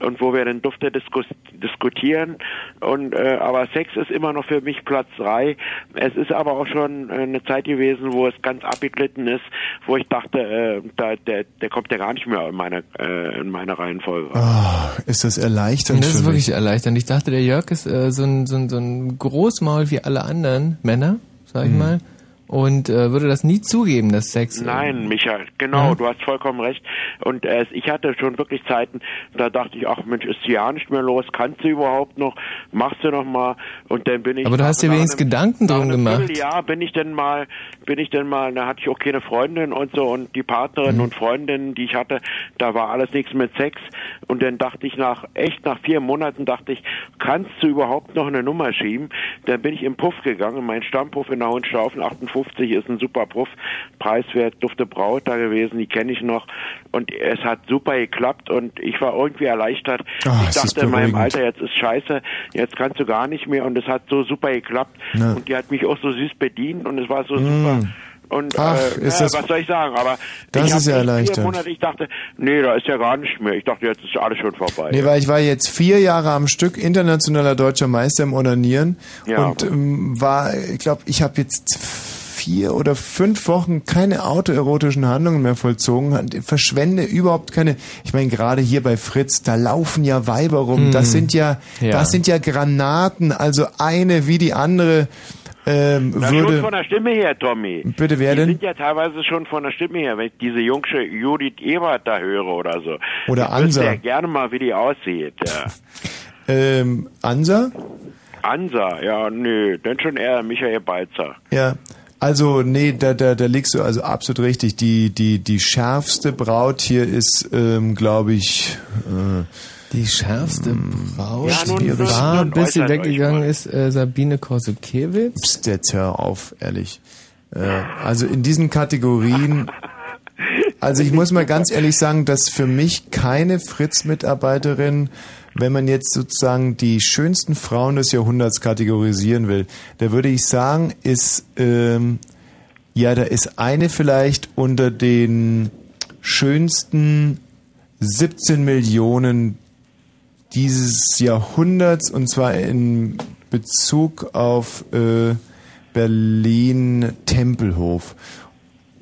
Und wo wir dann Dufte diskus diskutieren. Und äh, aber Sex ist immer noch für mich Platz 3. Es ist aber auch schon äh, eine Zeit gewesen, wo es ganz abgeglitten ist, wo ich dachte, äh, da, der, der kommt ja gar nicht mehr in meine, äh, in meine Reihenfolge. Oh, ist das erleichternd Das ist wirklich erleichternd. Ich dachte, der Jörg ist äh, so, ein, so, ein, so ein Großmaul wie alle anderen Männer, sag ich Mhm. mal, und äh, würde das nie zugeben, dass Sex. äh, Nein, Michael, genau, Ja. du hast vollkommen recht. Und äh, ich hatte schon wirklich Zeiten, da dachte ich, ach Mensch, ist hier ja nicht mehr los, kannst du überhaupt noch, machst du noch mal? Und dann bin ich. Aber du hast dir wenigstens einem- Gedanken drum gemacht. Vierteljahr bin ich dann mal, bin ich dann mal, da hatte ich auch keine Freundin und so und die Partnerin Mhm. und Freundinnen, die ich hatte, da war alles nichts mit Sex. Und dann dachte ich nach, echt nach vier Monaten dachte ich, kannst du überhaupt noch eine Nummer schieben? Dann bin ich im Puff gegangen, mein Stammpuff in der Hohenstaufen 58 ist ein super Puff, preiswert, dufte Braut da gewesen, die kenne ich noch und es hat super geklappt und ich war irgendwie erleichtert. Ah, ich dachte in meinem. Alter, jetzt ist scheiße, jetzt kannst du gar nicht mehr und es hat so super geklappt Ja. und die hat mich auch so süß bedient und es war so Mm. super. Und Ach, äh, ist das- was soll ich sagen? Aber Das ich ist ja echt erleichternd. Vier Monate, ich dachte, nee, da ist ja gar nicht mehr. Ich dachte, jetzt ist alles schon vorbei. Nee, weil ich war jetzt vier Jahre am Stück internationaler deutscher Meister im Onanieren Ja. und ähm, war, ich glaube, ich habe jetzt vier oder fünf Wochen keine autoerotischen Handlungen mehr vollzogen, verschwende überhaupt keine. Ich meine, gerade hier bei Fritz, da laufen ja Weiber rum. Hm. Das sind ja, Ja. das sind ja Granaten. Also eine wie die andere ähm, Na, schon würde. von der Stimme her, Tommy. Bitte, wer die denn? sind ja teilweise schon von der Stimme her, wenn ich diese jungsche Judith Ebert da höre oder so. Oder ich Ansa. ja gerne mal, wie die aussieht. Ja. Ähm, Ansa? Ansa, ja, nö, dann schon eher Michael Balzer. Ja. Also, nee, da, da, da liegst du also absolut richtig. Die, die, die schärfste Braut hier ist, ähm, glaube ich, äh, Die schärfste Braut Ja, nun- die war, bis sie weggegangen ist, äh, Sabine Korsukiewicz. Psst, jetzt hör auf, ehrlich. Äh, also in diesen Kategorien, <laughs> also ich muss mal ganz ehrlich sagen, dass für mich keine Fritz-Mitarbeiterin, wenn man jetzt sozusagen die schönsten Frauen des Jahrhunderts kategorisieren will, da würde ich sagen, ist, ähm, ja, da ist eine vielleicht unter den schönsten 17 Millionen dieses Jahrhunderts und zwar in Bezug auf äh, Berlin Tempelhof.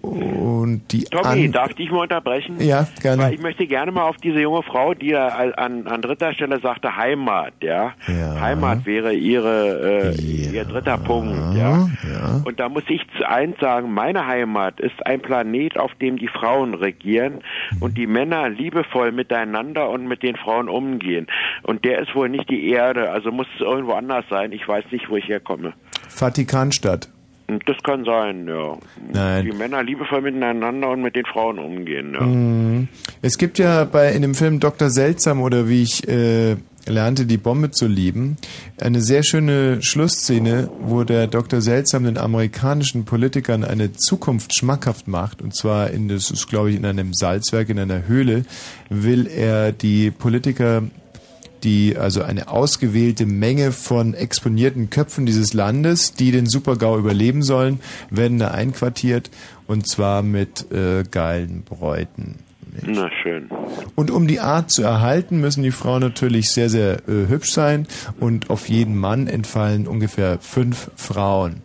Und die Tommy, an darf ich dich mal unterbrechen? Ja, gerne. Weil ich möchte gerne mal auf diese junge Frau, die da an, an dritter Stelle sagte Heimat, ja. Ja. Heimat wäre ihre, äh, ihr dritter Punkt, ja. ja. Und da muss ich zu eins sagen, meine Heimat ist ein Planet, auf dem die Frauen regieren und die Männer liebevoll miteinander und mit den Frauen umgehen. Und der ist wohl nicht die Erde, also muss es irgendwo anders sein. Ich weiß nicht, wo ich herkomme. Vatikanstadt. Und Das kann sein, ja. Nein. Die Männer liebevoll miteinander und mit den Frauen umgehen, ja. Mhm. Es gibt ja bei in dem Film Dr. Seltsam oder wie ich äh, lernte, die Bombe zu lieben, eine sehr schöne Schlussszene, wo der Dr. Seltsam den amerikanischen Politikern eine Zukunft schmackhaft macht. Und zwar in das ist, glaube ich, in einem Salzwerk, in einer Höhle, will er die Politiker die also eine ausgewählte Menge von exponierten Köpfen dieses Landes, die den Supergau überleben sollen, werden da einquartiert und zwar mit äh, geilen Bräuten. Na schön. Und um die Art zu erhalten, müssen die Frauen natürlich sehr, sehr äh, hübsch sein und auf jeden Mann entfallen ungefähr fünf Frauen.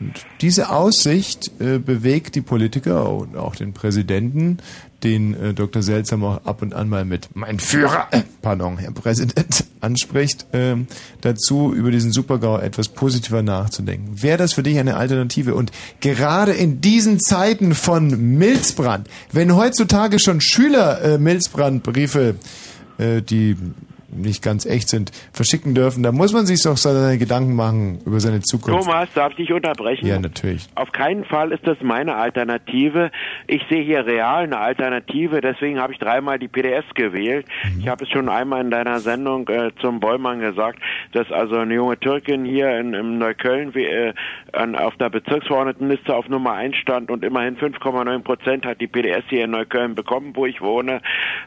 Und diese Aussicht äh, bewegt die Politiker und auch den Präsidenten den äh, Dr. Seltsam auch ab und an mal mit mein Führer, äh, pardon, Herr Präsident, <laughs> anspricht, ähm, dazu über diesen Supergau etwas positiver nachzudenken. Wäre das für dich eine Alternative? Und gerade in diesen Zeiten von Milzbrand, wenn heutzutage schon Schüler äh, Milzbrandbriefe, äh, die nicht ganz echt sind, verschicken dürfen, da muss man sich doch seine Gedanken machen über seine Zukunft. Thomas, darf ich dich unterbrechen? Ja, natürlich. Auf keinen Fall ist das meine Alternative. Ich sehe hier real eine Alternative, deswegen habe ich dreimal die PDS gewählt. Mhm. Ich habe es schon einmal in deiner Sendung äh, zum Bollmann gesagt, dass also eine junge Türkin hier in, in Neukölln wie, äh, an, auf der Bezirksverordnetenliste auf Nummer 1 stand und immerhin 5,9 Prozent hat die PDS hier in Neukölln bekommen, wo ich wohne.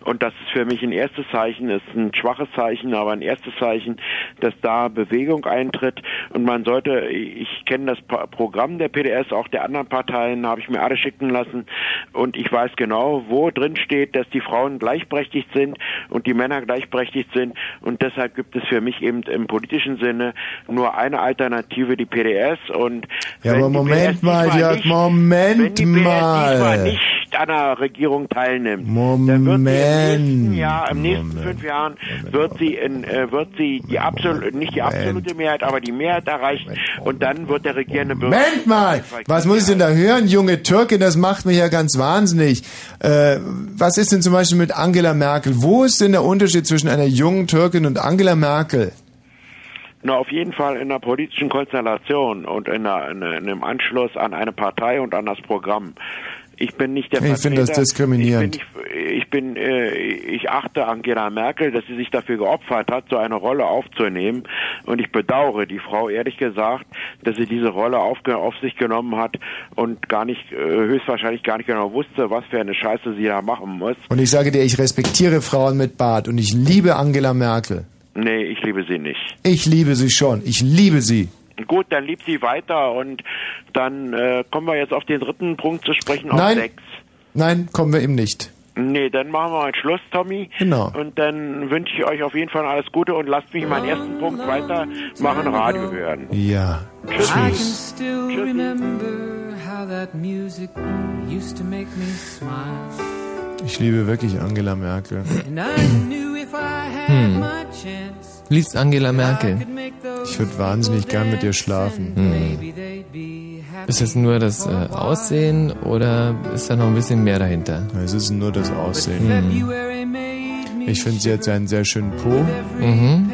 Und das ist für mich ein erstes Zeichen, ist ein schwaches Zeichen, aber ein erstes Zeichen, dass da Bewegung eintritt. Und man sollte, ich kenne das Programm der PDS, auch der anderen Parteien, habe ich mir alle schicken lassen. Und ich weiß genau, wo drin steht, dass die Frauen gleichberechtigt sind und die Männer gleichberechtigt sind. Und deshalb gibt es für mich eben im politischen Sinne nur eine Alternative, die PDS. Und Ja, aber Moment PDS mal, Moment wenn die PDS diesmal mal. nicht an der Regierung teilnimmt, dann wird sie im nächsten Jahr, im nächsten fünf Jahren, wird sie in, äh, wird sie die absolute, nicht die absolute Mehrheit, aber die Mehrheit erreichen und dann wird der regierende Bürger. Moment mal! Was muss ich denn da hören, junge Türkin? Das macht mich ja ganz wahnsinnig. Äh, was ist denn zum Beispiel mit Angela Merkel? Wo ist denn der Unterschied zwischen einer jungen Türkin und Angela Merkel? Na, auf jeden Fall in der politischen Konstellation und in, der, in, in dem Anschluss an eine Partei und an das Programm. Ich bin nicht der Ich finde das diskriminierend. Ich bin, ich, bin äh, ich achte Angela Merkel, dass sie sich dafür geopfert hat, so eine Rolle aufzunehmen. Und ich bedauere die Frau ehrlich gesagt, dass sie diese Rolle auf, auf sich genommen hat und gar nicht, äh, höchstwahrscheinlich gar nicht genau wusste, was für eine Scheiße sie da machen muss. Und ich sage dir, ich respektiere Frauen mit Bart und ich liebe Angela Merkel. Nee, ich liebe sie nicht. Ich liebe sie schon. Ich liebe sie. Gut, dann liebt sie weiter und dann äh, kommen wir jetzt auf den dritten Punkt zu sprechen, auf Nein. sechs. Nein, kommen wir eben nicht. Nee, dann machen wir einen Schluss, Tommy. Genau. Und dann wünsche ich euch auf jeden Fall alles Gute und lasst mich meinen ersten Punkt weitermachen, Radio hören. Ja. I can still remember how that music used to make me smile. Ich liebe wirklich Angela Merkel. And I knew if I had Hm. my chance, Liebst Angela Merkel? Ich würde wahnsinnig gern mit ihr schlafen. Hm. Ist es nur das äh, Aussehen oder ist da noch ein bisschen mehr dahinter? Es ist nur das Aussehen. Me Ich finde, sie hat einen sehr schönen Po. Mhm.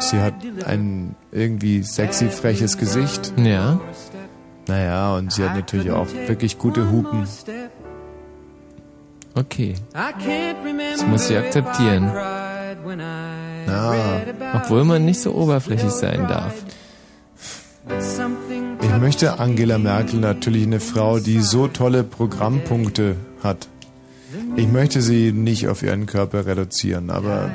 Sie hat ein irgendwie sexy, freches Gesicht. Ja. Naja, und sie hat natürlich auch wirklich gute Hupen. Okay. Das muss sie akzeptieren. Ja. Obwohl man nicht so oberflächlich sein darf. Ich möchte Angela Merkel natürlich eine Frau, die so tolle Programmpunkte hat. Ich möchte sie nicht auf ihren Körper reduzieren, aber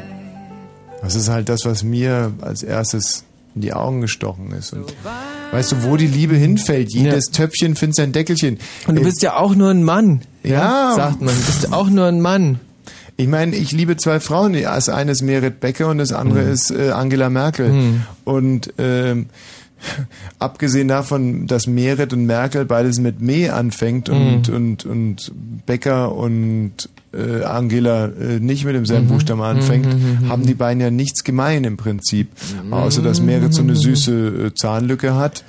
das ist halt das, was mir als erstes in die Augen gestochen ist. Und weißt du, wo die Liebe hinfällt? Jedes Töpfchen findet sein Deckelchen. Und du Äh, bist ja auch nur ein Mann. Ja. Sagt man. Du bist auch nur ein Mann. Ich meine, ich liebe zwei Frauen. Das eine ist Merit Becker und das andere Hm. ist äh, Angela Merkel. Hm. Und ähm, <laughs> abgesehen davon, dass Merit und Merkel beides mit Me anfängt und, Hm. und, und Becker und äh, Angela äh, nicht mit demselben Mhm. Buchstaben anfängt, Mhm, mhm, haben die beiden ja nichts gemein im Prinzip. Außer, dass Merit so eine süße äh, Zahnlücke hat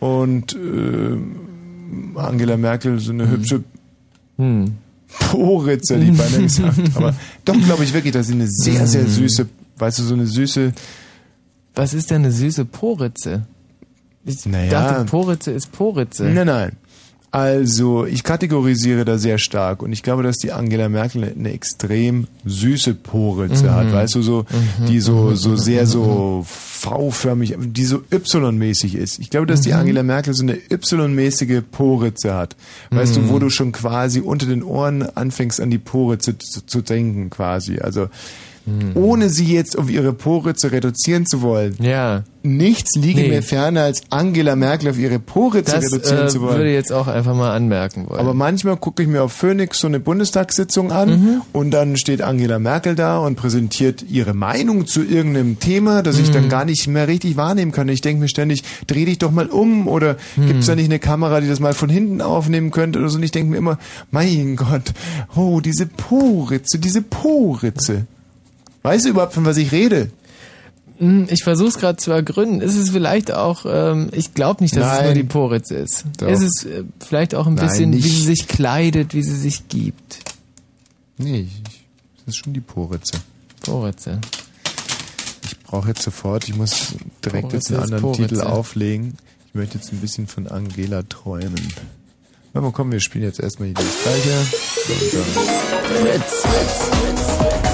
und äh, Angela Merkel so eine hübsche Po-Ritze, hätte ich beinahe gesagt. <laughs> Aber doch glaube ich wirklich, dass sie eine sehr, sehr süße, weißt du, so eine süße. Was ist denn eine süße Poritze? Ich Naja. dachte, Poritze ist Poritze. Nein, nein. Also, ich kategorisiere da sehr stark und ich glaube, dass die Angela Merkel eine extrem süße Poritze Mhm. hat, weißt du, so, Mhm. die so, Mhm. so sehr so V-förmig, die so Y-mäßig ist. Ich glaube, dass die Mhm. Angela Merkel so eine Y-mäßige Poritze hat. Weißt Mhm. du, wo du schon quasi unter den Ohren anfängst, an die Poritze zu, zu denken, quasi. Also, ohne sie jetzt auf ihre Po-Ritze reduzieren zu wollen. Ja. Nichts liege Nee. mir ferner, als Angela Merkel auf ihre Po-Ritze Das reduzieren äh, zu wollen. würde ich jetzt auch einfach mal anmerken wollen. Aber manchmal gucke ich mir auf Phoenix so eine Bundestagssitzung an Mhm. und dann steht Angela Merkel da und präsentiert ihre Meinung zu irgendeinem Thema, das ich Mhm. dann gar nicht mehr richtig wahrnehmen kann. Ich denke mir ständig, dreh dich doch mal um oder Mhm. gibt's da nicht eine Kamera, die das mal von hinten aufnehmen könnte oder so. Und ich denke mir immer, mein Gott, oh, diese Po-Ritze, diese Po-Ritze. Weißt du überhaupt, von was ich rede? Hm, Ich versuche es gerade zu ergründen. Ist es vielleicht auch, ähm, ich glaube nicht, dass es Nein. nur die Poritze ist. Doch. Ist es äh, vielleicht auch ein Nein, bisschen, wie nicht. sie sich kleidet, wie sie sich gibt. Nee, ich, das ist schon die Po-Ritze. Poritze. Ich brauche jetzt sofort, ich muss direkt jetzt Poritze einen ist anderen Poritze. Titel auflegen. Ich möchte jetzt ein bisschen von Angela träumen. Na, mal komm, wir spielen jetzt erstmal hier das Gleiche. Und dann Fritz.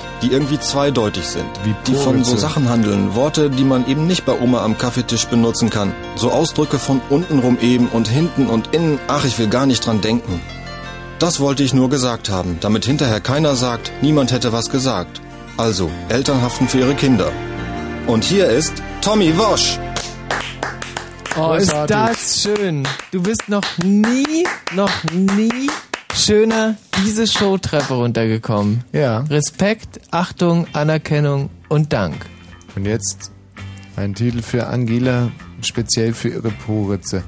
die irgendwie zweideutig sind, die von so. Sachen handeln, Worte, die man eben nicht bei Oma am Kaffeetisch benutzen kann. So Ausdrücke von untenrum eben und hinten und innen, ach, ich will gar nicht dran denken. Das wollte ich nur gesagt haben, damit hinterher keiner sagt, niemand hätte was gesagt. Also, Eltern haften für ihre Kinder. Und hier ist Tommy Wosch. Oh, ist das schön. Du bist noch nie, noch nie schöner diese Showtreppe runtergekommen. Ja. Respekt, Achtung, Anerkennung und Dank. Und jetzt ein Titel für Angela, speziell für ihre Po-Ritze.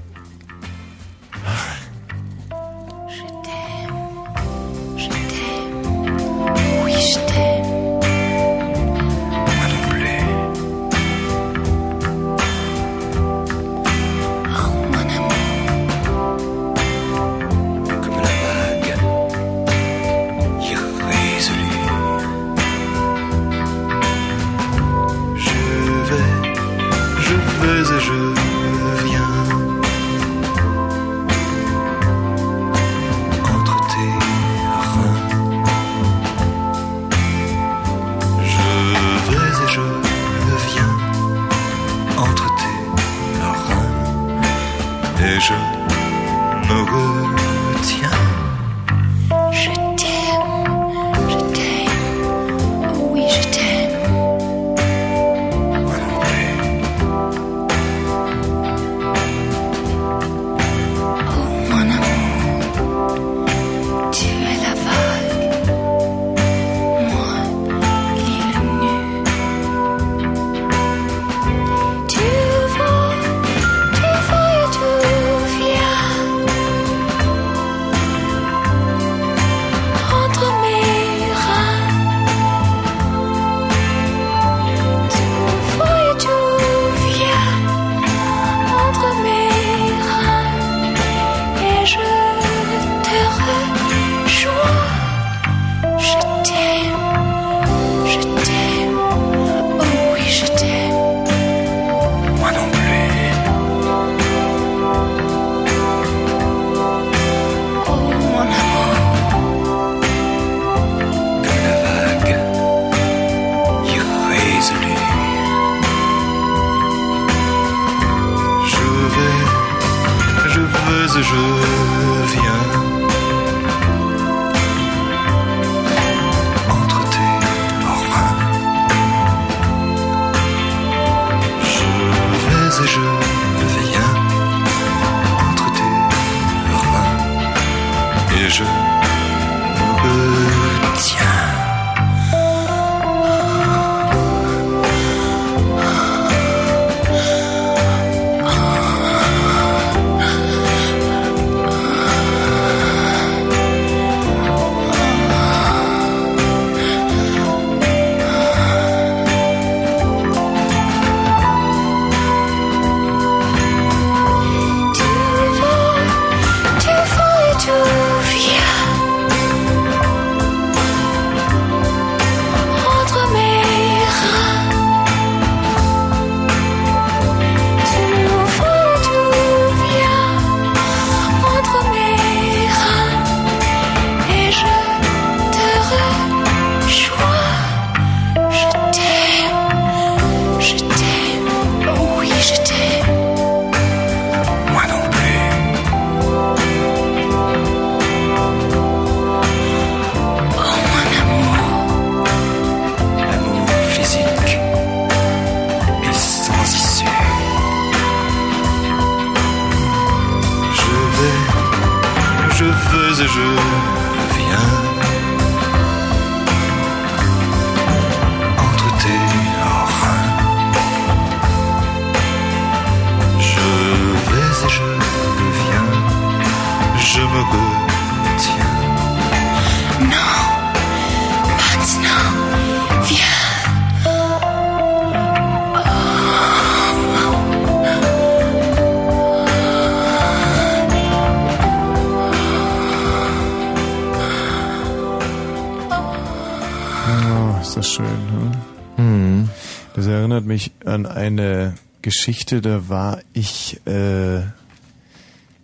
Geschichte, da war ich äh,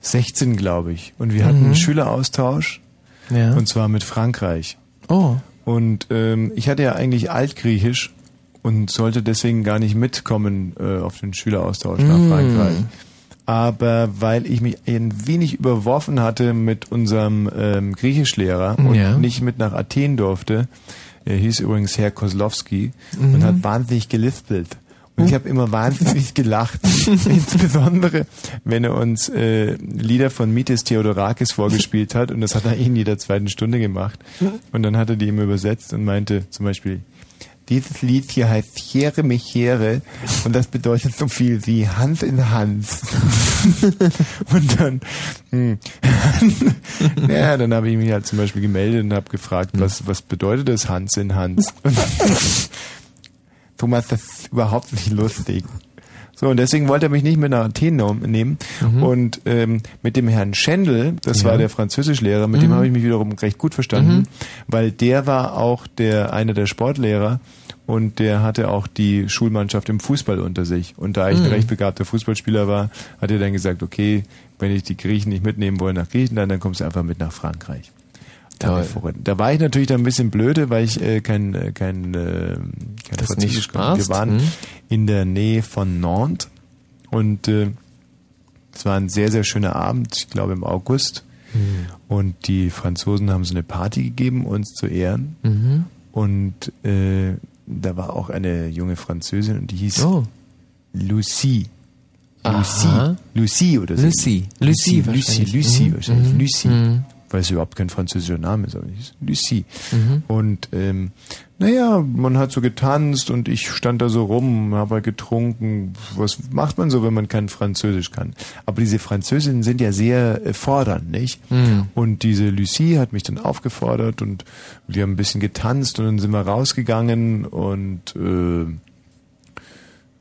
16, glaube ich. Und wir hatten Mhm. einen Schüleraustausch. Ja. Und zwar mit Frankreich. Oh. Und ähm, ich hatte ja eigentlich Altgriechisch und sollte deswegen gar nicht mitkommen äh, auf den Schüleraustausch nach Mm. Frankreich. Aber weil ich mich ein wenig überworfen hatte mit unserem ähm, Griechischlehrer und Ja. nicht mit nach Athen durfte, er hieß übrigens Herr Kozlowski Mhm. und hat wahnsinnig gelispelt. Und ich habe immer wahnsinnig gelacht. <laughs> Insbesondere, wenn er uns äh, Lieder von Mitis Theodorakis vorgespielt hat. Und das hat er in jeder zweiten Stunde gemacht. Und dann hat er die immer übersetzt und meinte zum Beispiel, dieses Lied hier heißt Chere Mechere und das bedeutet so viel wie Hans in Hans. <laughs> und dann, hm, <laughs> ja, dann habe ich mich halt zum Beispiel gemeldet und habe gefragt, was, was bedeutet das Hans in Hans? Thomas, das ist überhaupt nicht lustig. So, und deswegen wollte er mich nicht mit nach Athen nehmen. Und ähm, mit dem Herrn Schendl, das Ja. war der Französischlehrer, mit dem Mhm. habe ich mich wiederum recht gut verstanden, Mhm. weil der war auch der einer der Sportlehrer und der hatte auch die Schulmannschaft im Fußball unter sich. Und da ich ein Mhm. recht begabter Fußballspieler war, hat er dann gesagt, okay, wenn ich die Griechen nicht mitnehmen wollen nach Griechenland, dann kommst du einfach mit nach Frankreich. Toll. Da war ich natürlich dann ein bisschen blöde, weil ich äh, kein, äh, kein, äh, kein Das nicht. Wir waren Mhm. in der Nähe von Nantes und äh, es war ein sehr, sehr schöner Abend, ich glaube im August. Mhm. Und die Franzosen haben so eine Party gegeben, uns zu ehren. Mhm. Und äh, da war auch eine junge Französin und die hieß Oh. Lucie. Lucie. Lucie oder so. Lucie. Lucie Lucie, Lucie, wahrscheinlich. Lucie Mhm. wahrscheinlich. Mhm. Lucie. Weil es überhaupt kein französischer Name ist, aber hieß Lucie. Mhm. Und ähm, naja, man hat so getanzt und ich stand da so rum, habe halt getrunken. Was macht man so, wenn man kein Französisch kann? Aber diese Französinnen sind ja sehr äh, fordernd, nicht? Mhm. Und diese Lucie hat mich dann aufgefordert und wir haben ein bisschen getanzt und dann sind wir rausgegangen und äh,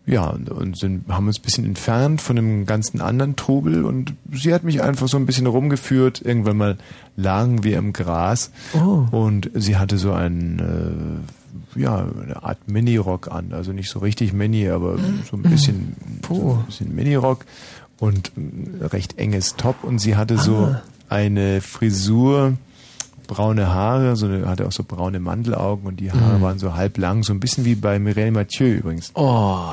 ja, und, und sind, haben uns ein bisschen entfernt von dem ganzen anderen Trubel und sie hat mich einfach so ein bisschen rumgeführt. Irgendwann mal lagen wir im Gras Oh. und sie hatte so einen, äh, ja, eine Art Mini-Rock an. Also nicht so richtig Mini, aber so ein bisschen, so ein bisschen Mini-Rock und ein recht enges Top und sie hatte so Ah. eine Frisur, braune Haare, so eine, hatte auch so braune Mandelaugen und die Haare Mhm. waren so halb lang, so ein bisschen wie bei Mireille Mathieu übrigens. Oh,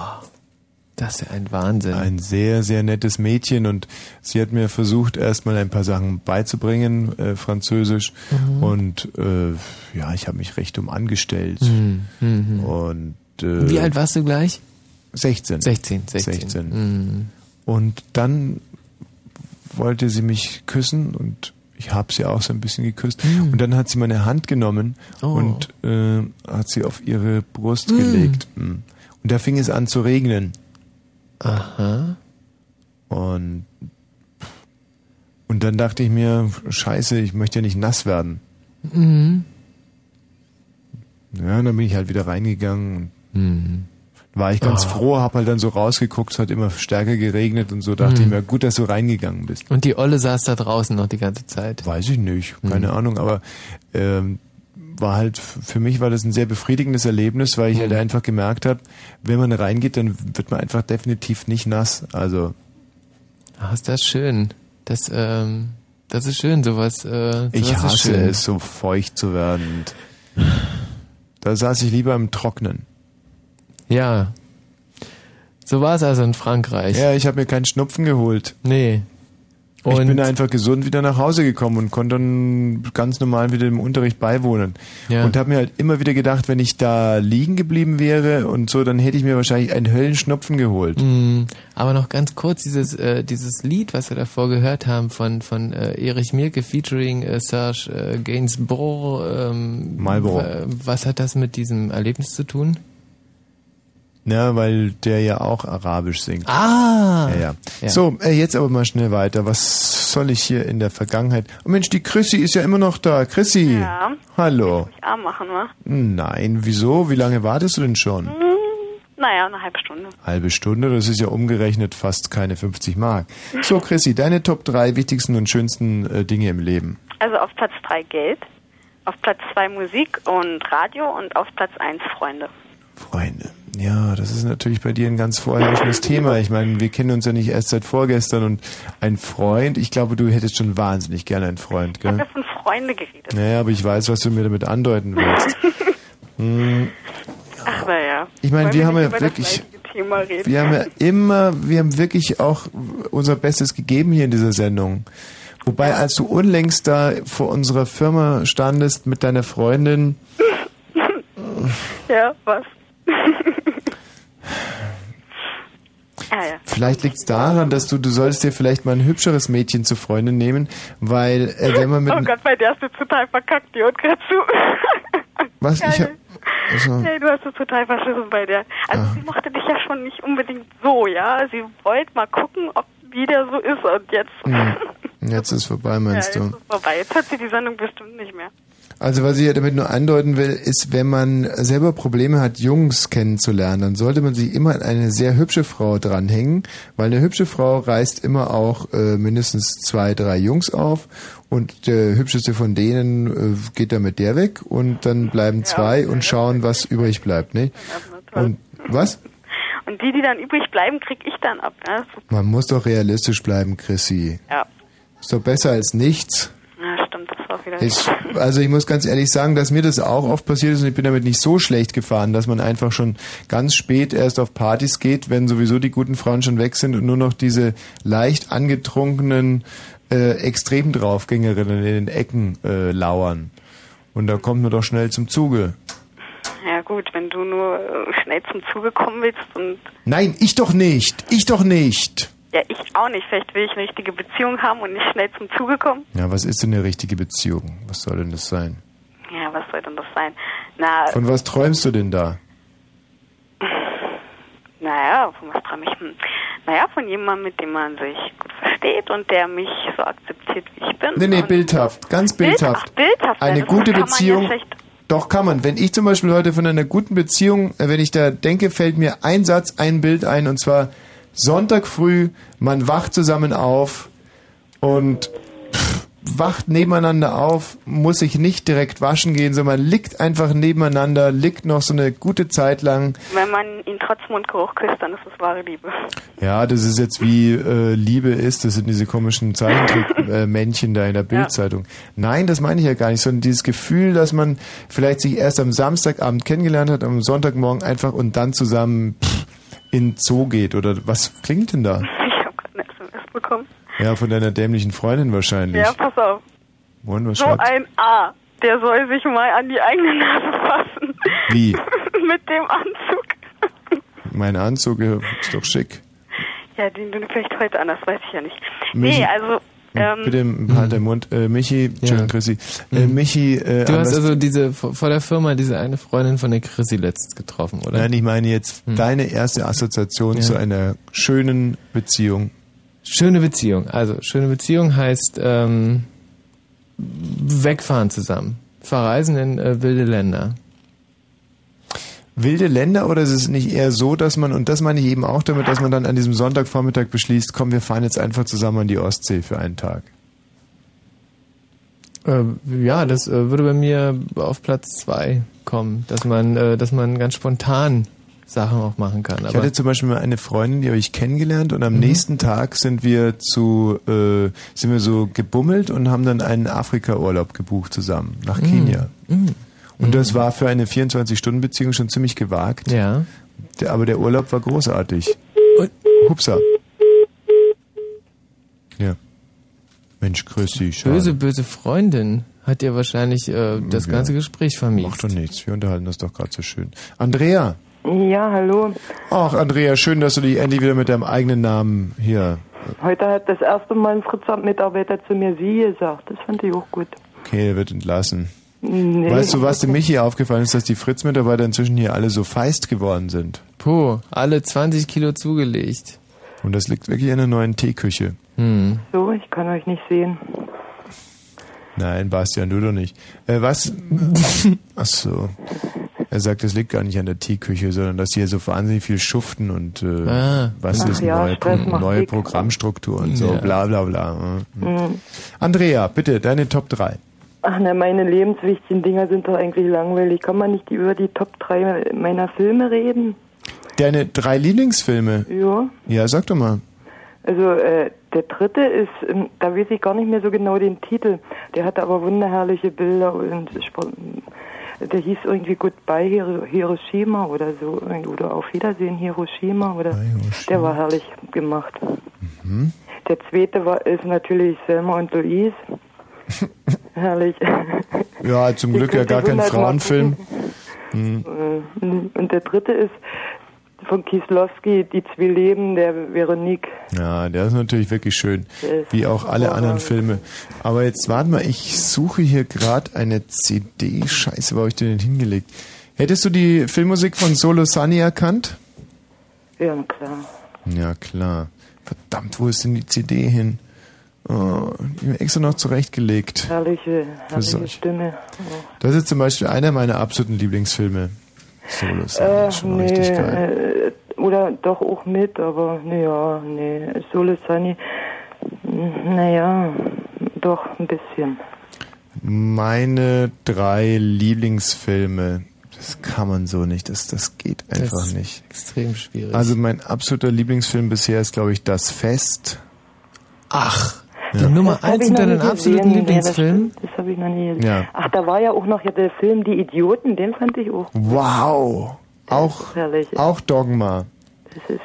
das ist ja ein Wahnsinn. Ein sehr, sehr nettes Mädchen und sie hat mir versucht, erstmal ein paar Sachen beizubringen, äh, Französisch. Mhm. Und äh, ja, ich habe mich recht um angestellt. Mhm. Mhm. Und äh, Wie alt warst du gleich? 16. 16, 16. 16. Mhm. Und dann wollte sie mich küssen und ich habe sie auch so ein bisschen geküsst. Mhm. Und dann hat sie meine Hand genommen Oh. und äh, hat sie auf ihre Brust Mhm. gelegt. Mhm. Und da fing es an zu regnen. Aha. Und, und dann dachte ich mir, scheiße, ich möchte ja nicht nass werden. Mhm. Ja, und dann bin ich halt wieder reingegangen. Mhm. War ich ganz Ah. froh, hab halt dann so rausgeguckt, es hat immer stärker geregnet und so dachte Mhm. ich mir, gut, dass du reingegangen bist. Und die Olle saß da draußen noch die ganze Zeit. Weiß ich nicht, keine Mhm. Ahnung, aber ähm, war halt, für mich war das ein sehr befriedigendes Erlebnis, weil ich halt einfach gemerkt habe, wenn man reingeht, dann wird man einfach definitiv nicht nass. Also Ach, ist das schön. Das, ähm, das ist schön, sowas. Äh, ich sowas ist hasse es, so feucht zu werden. Da saß ich lieber im Trocknen. Ja. So war es also in Frankreich. Ja, ich habe mir keinen Schnupfen geholt. Nee. Ich Und- bin einfach gesund wieder nach Hause gekommen und konnte dann ganz normal wieder dem Unterricht beiwohnen. Ja. Und habe mir halt immer wieder gedacht, wenn ich da liegen geblieben wäre und so, dann hätte ich mir wahrscheinlich einen Höllenschnupfen geholt. Mm, Aber noch ganz kurz dieses äh, dieses Lied, was wir davor gehört haben von von äh, Erich Mielke featuring äh, Serge äh, Gainsbourg. Ähm, Marlboro. Was hat das mit diesem Erlebnis zu tun? Ja, weil der ja auch Arabisch singt. Ah! Ja, ja. Ja. So, äh, jetzt aber mal schnell weiter. Was soll ich hier in der Vergangenheit? Oh Mensch, die Chrissy ist ja immer noch da. Chrissy. Ja. Hallo. Ich arm machen, wa? Nein, wieso? Wie lange wartest du denn schon? Hm, naja, eine halbe Stunde. Halbe Stunde, das ist ja umgerechnet fast keine 50 Mark. So, Chrissy, deine Top 3 wichtigsten und schönsten äh, Dinge im Leben. Also auf Platz 3 Geld, auf Platz 2 Musik und Radio und auf Platz 1 Freunde. Freunde. Ja, das ist natürlich bei dir ein ganz vorherrschendes Thema. Ich meine, wir kennen uns ja nicht erst seit vorgestern und ein Freund, ich glaube, du hättest schon wahnsinnig gerne einen Freund, Ich habe gell? ja von Freunde geredet. Naja, aber ich weiß, was du mir damit andeuten willst. <laughs> Hm, Ach naja. Ich meine, wir nicht haben ja wirklich-. Wir haben ja immer, wir haben wirklich auch unser Bestes gegeben hier in dieser Sendung. Wobei, als du unlängst da vor unserer Firma standest mit deiner Freundin, <laughs> ja, was? <laughs> ah vielleicht liegt es daran, dass du, du solltest dir vielleicht mal ein hübscheres Mädchen zur Freundin nehmen, weil äh, wenn man mit... Oh Gott, bei der hast du total verkackt, die hört gerade zu. <laughs> was? Ich hab, also, Nee, du hast es total verschissen bei der. Also Ah. sie mochte dich ja schon nicht unbedingt so, ja. Sie wollte mal gucken, ob wie der so ist und jetzt. hm, <laughs> jetzt ist vorbei, meinst ja, du? jetzt ist vorbei. Jetzt hört sie die Sendung bestimmt nicht mehr. Also was ich ja damit nur andeuten will, ist, wenn man selber Probleme hat, Jungs kennenzulernen, dann sollte man sich immer an eine sehr hübsche Frau dranhängen, weil eine hübsche Frau reißt immer auch äh, mindestens zwei, drei Jungs auf und der hübscheste von denen äh, geht dann mit der weg und dann bleiben zwei und schauen, was übrig bleibt, ne? Und was? Und die, die dann übrig bleiben, krieg ich dann ab. Ja. Man muss doch realistisch bleiben, Chrissy. ja. Ist doch besser als nichts. ja stimmt, das war auch wieder. Ich, also ich muss ganz ehrlich sagen, dass mir das auch oft passiert ist und ich bin damit nicht so schlecht gefahren, dass man einfach schon ganz spät erst auf Partys geht, wenn sowieso die guten Frauen schon weg sind und nur noch diese leicht angetrunkenen äh, Extremdraufgängerinnen in den Ecken äh, lauern. Und da kommt man doch schnell zum Zuge. Ja gut, wenn du nur äh, schnell zum Zuge kommen willst und Nein, ich doch nicht. Ich doch nicht. Ja, ich auch nicht. Vielleicht will ich eine richtige Beziehung haben und nicht schnell zum Zuge kommen. Ja, was ist denn eine richtige Beziehung? Was soll denn das sein? Ja, was soll denn das sein? Na, Von was träumst du denn da? naja, von was träume ich? Naja, von jemandem, mit dem man sich gut versteht und der mich so akzeptiert, wie ich bin. Nee, nee, bildhaft, ganz bildhaft. Bildhaft, bildhaft. Eine das gute Beziehung. Ja Doch kann man. Wenn ich zum Beispiel heute von einer guten Beziehung, äh, wenn ich da denke, fällt mir ein Satz, ein Bild ein und zwar Sonntag früh, man wacht zusammen auf und pff, wacht nebeneinander auf, muss sich nicht direkt waschen gehen, sondern man liegt einfach nebeneinander, liegt noch so eine gute Zeit lang. wenn man ihn trotz Mundgeruch küsst, dann ist das wahre Liebe. Ja, das ist jetzt wie äh, Liebe ist, das sind diese komischen Zeichentrick-Männchen <laughs> da in der Bildzeitung. Nein, das meine ich ja gar nicht, sondern dieses Gefühl, dass man vielleicht sich erst am Samstagabend kennengelernt hat, am Sonntagmorgen einfach und dann zusammen pff, in den Zoo geht oder was klingt denn da? Ich habe gerade eine SMS bekommen. Ja, von deiner dämlichen Freundin wahrscheinlich. Ja, pass auf. Und was So schreibt? ein A, der soll sich mal an die eigene Nase fassen. Wie? <laughs> Mit dem Anzug. Mein Anzug ist doch schick. Ja, den du vielleicht heute anders, weiß ich ja nicht. Michi- Nee, also, ähm, Bitte halt deinen Mund. Äh, Michi, Entschuldigung, Chrissy. Äh, Michi, äh, Du hast also diese vor der Firma diese eine Freundin von der Chrissy letztens getroffen, oder? Nein, ich meine jetzt deine erste Assoziation Ja. zu einer schönen Beziehung. Schöne Beziehung. Also schöne Beziehung heißt ähm, wegfahren zusammen, verreisen in äh, wilde Länder. Wilde Länder oder ist es nicht eher so, dass man, und das meine ich eben auch damit, dass man dann an diesem Sonntagvormittag beschließt, komm, wir fahren jetzt einfach zusammen an die Ostsee für einen Tag. Äh, ja, das äh, würde bei mir auf Platz zwei kommen, dass man, äh, dass man ganz spontan Sachen auch machen kann. Ich hatte zum Beispiel mal eine Freundin, die habe ich kennengelernt und am Mhm. nächsten Tag sind wir zu, äh, sind wir so gebummelt und haben dann einen Afrika-Urlaub gebucht zusammen nach Mhm. Kenia. Mhm. Und das war für eine 24-Stunden-Beziehung schon ziemlich gewagt. Ja. Der, aber der Urlaub war großartig. Hupsa. Ja. Mensch, grüß dich. Böse, böse Freundin hat dir wahrscheinlich äh, das Ja. ganze Gespräch vermiest. Macht doch nichts, wir unterhalten das doch gerade so schön. Andrea. Ja, hallo. Ach, Andrea, schön, dass du dich endlich wieder mit deinem eigenen Namen hier. Heute hat das erste Mal ein Fritzamt-Mitarbeiter zu mir Sie gesagt. Das fand ich auch gut. Okay, er wird entlassen. Nee. Weißt du, was dem Michi aufgefallen ist, dass die Fritz-Mitarbeiter inzwischen hier alle so feist geworden sind? Puh, alle 20 Kilo zugelegt. Und das liegt wirklich an der neuen Teeküche. Hm. So, ich kann euch nicht sehen. Nein, Bastian, du doch nicht. Äh, was? <laughs> Ach so. Er sagt, es liegt gar nicht an der Teeküche, sondern dass hier so wahnsinnig viel schuften und äh, Ah. was Ach ist ja, neue, Pro- neue. Programmstruktur und so, Ja. bla bla bla. Mhm. Andrea, bitte, deine Top 3. Ach ne, meine lebenswichtigen Dinger sind doch eigentlich langweilig. Kann man nicht über die Top 3 meiner Filme reden? Deine drei Lieblingsfilme? Ja. Ja, sag doch mal. Also äh, der dritte ist, ähm, da weiß ich gar nicht mehr so genau den Titel. Der hatte aber wunderherrliche Bilder und der hieß irgendwie Goodbye Hiro- Hiroshima oder so oder Auf Wiedersehen Hiroshima oder der war herrlich gemacht. Mhm. Der zweite war ist natürlich Selma und Louise. <laughs> herrlich. Ja, zum Die Glück ja gar kein Frauenfilm. Mhm. Und der dritte ist von Kieslowski, Die zwei Leben der Veronique. Ja, der ist natürlich wirklich schön. Wie auch alle anderen. Filme. Aber jetzt warte mal, ich suche hier gerade eine CD. Scheiße, wo habe ich den denn hingelegt? Hättest du die Filmmusik von Solo Sunny erkannt? Ja, klar. Ja, klar. Verdammt, wo ist denn die CD hin? Oh, die mir extra noch zurechtgelegt. Herrliche, herrliche. Stimme. Das ist zum Beispiel einer meiner absoluten Lieblingsfilme. Solo Sunny, Äh, ist schon nee, richtig geil. äh, oder doch auch mit, aber naja, nee, Sole Sunny, naja, doch ein bisschen. Meine drei Lieblingsfilme. Das kann man so nicht. Das, das geht Das einfach ist nicht. Extrem schwierig. Also mein absoluter Lieblingsfilm bisher ist, glaube ich, Das Fest. Ach, Ja. die Nummer eins ich unter den absoluten gesehen. Lieblingsfilmen? Ja, das das habe ich noch nie gesehen. Ja. Ach, da war ja auch noch ja der Film Die Idioten, den fand ich auch Wow. Auch, herrlich. auch Dogma. Das ist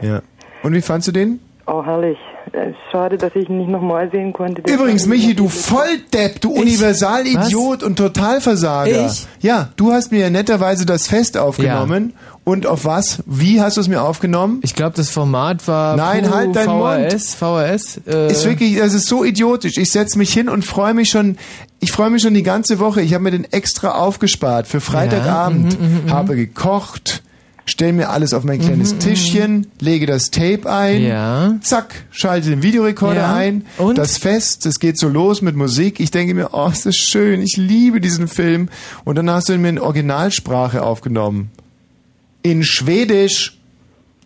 Ja. Und wie fandst du den? auch herrlich. Äh, Schade, dass ich ihn nicht nochmal sehen konnte. Übrigens, Michi, du Volldepp, du Universalidiot und Totalversager. Ich? Ja, du hast mir ja netterweise das Fest aufgenommen. Und auf was? Wie hast du es mir aufgenommen? Ich glaube, das Format war Nein, Puh, halt deinen VHS, VHS. Äh, Ist wirklich, das ist so idiotisch. Ich setze mich hin und freue mich schon, ich freue mich schon die ganze Woche. Ich habe mir den extra aufgespart für Freitagabend. mhm, mhm, mhm. habe gekocht, stell mir alles auf mein kleines Mhm, mhm. Tischchen, lege das Tape ein, Ja. zack, schalte den Videorekorder Ja. ein, Und? das Fest, das geht so los mit Musik. Ich denke mir, oh, ist das schön, ich liebe diesen Film. Und dann hast du ihn mir in Originalsprache aufgenommen. In Schwedisch.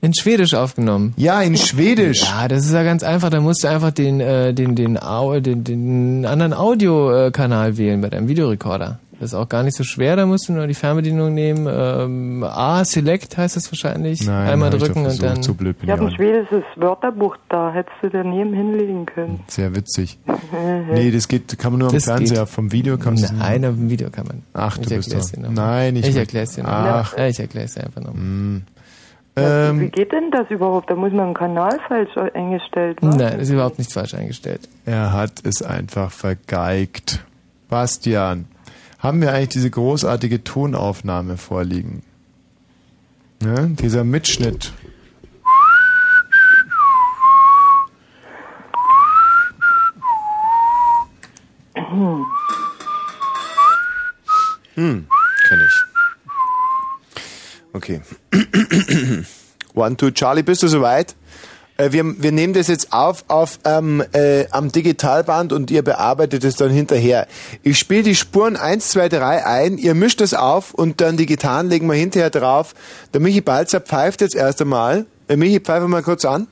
In Schwedisch aufgenommen. Ja, in Schwedisch. Ja, das ist ja ganz einfach. Da musst du einfach den, äh, den, den, den, den anderen Audiokanal wählen bei deinem Videorekorder. Das ist auch gar nicht so schwer. Da musst du nur die Fernbedienung nehmen. Ähm, A, Select heißt das wahrscheinlich. Nein, Einmal drücken und dann. so blöd bin Ich habe ein schwedisches Wörterbuch da, hättest du daneben hinlegen können. Sehr witzig. <laughs> Nee, das geht, kann man nur am Das Fernseher. geht. Vom Video kann man Nein, auf dem Video kann man. Ach, du ich bist doch. dir noch. Nein, ich Ich möchte- erklär's dir noch. Ach. Ja, ich erklär's dir einfach noch. Mm. Ähm, Wie geht denn das überhaupt? Da muss man einen Kanal falsch eingestellt ne? Nein, ist überhaupt nicht falsch eingestellt. er hat es einfach vergeigt. Bastian, haben wir eigentlich diese großartige Tonaufnahme vorliegen? Ne? Dieser Mitschnitt. Hm. Hm, kenn ich. Okay. <clears throat> One, two, Charlie, bist du soweit? Äh, Wir, wir nehmen das jetzt auf, auf ähm, äh, am Digitalband und ihr bearbeitet es dann hinterher. Ich spiele die Spuren 1, 2, 3 ein, ihr mischt es auf und dann die Gitarren legen wir hinterher drauf. Der Michi Balzer pfeift jetzt erst einmal. Äh, Michi, pfeife mal kurz an.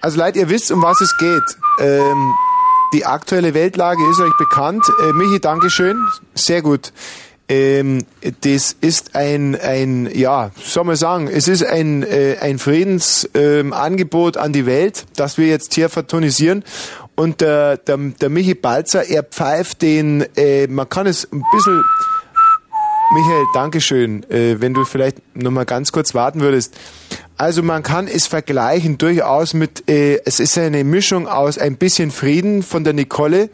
Also Leute, ihr wisst, um was es geht. Ähm, die aktuelle Weltlage ist euch bekannt. Äh, Michi, Dankeschön. Sehr gut. Ähm, das ist ein, ein, ja, soll man sagen, es ist ein, äh, ein Friedensangebot ähm, an die Welt, das wir jetzt hier vertonisieren. Und der, der, der Michi Balzer, er pfeift den, äh, man kann es ein bisschen, Michael, Dankeschön. Äh, wenn du vielleicht noch mal ganz kurz warten würdest. Also man kann es vergleichen durchaus mit, äh, es ist eine Mischung aus ein bisschen Frieden von der Nicole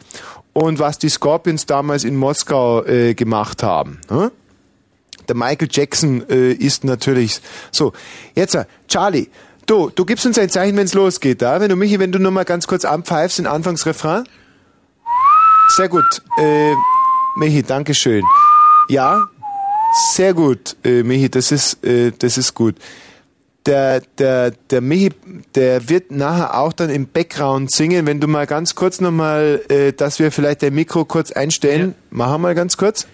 und was die Scorpions damals in Moskau äh, gemacht haben. Hm? Der Michael Jackson äh, ist natürlich so. Jetzt, äh, Charlie, du, du gibst uns ein Zeichen, wenn es losgeht, da? Wenn du Michi, wenn du noch mal ganz kurz anpfeifst, den Anfangsrefrain. Sehr gut. Äh, Michi, Dankeschön. Ja, sehr gut, äh, Michi, das ist, äh, das ist gut. Der, der, der Michi, der wird nachher auch dann im Background singen. Wenn du mal ganz kurz nochmal, äh, dass wir vielleicht dein Mikro kurz einstellen. Machen wir mal ganz kurz.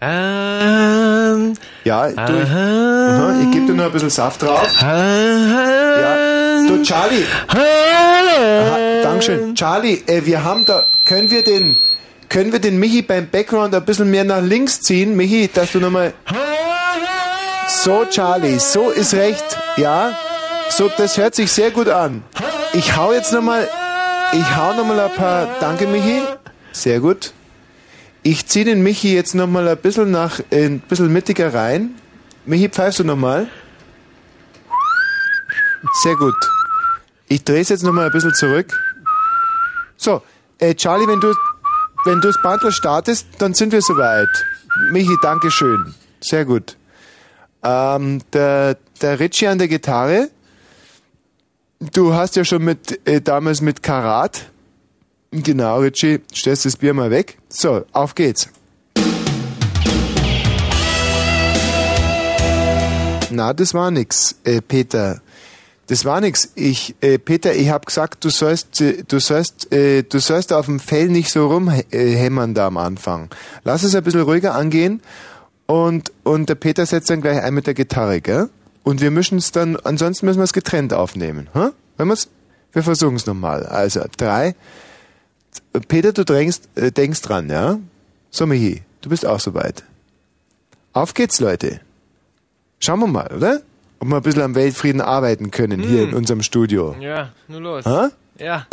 Ähm, Ja, du, ich, Aha, ich gebe dir noch ein bisschen Saft drauf. Ja, du Charlie. Aha, Dankeschön. Charlie, äh, wir haben da, können wir den, können wir den Michi beim Background ein bisschen mehr nach links ziehen? Michi, dass du nochmal... So, Charlie, so ist recht. Ja, so, das hört sich sehr gut an. Ich hau jetzt nochmal, ich hau nochmal ein paar, danke Michi. Sehr gut. Ich ziehe den Michi jetzt nochmal ein bisschen nach, ein bisschen mittiger rein. Michi, pfeifst du nochmal? Sehr gut. Ich drehe es jetzt nochmal ein bisschen zurück. So, äh, Charlie, wenn du, wenn du das Bandel startest, dann sind wir soweit. Michi, danke schön. Sehr gut. Ähm, der, der Richie an der Gitarre. Du hast ja schon mit, äh, damals mit Karat. Genau, Richie, stellst das Bier mal weg. So, auf geht's. Na, das war nix, äh, Peter. Das war nix. Ich, äh, Peter, ich hab gesagt, du sollst, äh, du sollst, äh, du sollst auf dem Fell nicht so rumhämmern da am Anfang. Lass es ein bisschen ruhiger angehen und, und der Peter setzt dann gleich ein mit der Gitarre, gell? Und wir mischen es dann, ansonsten müssen wir es getrennt aufnehmen, hä? Wenn wir's, wir versuchen es nochmal. Also, drei. Peter, du drängst, äh, denkst dran, ja? So, Michi, du bist auch soweit. Auf geht's, Leute. Schauen wir mal, oder? Ob wir ein bisschen am Weltfrieden arbeiten können hier Hm. in unserem Studio. Ja, nur los. Hä? Ja.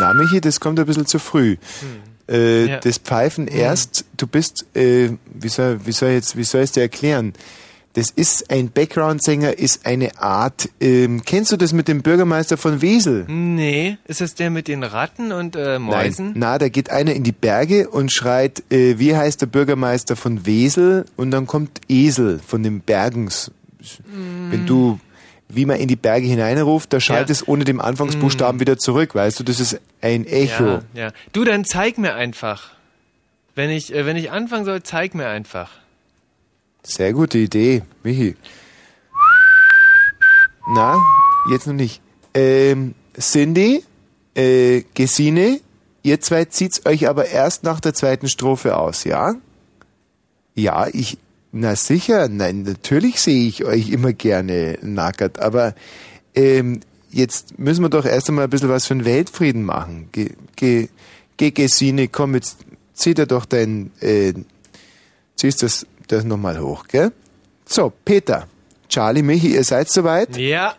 Na, Michi, das kommt ein bisschen zu früh. Äh, Ja. Das Pfeifen erst, du bist, äh, wie soll, wie soll jetzt, wie soll ich es dir erklären? Das ist ein Background-Sänger, ist eine Art. Ähm, kennst du das mit dem Bürgermeister von Wesel? Nee, ist das der mit den Ratten und äh, Mäusen? Nein. Na, da geht einer in die Berge und schreit, äh, wie heißt der Bürgermeister von Wesel? Und dann kommt Esel von den Bergens. Wenn du, wie man in die Berge hineinruft, da schallt Ja. es ohne den Anfangsbuchstaben wieder zurück, weißt du? Das ist ein Echo. Ja, ja. Du, dann zeig mir einfach. Wenn ich, äh, wenn ich anfangen soll, zeig mir einfach. Sehr gute Idee, Michi. Na, jetzt noch nicht. Ähm, Cindy, äh, Gesine, ihr zwei zieht's euch aber erst nach der zweiten Strophe aus, ja? Ja, ich, na sicher, nein, natürlich sehe ich euch immer gerne nackert, aber ähm, jetzt müssen wir doch erst einmal ein bisschen was für den Weltfrieden machen. Ge, ge, ge Gesine, komm, jetzt zieh dir doch dein, äh, ziehst das, das nochmal hoch, gell? So, Peter, Charlie, Michi, ihr seid soweit? Ja.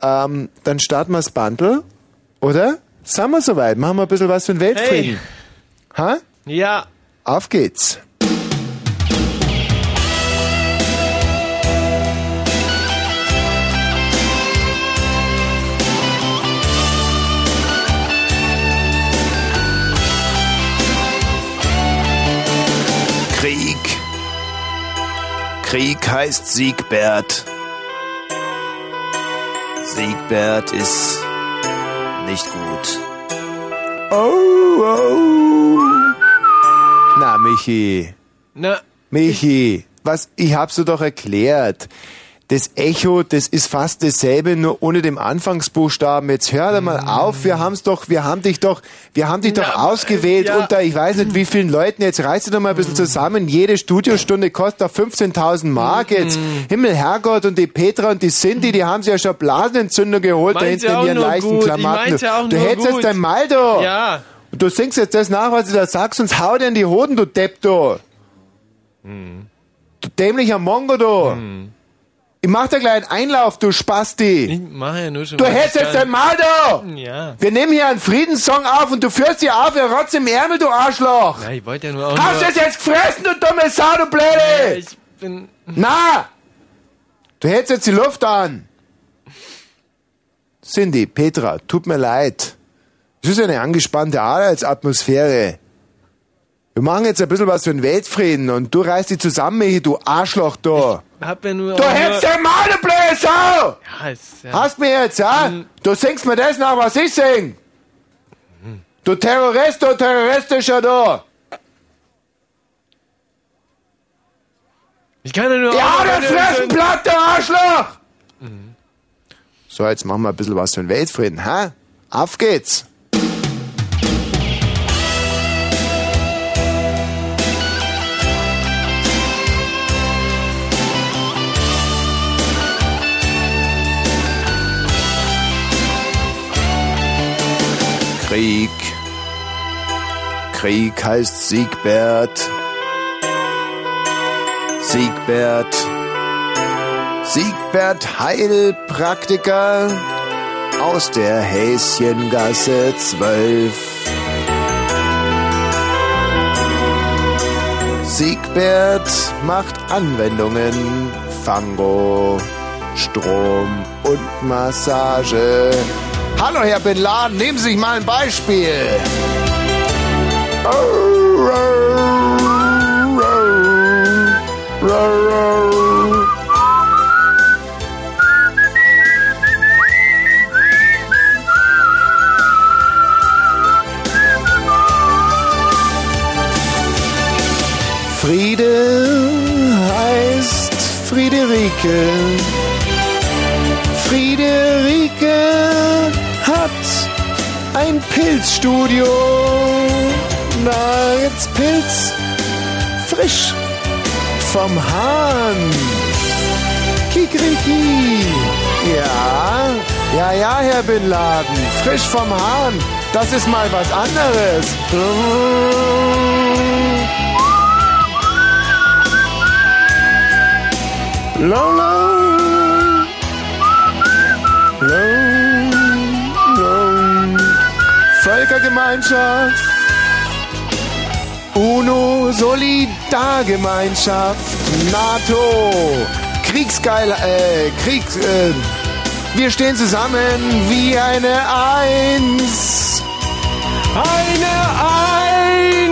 Ähm, dann starten wir das Bundle, oder? Sind wir soweit? Machen wir ein bisschen was für den Weltfrieden. Ha? Ja. Auf geht's. Krieg heißt Siegbert. Siegbert ist nicht gut. Oh, oh. Na, Michi. Na. Michi, was, ich hab's dir doch erklärt. Das Echo, das ist fast dasselbe, nur ohne dem Anfangsbuchstaben. Jetzt hör doch mal auf, wir haben's doch, wir haben dich doch, wir haben dich doch ausgewählt unter, ich weiß nicht wie vielen Leuten, jetzt reiß dich doch mal ein bisschen zusammen. Jede Studiostunde kostet doch 15.000 Mark jetzt. Himmel, Herrgott, und die Petra und die Cindy, die haben sich ja schon Blasenentzündung geholt da Meint's hinten ja in ihren leichten gut. Klamotten. ja du hättest jetzt gut. dein Mal da. Ja. Und du singst jetzt das nach, was du da sagst, sonst hau dir in die Hoden, du Depp, du. Hm. Du dämlicher Mongo, du. Ich mach dir gleich einen Einlauf, du Spasti. Ich mache ja nur schon. Du hältst jetzt dein Maul da! Ja. Wir nehmen hier einen Friedenssong auf und du führst hier auf, ihr Rotz im Ärmel, du Arschloch! Ja, ich wollte ja nur auch. Hast du es jetzt gefressen, du dumme Sau, du Blöde? Ich bin. Na! Du hältst jetzt die Luft an. Cindy, Petra, tut mir leid. Es ist eine angespannte Arbeitsatmosphäre. Wir machen jetzt ein bisschen was für den Weltfrieden und du reißt dich zusammen, Michi, du Arschloch da. Hab ja nur. Du hältst du blöde Sau! Ja, ist ja. Hast mir jetzt, ja? Du singst mir das nach, was ich sing. Du Terrorist, du terroristischer, du. Ich kann ja nur. Ja, nur- Fressenblatt, der Arschloch! So, jetzt machen wir ein bisschen was für den Weltfrieden, hä? Auf geht's! Krieg. Krieg heißt Siegbert. Siegbert. Siegbert Heilpraktiker aus der Häschengasse 12. Siegbert macht Anwendungen, Fango, Strom und Massage. Hallo Herr Bin Laden, nehmen Sie sich mal ein Beispiel. Friede heißt Friederike. Ein Pilzstudio. Na, jetzt Pilz frisch vom Hahn. Kikriki. Ja, ja, ja, Herr Bin Laden. Frisch vom Hahn. Das ist mal was anderes. Lola. Lola. Völkergemeinschaft. UNO Solidargemeinschaft. NATO. Kriegsgeil. Äh, Kriegs. Äh, wir stehen zusammen wie eine Eins. Eine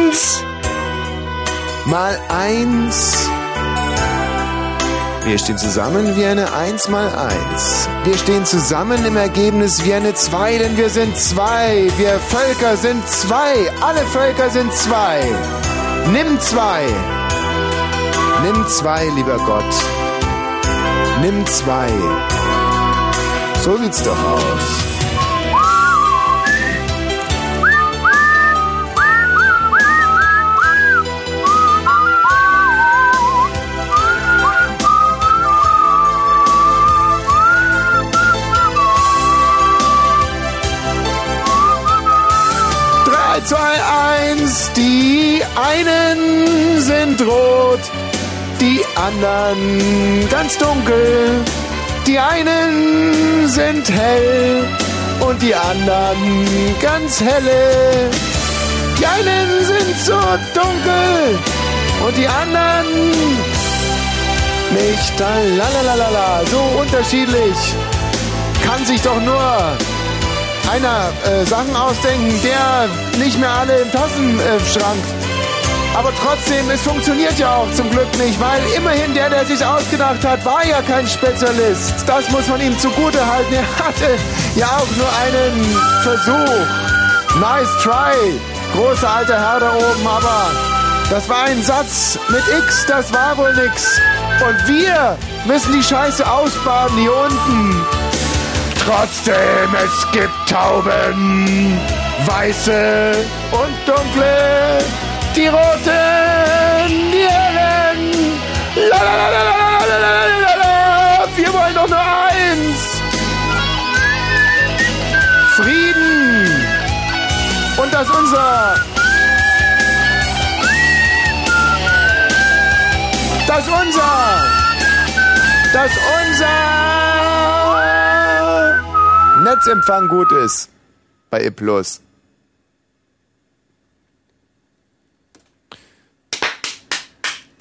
Eins. Mal eins. Wir stehen zusammen wie eine Eins mal Eins. Wir stehen zusammen im Ergebnis wie eine Zwei, denn wir sind zwei. Wir Völker sind zwei. Alle Völker sind zwei. Nimm zwei. Nimm zwei, lieber Gott. Nimm zwei. So sieht's doch aus. Eins. Die einen sind rot, die anderen ganz dunkel. Die einen sind hell und die anderen ganz helle. Die einen sind so dunkel und die anderen nicht. Lalalala, so unterschiedlich. Kann sich doch nur einer äh, Sachen ausdenken, der nicht mehr alle im Tassenschrank. Aber trotzdem, es funktioniert ja auch zum Glück nicht, weil immerhin der, der sich ausgedacht hat, war ja kein Spezialist. Das muss man ihm zugute halten. Er hatte ja auch nur einen Versuch. Nice try, großer alter Herr da oben, aber das war ein Satz mit X, das war wohl nix. Und wir müssen die Scheiße ausbaden hier unten. Trotzdem, es gibt Tauben, weiße und dunkle, die roten, die hellen. Lalalala, wir wollen doch nur eins. Frieden. Und das unser. Das unser. Das unser. Netzempfang gut ist bei E+.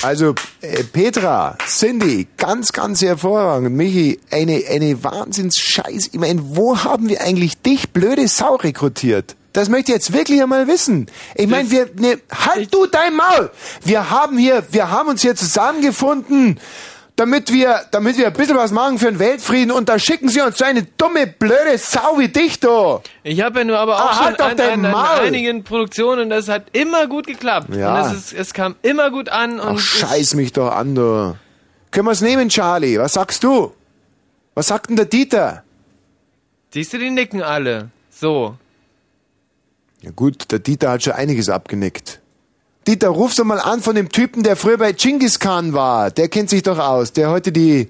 Also äh, Petra, Cindy, ganz, ganz hervorragend. Michi, eine, eine Wahnsinns-Scheiß. Ich meine, wo haben wir eigentlich dich, blöde Sau, rekrutiert? Das möchte ich jetzt wirklich einmal wissen. Ich meine, wir, ne, halt du dein Maul! Wir haben hier, wir haben uns hier zusammengefunden, damit wir, damit wir ein bisschen was machen für den Weltfrieden und da schicken sie uns so eine dumme, blöde Sau wie dich, du! Ich habe ja nur aber auch Ah, schon halt an, dein an, einigen Produktionen, das hat immer gut geklappt. Ja. Und es, es kam immer gut an und Ach, scheiß mich doch an, du. Können wir's nehmen, Charlie? Was sagst du? Was sagt denn der Dieter? Siehst du, die nicken alle. So. Ja gut, der Dieter hat schon einiges abgenickt. Dieter, ruf doch mal an von dem Typen, der früher bei Genghis Khan war. Der kennt sich doch aus. Der heute die...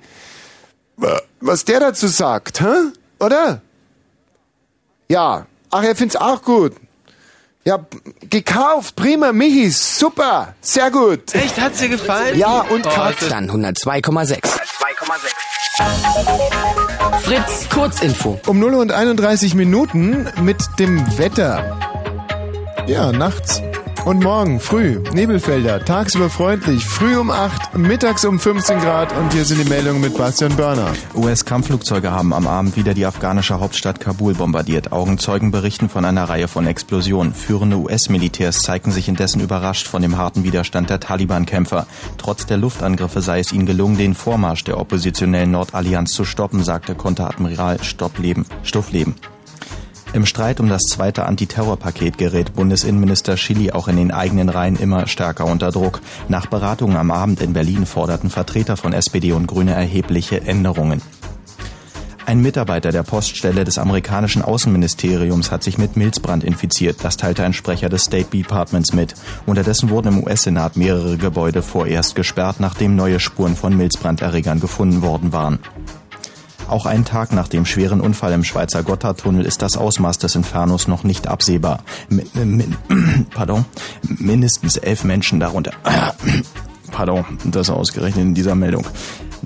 Was der dazu sagt, hä? Oder? Ja. Ach, er find's auch gut. Ja, gekauft, prima, Michi, super, sehr gut. Echt, hat's dir gefallen? Ja, und Oh, Kat. Dann 102,6. Fritz, Kurzinfo. Um 0 und 31 Minuten mit dem Wetter. Ja, nachts und morgen früh Nebelfelder, tagsüber freundlich, früh um 8, mittags um 15 Grad und hier sind die Meldungen mit Bastian Börner. US-Kampfflugzeuge haben am Abend wieder die afghanische Hauptstadt Kabul bombardiert. Augenzeugen berichten von einer Reihe von Explosionen. Führende US-Militärs zeigten sich indessen überrascht von dem harten Widerstand der Taliban-Kämpfer. Trotz der Luftangriffe sei es ihnen gelungen, den Vormarsch der oppositionellen Nordallianz zu stoppen, sagte Konteradmiral Stoppleben, Stoffleben. Im Streit um das zweite Antiterrorpaket gerät Bundesinnenminister Schilly auch in den eigenen Reihen immer stärker unter Druck. Nach Beratungen am Abend in Berlin forderten Vertreter von SPD und Grüne erhebliche Änderungen. Ein Mitarbeiter der Poststelle des amerikanischen Außenministeriums hat sich mit Milzbrand infiziert. Das teilte ein Sprecher des State Departments mit. Unterdessen wurden im US-Senat mehrere Gebäude vorerst gesperrt, nachdem neue Spuren von Milzbranderregern gefunden worden waren. Auch einen Tag nach dem schweren Unfall im Schweizer Gotthardtunnel ist das Ausmaß des Infernos noch nicht absehbar. Min, min, <clears throat> pardon, mindestens elf Menschen darunter. <clears throat> Pardon, das ausgerechnet in dieser Meldung.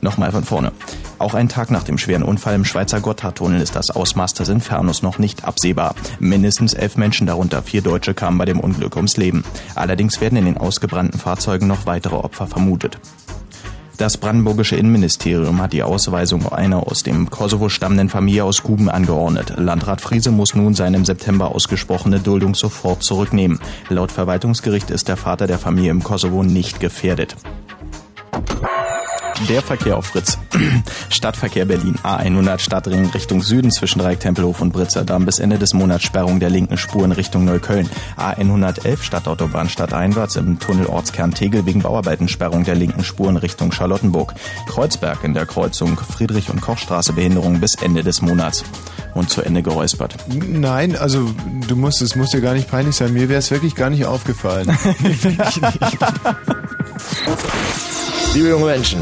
Nochmal von vorne. Auch einen Tag nach dem schweren Unfall im Schweizer Gotthardtunnel ist das Ausmaß des Infernos noch nicht absehbar. Mindestens elf Menschen, darunter vier Deutsche, kamen bei dem Unglück ums Leben. Allerdings werden in den ausgebrannten Fahrzeugen noch weitere Opfer vermutet. Das brandenburgische Innenministerium hat die Ausweisung einer aus dem Kosovo stammenden Familie aus Guben angeordnet. Landrat Friese muss nun seine im September ausgesprochene Duldung sofort zurücknehmen. Laut Verwaltungsgericht ist der Vater der Familie im Kosovo nicht gefährdet. Der Verkehr auf Fritz. <clears throat> Stadtverkehr Berlin. A100 Stadtring Richtung Süden zwischen Dreieck Tempelhof und Britzerdamm bis Ende des Monats Sperrung der linken Spur in Richtung Neukölln. A111 Stadtautobahn stadteinwärts im Tunnel Ortskern Tegel wegen Bauarbeiten Sperrung der linken Spur in Richtung Charlottenburg. Kreuzberg in der Kreuzung Friedrich- und Kochstraße Behinderung bis Ende des Monats. Und zu Ende geräuspert. Nein, also du musst, es muss dir gar nicht peinlich sein. Mir wäre es wirklich gar nicht aufgefallen. <laughs> Liebe junge Menschen,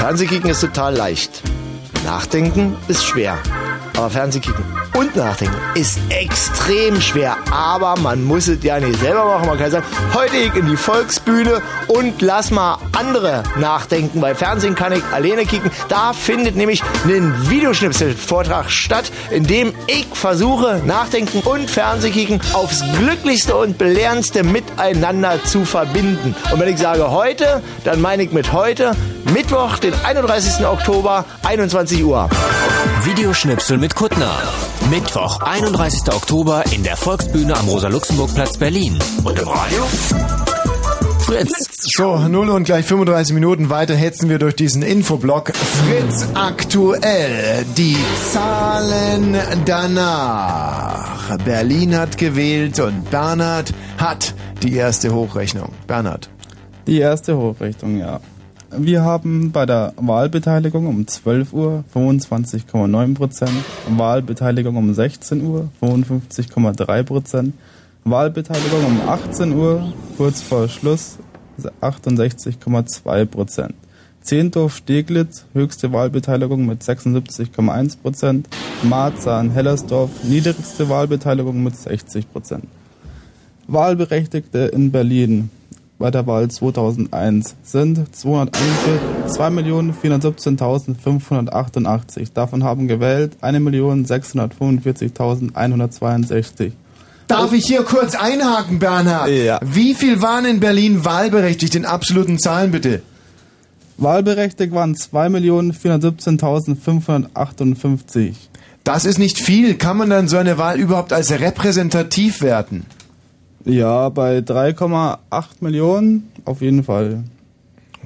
Fernsehkicken ist total leicht. Nachdenken ist schwer. Aber Fernsehkicken und Nachdenken ist extrem schwer. Aber man muss es ja nicht selber machen. Man kann sagen, heute ich in die Volksbühne und lass mal andere nachdenken. Bei Fernsehen kann ich alleine kicken. Da findet nämlich ein Videoschnipsel-Vortrag statt, in dem ich versuche, Nachdenken und Fernsehkicken aufs glücklichste und belehrendste miteinander zu verbinden. Und wenn ich sage heute, dann meine ich mit heute Mittwoch, den 31. Oktober, 21 Uhr. Videoschnipsel mit Kuttner. Mittwoch, 31. Oktober in der Volksbühne am Rosa-Luxemburg-Platz Berlin. Und im Radio? Fritz. So, 0 und gleich 35 Minuten weiter hetzen wir durch diesen Infoblock. Fritz aktuell. Die Zahlen danach. Berlin hat gewählt und Bernhard hat die erste Hochrechnung. Bernhard. Die erste Hochrichtung, ja. Wir haben bei der Wahlbeteiligung um 12 Uhr 25,9 Prozent, Wahlbeteiligung um 16 Uhr 55,3 Prozent, Wahlbeteiligung um 18 Uhr kurz vor Schluss 68,2 Prozent. Zehndorf Steglitz, höchste Wahlbeteiligung mit 76,1 Prozent, Marzahn-Hellersdorf, niedrigste Wahlbeteiligung mit 60 Prozent. Wahlberechtigte in Berlin bei der Wahl 2001 sind 2.417.588. Davon haben gewählt 1.645.162. Darf ich hier kurz einhaken, Bernhard? Ja. Wie viel waren in Berlin wahlberechtigt in absoluten Zahlen bitte? Wahlberechtigt waren 2.417.558. Das ist nicht viel. Kann man dann so eine Wahl überhaupt als repräsentativ werten? Ja, bei 3,8 Millionen auf jeden Fall.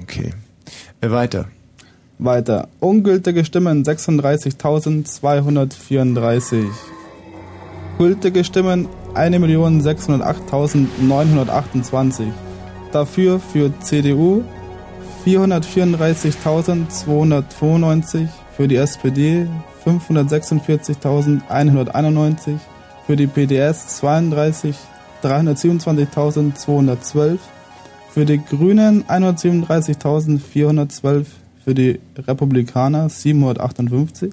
Okay. Äh, weiter. Weiter. Ungültige Stimmen 36.234. Gültige Stimmen 1.608.928. Dafür für CDU 434.292. Für die SPD 546.191. Für die PDS 32 327.212, für die Grünen 137.412, für die Republikaner 758,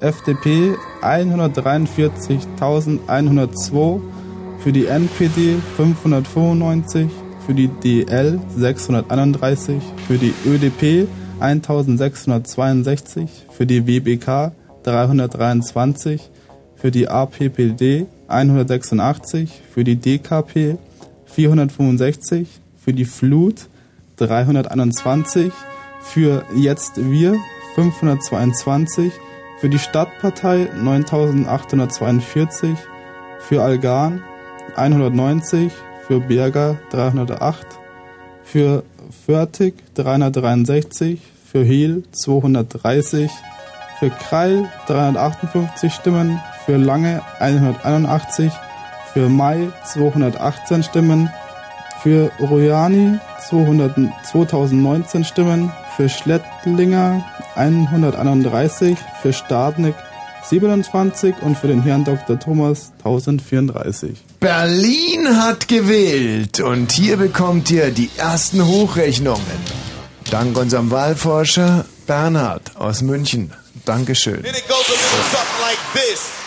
FDP 143.102, für die NPD 595, für die DL 631, für die ÖDP 1662, für die WBK 323, für die APPD 186, für die DKP 465, für die Flut 321, für Jetzt Wir 522, für die Stadtpartei 9842, für Algan 190, für Berger 308, für Förtig 363, für Hehl 230, für Kreil 358 Stimmen, für Lange 181, für Mai 218 Stimmen, für Rojani 200, 2019 Stimmen, für Schlettlinger 131, für Stadnik 27 und für den Herrn Dr. Thomas 1034. Berlin hat gewählt und hier bekommt ihr die ersten Hochrechnungen. Dank unserem Wahlforscher Bernhard aus München. Dankeschön. Then it goes a little something like this.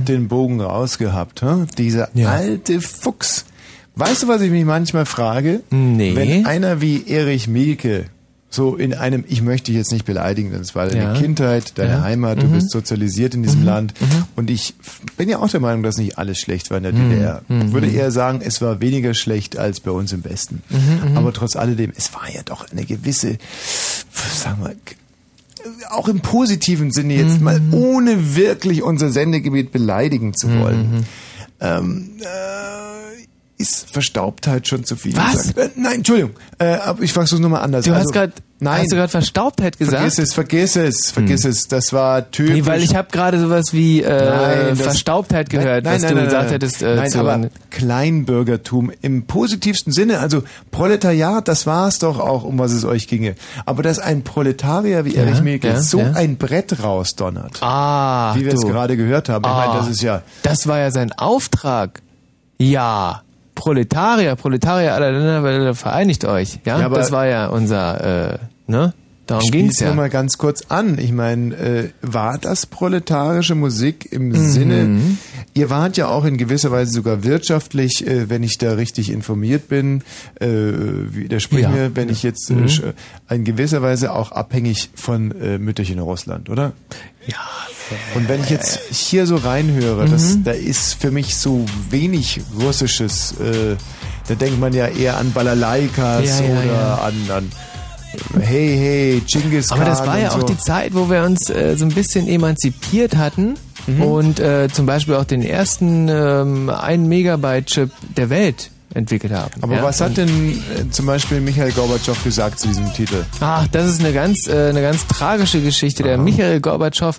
Hat den Bogen rausgehabt, hä? dieser alte Fuchs. Weißt du, was ich mich manchmal frage? Nee. Wenn einer wie Erich Mielke so in einem, ich möchte dich jetzt nicht beleidigen, das war deine Ja. Kindheit, deine Ja. Heimat, du Mhm. bist sozialisiert in diesem Land und ich bin ja auch der Meinung, dass nicht alles schlecht war in der Mhm. DDR. Mhm. Ich würde eher sagen, es war weniger schlecht als bei uns im Westen. Mhm, mhm. Aber trotz alledem, es war ja doch eine gewisse, sagen wir, auch im positiven Sinne jetzt Mhm. mal, ohne wirklich unser Sendegebiet beleidigen zu wollen, ähm, äh, ist Verstaubtheit schon zu viel. Was? gesagt. Äh, nein, Entschuldigung, äh, aber ich frage es nochmal anders. Du hast Also, gerade nein, hast du gerade Verstaubtheit gesagt? vergiss es, vergiss es, vergiss es. Das war typisch. Nee, weil ich habe gerade sowas wie äh, Nein, Verstaubtheit gehört, nein, was nein, du nein, gesagt nein, hättest. Äh, nein, aber Kleinbürgertum im positivsten Sinne, also Proletariat, das war es doch auch, um was es euch ginge. Aber dass ein Proletarier wie Ja, Erich Mielke ja, so ja. ein Brett rausdonnert, ah, wie wir es gerade gehört haben, ich Ah, meine, das ist ja Das war ja sein Auftrag. Ja. Proletarier, Proletarier aller Länder, vereinigt euch. Ja, Ja, aber- das war ja unser, äh, ne? Darum Spiel's ging's ja. nur mal ganz kurz an. Ich meine, äh, war das proletarische Musik im Mhm. Sinne, ihr wart ja auch in gewisser Weise sogar wirtschaftlich, äh, wenn ich da richtig informiert bin, äh, widersprich Ja. mir, wenn ich jetzt äh, Mhm. in gewisser Weise auch abhängig von äh, Mütterchen Russland, oder? Ja. Und wenn ich jetzt hier so reinhöre, das, Mhm. da ist für mich so wenig russisches, äh, da denkt man ja eher an Balalaikas Ja, ja, oder ja. an, an Hey, hey, Genghis Aber das Khan war ja und auch so. die Zeit, wo wir uns äh, so ein bisschen emanzipiert hatten Mhm. und äh, zum Beispiel auch den ersten ähm, 1 Megabyte Chip der Welt entwickelt haben. Aber ja? was hat denn äh, zum Beispiel Michael Gorbatschow gesagt zu diesem Titel? Ach, das ist eine ganz, äh, eine ganz tragische Geschichte. Der Michael Gorbatschow,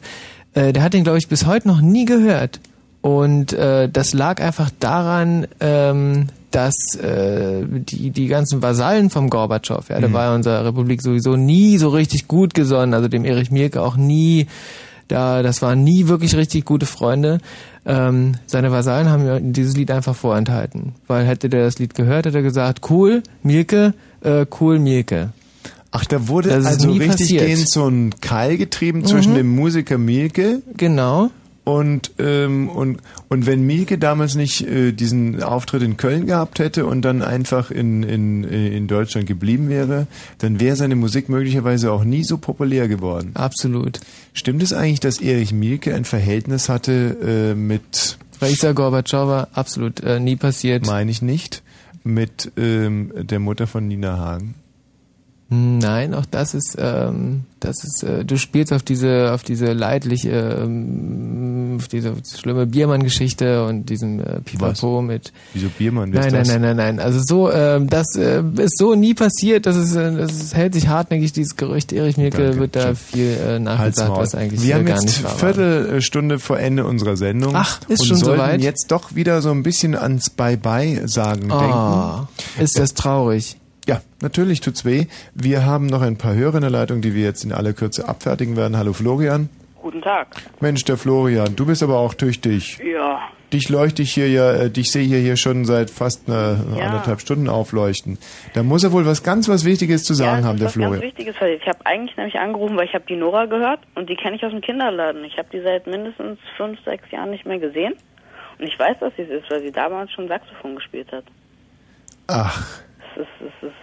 äh, der hat den, glaube ich, bis heute noch nie gehört. Und äh, das lag einfach daran, ähm, dass äh, die, die ganzen Vasallen vom Gorbatschow, ja, der Mhm. war ja unserer Republik sowieso nie so richtig gut gesonnen, also dem Erich Mielke auch nie, da, das waren nie wirklich richtig gute Freunde. Ähm, seine Vasallen haben ihm dieses Lied einfach vorenthalten. Weil hätte der das Lied gehört, hätte er gesagt, cool, Mielke, äh, cool, Mielke. Ach, da wurde Das also richtig passiert. gehend so ein Keil getrieben zwischen Mhm. dem Musiker Mielke Genau. und ähm, und und wenn Mielke damals nicht äh, diesen Auftritt in Köln gehabt hätte und dann einfach in in in Deutschland geblieben wäre, dann wäre seine Musik möglicherweise auch nie so populär geworden. Absolut. Stimmt es eigentlich, dass Erich Mielke ein Verhältnis hatte äh, mit Raisa Gorbatschowa, absolut äh, nie passiert. Meine ich nicht. Mit ähm, der Mutter von Nina Hagen. Nein, auch das ist, ähm, das ist, äh, du spielst auf diese, auf diese leidliche, ähm, auf diese schlimme Biermann-Geschichte und diesem äh, Pipapo mit. Wieso Biermann? Nein, nein, nein, nein, nein. Also so, ähm, das äh, ist so nie passiert. Das ist, äh, das ist, hält sich hartnäckig dieses Gerücht. Erich Mielke wird da viel äh, nachgesagt, was eigentlich Wir haben gar jetzt war. Viertelstunde vor Ende unserer Sendung. Ach, ist und schon sollten soweit? jetzt doch wieder so ein bisschen ans Bye-Bye sagen Ah, denken. ist das traurig. Ja, natürlich tut's weh. Wir haben noch ein paar Hörer in der Leitung, die wir jetzt in aller Kürze abfertigen werden. Hallo Florian. Guten Tag. Mensch, der Florian, du bist aber auch tüchtig. Ja, dich leuchte ich hier ja, äh, dich sehe ich hier schon seit fast einer, Ja. anderthalb Stunden aufleuchten. Da muss er wohl was ganz was Wichtiges zu sagen haben, der was ganz Florian. Wichtiges. weil Ich habe eigentlich nämlich angerufen, weil ich habe die Nora gehört und die kenne ich aus dem Kinderladen. Ich habe die seit mindestens fünf, sechs Jahren nicht mehr gesehen. Und ich weiß, dass sie es ist, weil sie damals schon Saxophon gespielt hat. Ach, ist, es ist,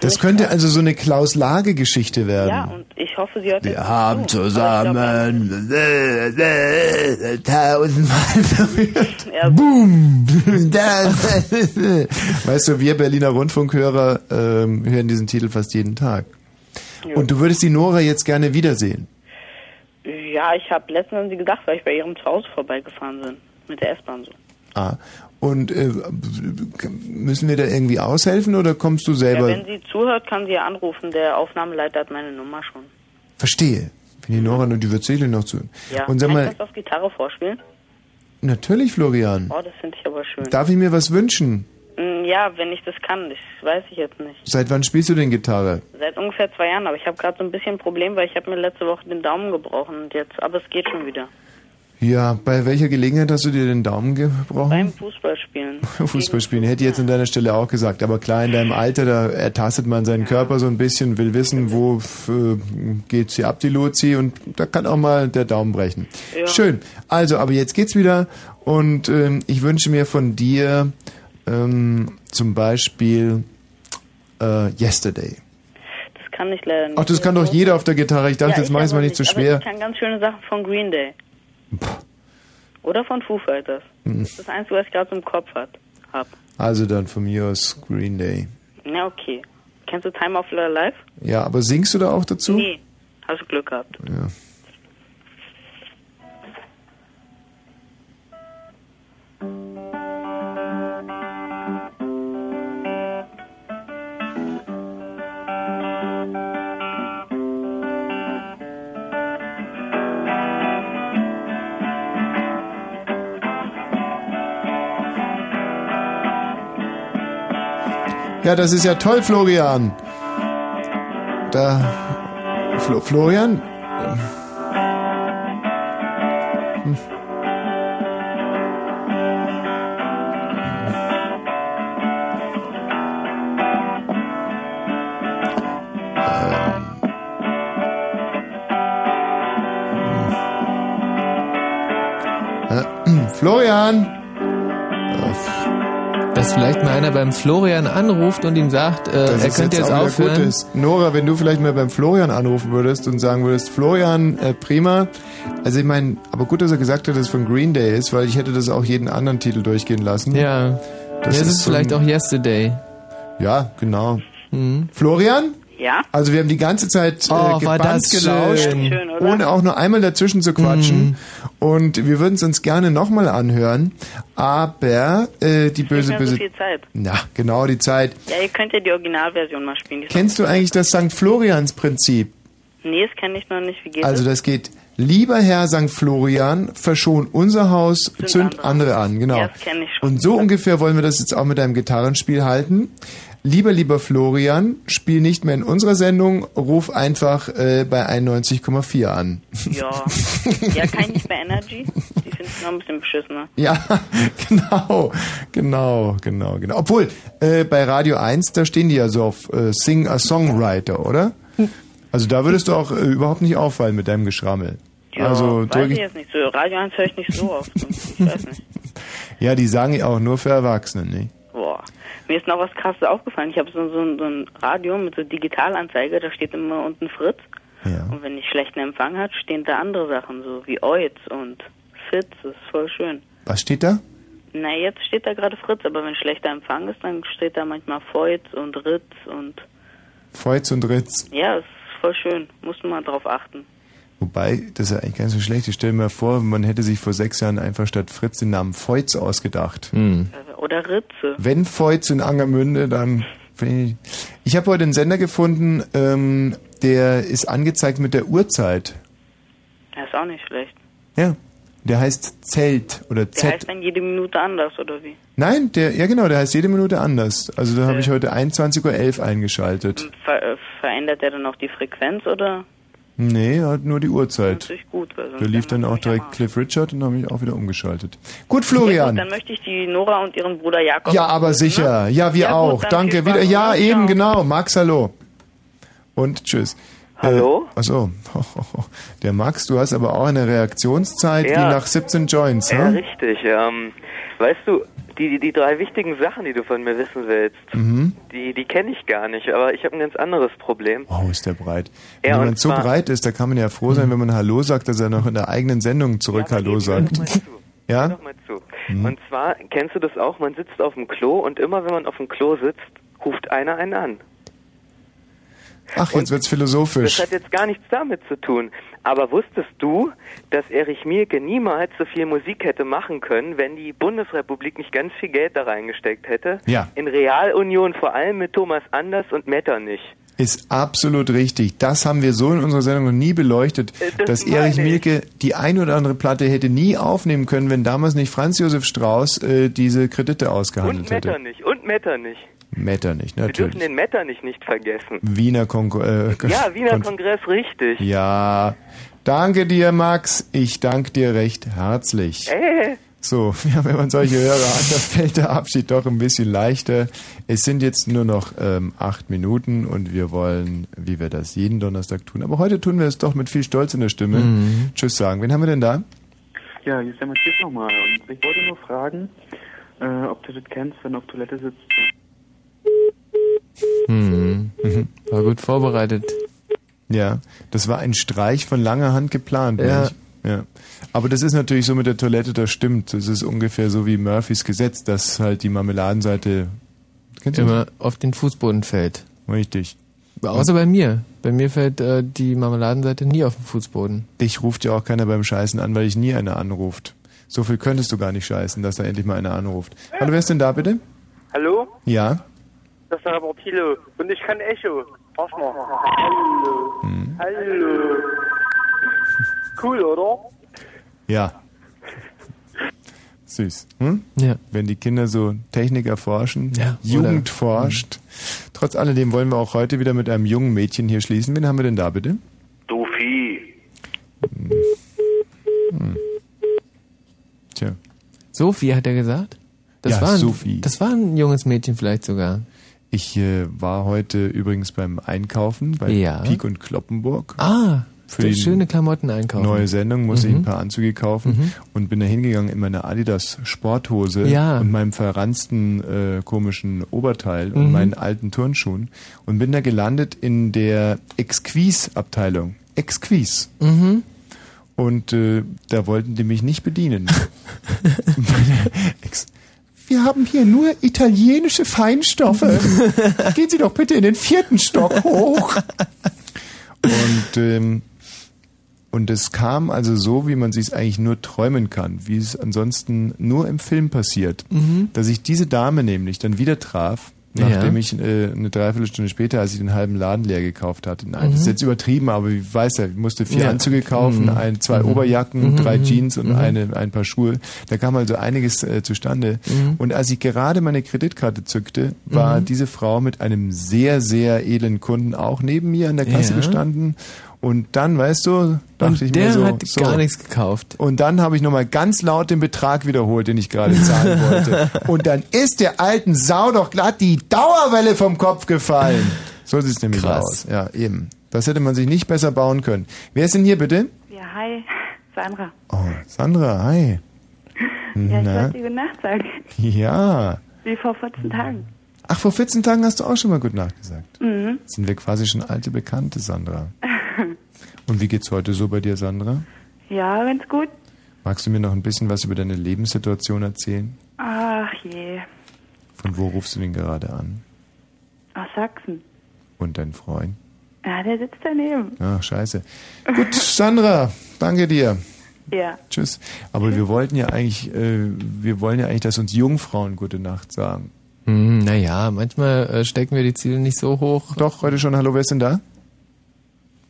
das könnte also so eine Klaus-Lage-Geschichte werden. ja, und ich hoffe, sie hört Wir haben zu. zusammen <laughs> tausendmal berührt. <laughs> Ja. Boom! <laughs> Weißt du, wir Berliner Rundfunkhörer ähm, hören diesen Titel fast jeden Tag. Ja. Und du würdest die Nora jetzt gerne wiedersehen. Ja, ich habe letztens an sie gedacht, weil ich bei ihrem Zuhause vorbeigefahren bin. Mit der S-Bahn so. Ah. Und äh, müssen wir da irgendwie aushelfen oder kommst du Ja, selber? wenn sie zuhört, kann sie ja anrufen. Der Aufnahmeleiter hat meine Nummer schon. Verstehe. Wenn die Nora und die wird sicherlich noch zu. Ja, Und sag kann mal, ich das auf Gitarre vorspielen? natürlich, Florian. Oh, das finde ich aber schön. Darf ich mir was wünschen? Mm, Ja, wenn ich das kann. Das weiß ich jetzt nicht. Seit wann spielst du denn Gitarre? Seit ungefähr zwei Jahren, aber ich habe gerade so ein bisschen ein Problem, weil ich habe mir letzte Woche den Daumen gebrochen und jetzt, aber es geht schon wieder. Ja, bei welcher Gelegenheit hast du dir den Daumen gebrochen? Beim Fußballspielen. <laughs> Fußballspielen, hätte ich jetzt an deiner Stelle auch gesagt. Aber klar, in deinem Alter, da ertastet man seinen Körper so ein bisschen, will wissen, wo äh, geht sie ab, die Luzi, und da kann auch mal der Daumen brechen. Ja. Schön. Also, aber jetzt geht's wieder und ähm, ich wünsche mir von dir ähm, zum Beispiel äh, Yesterday. Das kann ich leider nicht. Ach, das kann doch jeder auf der Gitarre. Ich dachte, ja, jetzt mach ich's aber mal nicht so aber schwer. Ich kann ganz schöne Sachen von Green Day. Oder von Foo Fighters. Hm. Das ist das Einzige, was ich gerade so im Kopf hat, hab. Also dann von mir aus Green Day. Na, okay. Kennst du Time of Your Life? Ja, aber singst du da auch dazu? Nee. Hast du Glück gehabt. Ja. Ja, das ist ja toll, Florian. Da. Flo Florian? Hm. Ähm. Äh, Florian! Dass vielleicht mal einer beim Florian anruft und ihm sagt, äh, Das er ist könnte jetzt, auch wieder aufhören. Gutes. Nora, wenn du vielleicht mal beim Florian anrufen würdest und sagen würdest, Florian, äh, prima. Also ich meine, aber gut, dass er gesagt hat, dass es von Green Day ist, weil ich hätte das auch jeden anderen Titel durchgehen lassen. Ja. Das ja, es ist ist so vielleicht ein- auch Yesterday. Ja, genau. Mhm. Florian? Ja? Also wir haben die ganze Zeit äh, Oh, gebannt das gelauscht, schön. Schön, oder? ohne auch nur einmal dazwischen zu quatschen. Mhm. Und wir würden es uns gerne nochmal anhören. Aber äh, die böse, Nicht mehr so böse... viel Zeit. Na, genau die Zeit. Ja, ihr könnt ja die Originalversion mal spielen. Kennst du eigentlich das St. Florians Prinzip? noch- Nee, das kenne ich noch nicht. Wie geht Also das? geht, lieber Herr St. Florian, verschon unser Haus, zünd andere an, genau. Ja, das kenn ich schon. Und so ungefähr wollen wir das jetzt auch mit deinem Gitarrenspiel halten. Lieber, lieber Florian, spiel nicht mehr in unserer Sendung, ruf einfach äh, bei 91,4 an. Ja. <laughs> ja, kann ich nicht bei Energy? Die finde ich noch ein bisschen beschissener. Ja, <laughs> genau, genau, genau, genau. Obwohl, äh, bei Radio 1, da stehen die ja so auf äh, Sing a Songwriter, oder? Also da würdest du auch äh, überhaupt nicht auffallen mit deinem Geschrammel. Ja, also weiß ich, jetzt nicht so. Radio 1 höre ich nicht so oft. <laughs> Ich weiß nicht. ja, die sagen ja auch nur für Erwachsene, nicht? Boah. Mir ist noch was krasses aufgefallen. Ich habe so, so, ein- so ein Radio mit so Digitalanzeige, da steht immer unten Fritz. Ja. Und wenn ich schlechten Empfang hat, stehen da andere Sachen, so wie Oiz und Fitz. Das ist voll schön. Was steht da? Na, jetzt steht da gerade Fritz, aber wenn schlechter Empfang ist, dann steht da manchmal Feuz und Ritz und Feuz und Ritz. ja, es ist voll schön. Muss man mal drauf achten. Wobei, das ist ja eigentlich gar nicht so schlecht. Ich stelle mir vor, man hätte sich vor sechs Jahren einfach statt Fritz den Namen Feuz ausgedacht. Oder Ritze. Wenn Feuz in Angermünde, dann ich. Ich habe heute einen Sender gefunden, ähm, der ist angezeigt mit der Uhrzeit. Das ist auch nicht schlecht. Ja. Der heißt Zelt oder Der Z. heißt dann jede Minute anders, oder wie? Nein, der, ja genau, der heißt jede Minute anders. Also da habe ich heute 21.11 Uhr eingeschaltet. Ver äh, verändert er dann auch die Frequenz, oder? Nee, er hat nur die Uhrzeit. Natürlich gut. Weil Da lief dann auch direkt Cliff Richard und dann habe ich auch wieder umgeschaltet. Gut, Florian. Ja, gut, dann möchte ich die Nora und ihren Bruder Jakob. Ja, aber sicher. Ja, wir Ja, gut, auch. dann Danke. Wieder. Ja, Ja, eben, genau. Max, hallo. Und tschüss. Hallo? Äh, achso. <laughs> Der Max, du hast aber auch eine Reaktionszeit Ja. wie nach 17 Joints, Ja, ne? richtig. Ähm, weißt du, die, die, drei wichtigen Sachen, die du von mir wissen willst, Mhm. die, die kenne ich gar nicht, aber ich habe ein ganz anderes Problem. Oh, ist der breit. Wenn Ja, so zwar- breit ist, da kann man ja froh sein, wenn man Hallo sagt, dass er noch in der eigenen Sendung zurück Hallo sagt. Ja? Doch mal zu. Mhm. Und zwar, kennst du das auch, man sitzt auf dem Klo und immer wenn man auf dem Klo sitzt, ruft einer einen an. Ach, jetzt wird's Das philosophisch. hat jetzt gar nichts damit zu tun. Aber wusstest du, dass Erich Mielke niemals so viel Musik hätte machen können, wenn die Bundesrepublik nicht ganz viel Geld da reingesteckt hätte? Ja. In Realunion vor allem mit Thomas Anders und Metternich. Ist absolut richtig. Das haben wir so in unserer Sendung noch nie beleuchtet, Äh, das dass Erich. Mielke die ein oder andere Platte hätte nie aufnehmen können, wenn damals nicht Franz Josef Strauß äh, diese Kredite Und ausgehandelt hätte. Metternich. Und Metternich. Metternich, Wir dürfen natürlich. den Metternich nicht vergessen. Wiener Kongo äh, Ja, Wiener Kon Kongress, richtig. Ja, danke dir, Max. Ich danke dir recht herzlich. Äh, So, <laughs> ja, wenn man solche Hörer hat, dann fällt der Abschied doch ein bisschen leichter. Es sind jetzt nur noch ähm, acht Minuten und wir wollen, wie wir das jeden Donnerstag tun, aber heute tun wir es doch mit viel Stolz in der Stimme. Mhm. Tschüss sagen. Wen haben wir denn da? Ja, hier ist der Matthias nochmal. Und ich wollte nur fragen, äh, ob du das kennst, wenn du auf Toilette sitzt. Hm. <laughs> War gut vorbereitet. Ja, das war ein Streich von langer Hand geplant. Ja. Ja. Aber das ist natürlich so mit der Toilette, das stimmt. Das ist ungefähr so wie Murphys Gesetz, dass halt die Marmeladenseite Kennst du Immer auf den Fußboden fällt. Richtig. Außer bei mir. Bei mir fällt äh, die Marmeladenseite nie auf den Fußboden. Dich ruft ja auch keiner beim Scheißen an, weil dich nie einer anruft. So viel könntest du gar nicht scheißen, dass da endlich mal einer anruft. Hallo, wer ist denn da bitte? Hallo? Ja? Das ist der Robert Thilo. Und ich kann Echo. Arschloch. Hallo. Hm. Hallo. Cool, oder? Ja. Süß. Hm? Ja. Wenn die Kinder so Technik erforschen, Ja, Jugend oder- forscht. Trotz alledem wollen wir auch heute wieder mit einem jungen Mädchen hier schließen. Wen haben wir denn da bitte? Sophie. Hm. Tja. Sophie hat er gesagt? Das Ja, war ein, Sophie. Das war ein junges Mädchen vielleicht sogar. Ich äh, war heute übrigens beim Einkaufen bei Ja. Pik und Kloppenburg. Ah, Für die schöne Klamotten einkaufen. Neue Sendung, musste ich Mhm. ein paar Anzüge kaufen Mhm. und bin da hingegangen in meiner Adidas Sporthose Ja. und meinem verranzten äh, komischen Oberteil und Mhm. meinen alten Turnschuhen und bin da gelandet in der. Exquise. Mhm. Und äh, da wollten die mich nicht bedienen. <laughs> <laughs> Ex wir haben hier nur italienische Feinstoffe. <laughs> Gehen Sie doch bitte in den vierten Stock hoch. Und ähm, und es kam also so, wie man sich es eigentlich nur träumen kann, wie es ansonsten nur im Film passiert, Mhm. dass ich diese Dame nämlich dann wieder traf, nachdem Ja. ich äh, eine Dreiviertelstunde später, als ich den halben Laden leer gekauft hatte. Nein, das ist Mhm. jetzt übertrieben, aber ich weiß ja, ich musste vier Ja. Anzüge kaufen, Mhm. ein, zwei Mhm. Oberjacken, Mhm. drei Mhm. Jeans und Mhm. eine, ein paar Schuhe. Da kam also einiges äh, zustande. Mhm. Und als ich gerade meine Kreditkarte zückte, war Mhm. diese Frau mit einem sehr, sehr edlen Kunden auch neben mir an der Kasse Ja. gestanden. Und dann, weißt du, dachte Und ich der mir so, hat so. gar nichts gekauft. Und dann habe ich nochmal ganz laut den Betrag wiederholt, den ich gerade zahlen <laughs> wollte. Und dann ist der alten Sau doch glatt die Dauerwelle vom Kopf gefallen. So sieht's nämlich Krass. aus. Ja, eben. Das hätte man sich nicht besser bauen können. Wer ist denn hier bitte? Ja, hi, Sandra. Oh, Sandra, hi. Ja, ich Na? wollte dir gute Nacht sagen. Ja. Wie vor 14 Tagen. Ach, vor 14 Tagen hast du auch schon mal Gute Nacht gesagt. Mhm. Sind wir quasi schon alte Bekannte, Sandra. <laughs> Und wie geht's heute so bei dir, Sandra? ja, ganz gut. Magst du mir noch ein bisschen was über deine Lebenssituation erzählen? Ach je, Von wo rufst du denn gerade an? aus Sachsen. Und dein Freund? Ja, der sitzt daneben. Ach, scheiße. Gut, Sandra, danke dir. Ja. Tschüss. Aber wir wollten ja eigentlich, äh, wir wollen ja eigentlich, dass uns Jungfrauen gute Nacht sagen. Hm, naja, manchmal äh, stecken wir die Ziele nicht so hoch. Doch, heute schon. Hallo, wer ist denn da?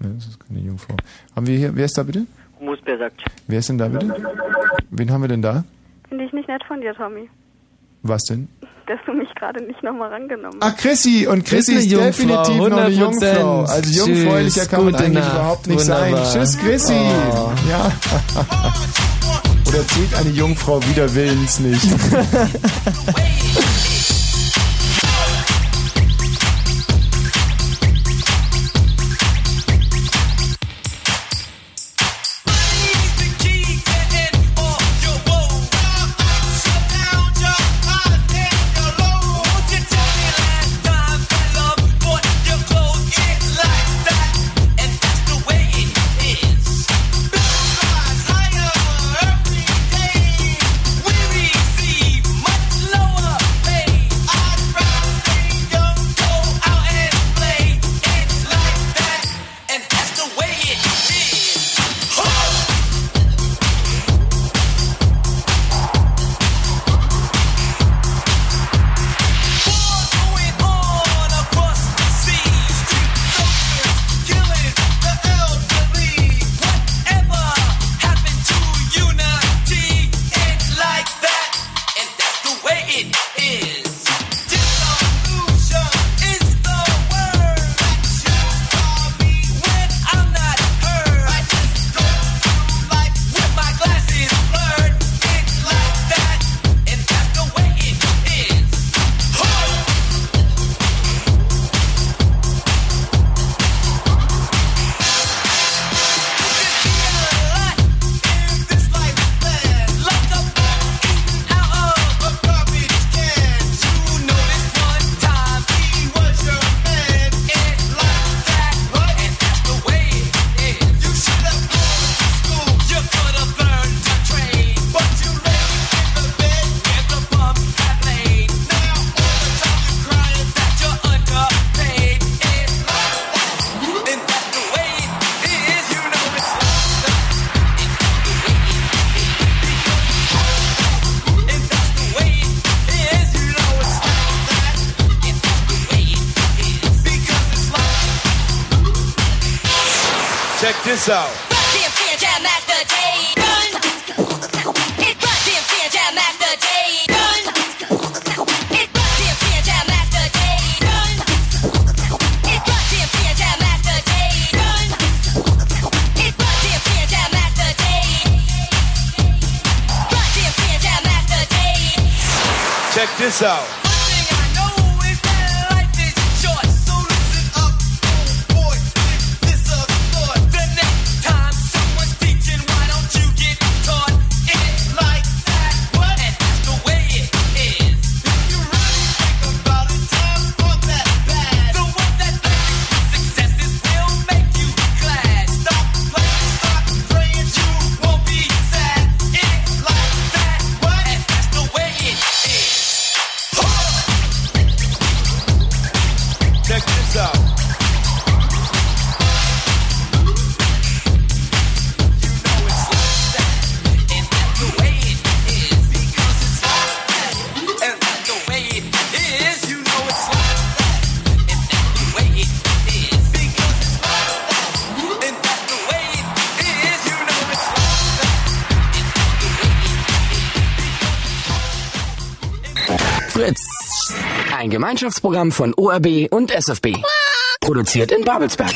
Ja, das ist keine Jungfrau. Haben wir hier, wer ist da bitte? Musbär sagt. Wer ist denn da bitte? Wen haben wir denn da? Finde ich nicht nett von dir, Tommy. Was denn? dass du mich gerade nicht nochmal rangenommen Ach, Chrissy, und Chrissy ist, Ist definitiv noch eine 100%. Jungfrau. Also jungfräulicher Tschüss, kann man eigentlich Nacht, überhaupt nicht wunderbar. sein. Tschüss, Chrissy. Oh. Ja. Oder zählt eine Jungfrau wider Willens nicht? <laughs> Gemeinschaftsprogramm von ORB und SFB. Produziert in Babelsberg.